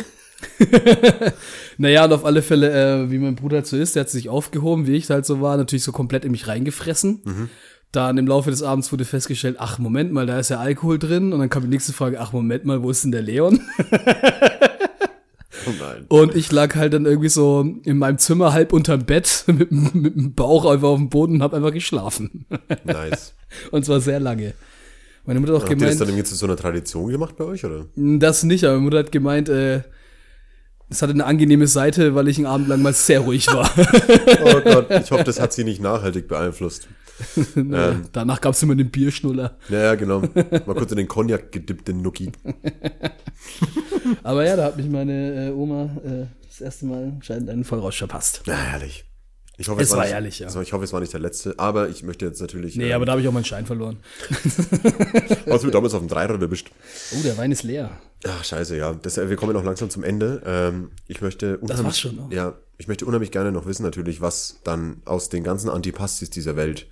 naja, und auf alle Fälle, äh, wie mein Bruder halt so ist, der hat sich aufgehoben, wie ich halt so war, natürlich so komplett in mich reingefressen. Dann im Laufe des Abends wurde festgestellt, ach, Moment mal, da ist ja Alkohol drin. Und dann kam die nächste Frage, ach, Moment mal, wo ist denn der Leon? Oh nein. Und ich lag halt dann irgendwie so in meinem Zimmer halb unterm Bett mit, mit dem Bauch einfach auf dem Boden und hab einfach geschlafen. Nice. Und zwar sehr lange. Meine Mutter hat auch Habt ihr das gemeint, dann irgendwie zu so einer Tradition gemacht bei euch, oder? das nicht, aber meine Mutter hat gemeint, äh, es hatte eine angenehme Seite, weil ich einen Abend lang mal sehr ruhig war. Oh Gott, ich hoffe, das hat sie nicht nachhaltig beeinflusst. Naja, Danach gab's immer den Bierschnuller. Ja, ja, genau. Mal kurz in den Cognac gedippt, den Nuki. Aber ja, da hat mich meine äh, Oma äh, das erste Mal anscheinend einen Vollrausch verpasst. Na, herrlich. Ich hoffe, Es war nicht, ehrlich, ja. also ich hoffe, es war nicht der letzte, aber ich möchte jetzt natürlich. Nee, ähm, aber da habe ich auch meinen Schein verloren. hast du damals auf dem Dreirad erwischt? Oh, der Wein ist leer. Ach, scheiße, ja. Das, äh, wir kommen noch langsam zum Ende. Ähm, ich möchte unheimlich, war's schon, oh. Ja, ich möchte unheimlich gerne noch wissen, natürlich, was dann aus den ganzen Antipastis dieser Welt.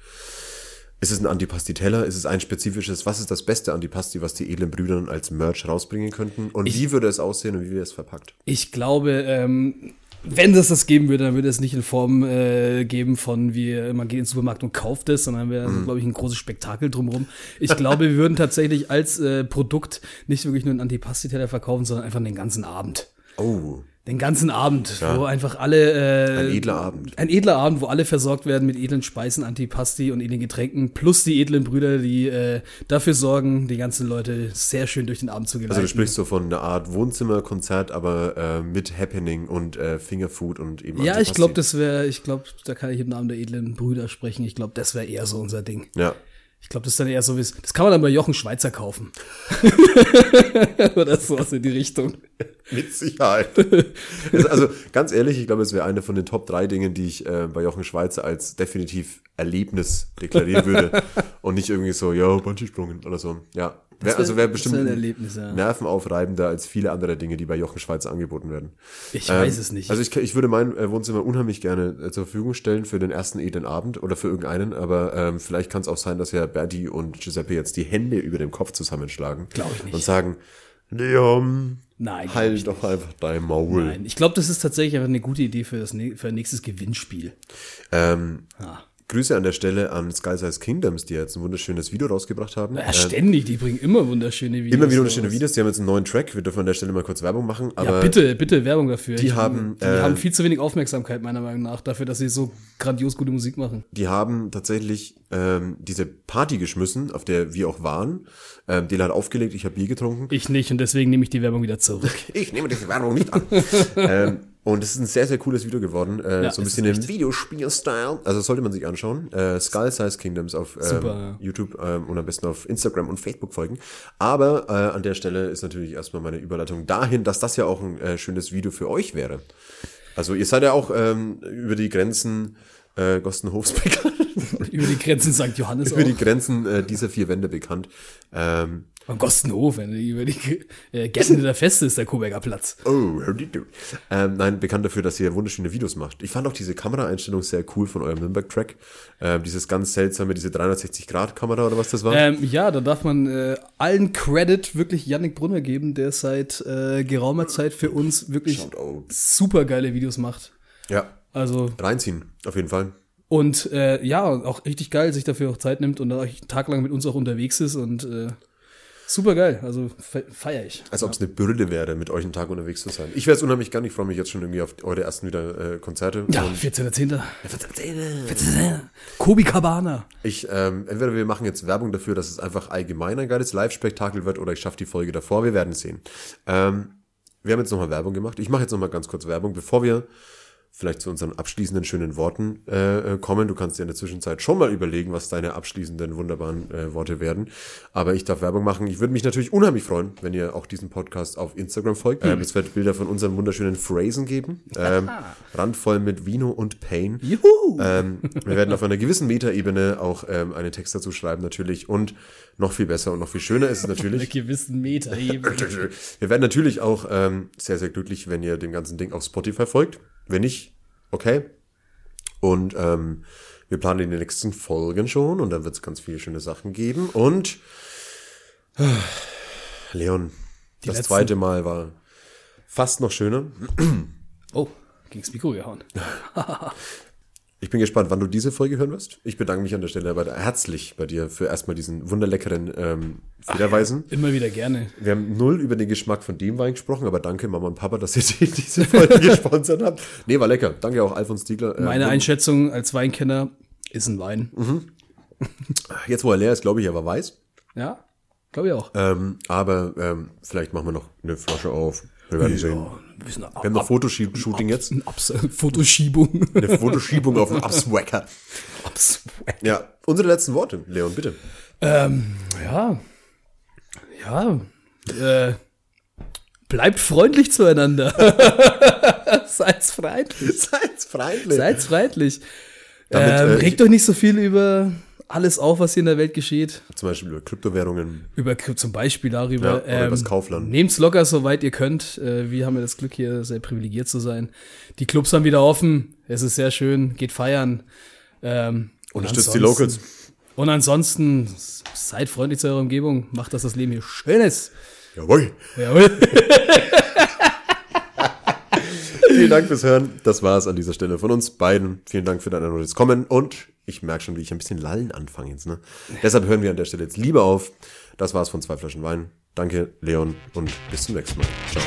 Ist es ein Antipasti-Teller? Ist es ein spezifisches? Was ist das beste Antipasti, was die edlen Brüder als Merch rausbringen könnten? Und wie würde es aussehen und wie wäre es verpackt? Ich glaube, ähm, wenn das das geben würde, dann würde es nicht in Form äh, geben von, wie man geht ins Supermarkt und kauft es, sondern wäre, Mhm. glaube ich, ein großes Spektakel drumherum. Ich glaube, wir würden tatsächlich als äh, Produkt nicht wirklich nur einen Antipasti-Teller verkaufen, sondern einfach den ganzen Abend. Oh, Den ganzen Abend, wo einfach alle. Äh, ein edler Abend. Ein edler Abend, wo alle versorgt werden mit edlen Speisen, Antipasti und edlen Getränken, plus die edlen Brüder, die äh, dafür sorgen, die ganzen Leute sehr schön durch den Abend zu geleiten. Also du sprichst so von einer Art Wohnzimmerkonzert, aber äh, mit Happening und äh, Fingerfood und eben ja, ich Antipasti. glaube, das wäre, ich glaube, da kann ich im Namen der edlen Brüder sprechen. Ich glaube, das wäre eher so unser Ding. Ja. Ich glaube, das ist dann eher so, wie es- das kann man dann bei Jochen Schweizer kaufen. Oder sowas in die Richtung. Mit Sicherheit. also, ganz ehrlich, ich glaube, es wäre eine von den Top drei Dingen, die ich äh, bei Jochen Schweizer als definitiv Erlebnis deklarieren würde. und nicht irgendwie so, ja, Bungee-Sprungen oder so. Ja. Wär, wär- also wäre bestimmt ein Erlebnis, ja. nervenaufreibender als viele andere Dinge, die bei Jochen Schweizer angeboten werden. Ich Ähm, weiß es nicht. Also ich, ich würde mein äh, Wohnzimmer unheimlich gerne äh, zur Verfügung stellen für den ersten edlen Abend oder für irgendeinen, aber ähm, vielleicht kann es auch sein, dass ja Berti und Giuseppe jetzt die Hände über dem Kopf zusammenschlagen. Glaub ich nicht. Und sagen, Leon, Nein, halt doch einfach dein Maul. Nein, ich glaube, das ist tatsächlich einfach eine gute Idee für das für ein nächstes Gewinnspiel. Ähm, Ah. Grüße an der Stelle an Sky Size Kingdoms, die jetzt ein wunderschönes Video rausgebracht haben. Ja, Ähm, ständig, die bringen immer wunderschöne Videos. immer wieder wunderschöne. Videos. Die haben jetzt einen neuen Track. Wir dürfen an der Stelle mal kurz Werbung machen. Aber Ja, bitte, bitte Werbung dafür. die Ich- haben, die äh, haben viel zu wenig Aufmerksamkeit, meiner Meinung nach, dafür, dass sie so grandios gute Musik machen. die haben tatsächlich ähm, diese Party geschmissen, auf der wir auch waren. Ähm, Dela hat aufgelegt, ich habe Bier getrunken. Ich nicht und deswegen nehme ich die Werbung wieder zurück. Ich nehme diese Werbung nicht an. ähm, und es ist ein sehr, sehr cooles Video geworden. Äh, Ja, so ein bisschen im. Videospiel-Style. Also sollte man sich anschauen. Äh, Skull Size Kingdoms auf ähm, Super, ja. YouTube ähm, und am besten auf Instagram und Facebook folgen. Aber äh, an der Stelle ist natürlich erstmal meine Überleitung dahin, dass das ja auch ein äh, schönes Video für euch wäre. Also ihr seid ja auch ähm, über die Grenzen äh, Gostenhofs bekannt. Über die Grenzen St. Johannes über die auch. Grenzen äh, dieser vier Wände bekannt. Ähm, Am Gostenhof, wenn die über die äh, Gärten der Feste ist der Koberger Platz. Oh, how do you? Ähm, nein, bekannt dafür, dass ihr wunderschöne Videos macht. Ich fand auch diese Kameraeinstellung sehr cool von eurem Nürnberg-Track. Ähm, dieses ganz seltsame, diese 360-Grad-Kamera oder was das war. Ähm, ja, da darf man äh, allen Credit wirklich Yannick Brunner geben, der seit äh, geraumer Zeit für uns wirklich super geile Videos macht. Ja, Also reinziehen, auf jeden Fall. und äh, ja, auch richtig geil, sich dafür auch Zeit nimmt und da einen Tag lang mit uns auch unterwegs ist und äh, super geil. Also fe feier ich. Als ob es eine Bürde wäre, mit euch einen Tag unterwegs zu sein. Ich wäre es unheimlich gern. Ich freue mich jetzt schon irgendwie auf eure ersten wieder äh, Konzerte. Ja, Und 14.10. Kobi Cabana. ich, ähm, entweder wir machen jetzt Werbung dafür, dass es einfach allgemein ein geiles Live-Spektakel wird, oder ich schaffe die Folge davor. Wir werden sehen. Ähm, wir haben jetzt nochmal Werbung gemacht. Ich mache jetzt nochmal ganz kurz Werbung, bevor wir vielleicht zu unseren abschließenden schönen Worten äh, äh, kommen. Du kannst dir in der Zwischenzeit schon mal überlegen, was deine abschließenden wunderbaren äh, Worte werden. Aber ich darf Werbung machen. Ich würde mich natürlich unheimlich freuen, wenn ihr auch diesen Podcast auf Instagram folgt. Ähm, es wird Bilder von unseren wunderschönen Phrasen geben. Ähm, randvoll mit Vino und Pain. Juhu. Ähm, wir werden auf einer gewissen Metaebene auch ähm, einen Text dazu schreiben natürlich. Und noch viel besser und noch viel schöner ist es natürlich. gewissen Meter eben. Wir werden natürlich auch ähm, sehr, sehr glücklich, wenn ihr dem ganzen Ding auf Spotify folgt. Wenn nicht, okay. Und ähm, wir planen die nächsten Folgen schon und dann wird es ganz viele schöne Sachen geben. Und äh, Leon, das letzten- zweite Mal war fast noch schöner. Oh, gegens Mikro gehauen. Ich bin gespannt, wann du diese Folge hören wirst. Ich bedanke mich an der Stelle aber herzlich bei dir für erstmal diesen wunderleckeren ähm, Federweisen. Immer wieder gerne. Wir haben null über den Geschmack von dem Wein gesprochen, aber danke Mama und Papa, dass ihr die, diese Folge gesponsert habt. Nee, war lecker. Danke auch Alfons Diegler. Äh, Meine Einschätzung als Weinkenner ist ein Wein. Jetzt, wo er leer ist, glaube ich, er war weiß. Ja. Glaube ich auch. Ähm, aber ähm, vielleicht machen wir noch eine Flasche auf. Wir werden sehen. Wir sind Wir haben noch Fotoshooting jetzt. Ein Abs Fotoschiebung. Eine Fotoschiebung auf den Abswacker. Abswack. Ja, unsere letzten Worte, Leon, bitte. Ähm, ja. Ja. Äh, bleibt freundlich zueinander. Seid freundlich. Seid freundlich. Seid freundlich. Damit, ähm, äh, regt euch nicht so viel über alles auf, was hier in der Welt geschieht. Zum Beispiel über Kryptowährungen. Über zum Beispiel darüber. Ja, oder übers Kaufland. Nehmt's locker, soweit ihr könnt. Äh, wir haben ja das Glück, hier sehr privilegiert zu sein. Die Clubs haben wieder offen. Es ist sehr schön. Geht feiern. Ähm, Unterstützt die Locals. Und ansonsten seid freundlich zu eurer Umgebung. Macht, dass das Leben hier schön ist. Jawohl. Jawohl. Vielen Dank fürs Hören. Das war es an dieser Stelle von uns beiden. Vielen Dank für dein erneutes Kommen. Und ich merke schon, wie ich ein bisschen lallen anfange jetzt. Ne? Deshalb hören wir an der Stelle jetzt lieber auf. Das war's von zwei Flaschen Wein. Danke, Leon, und bis zum nächsten Mal. Ciao.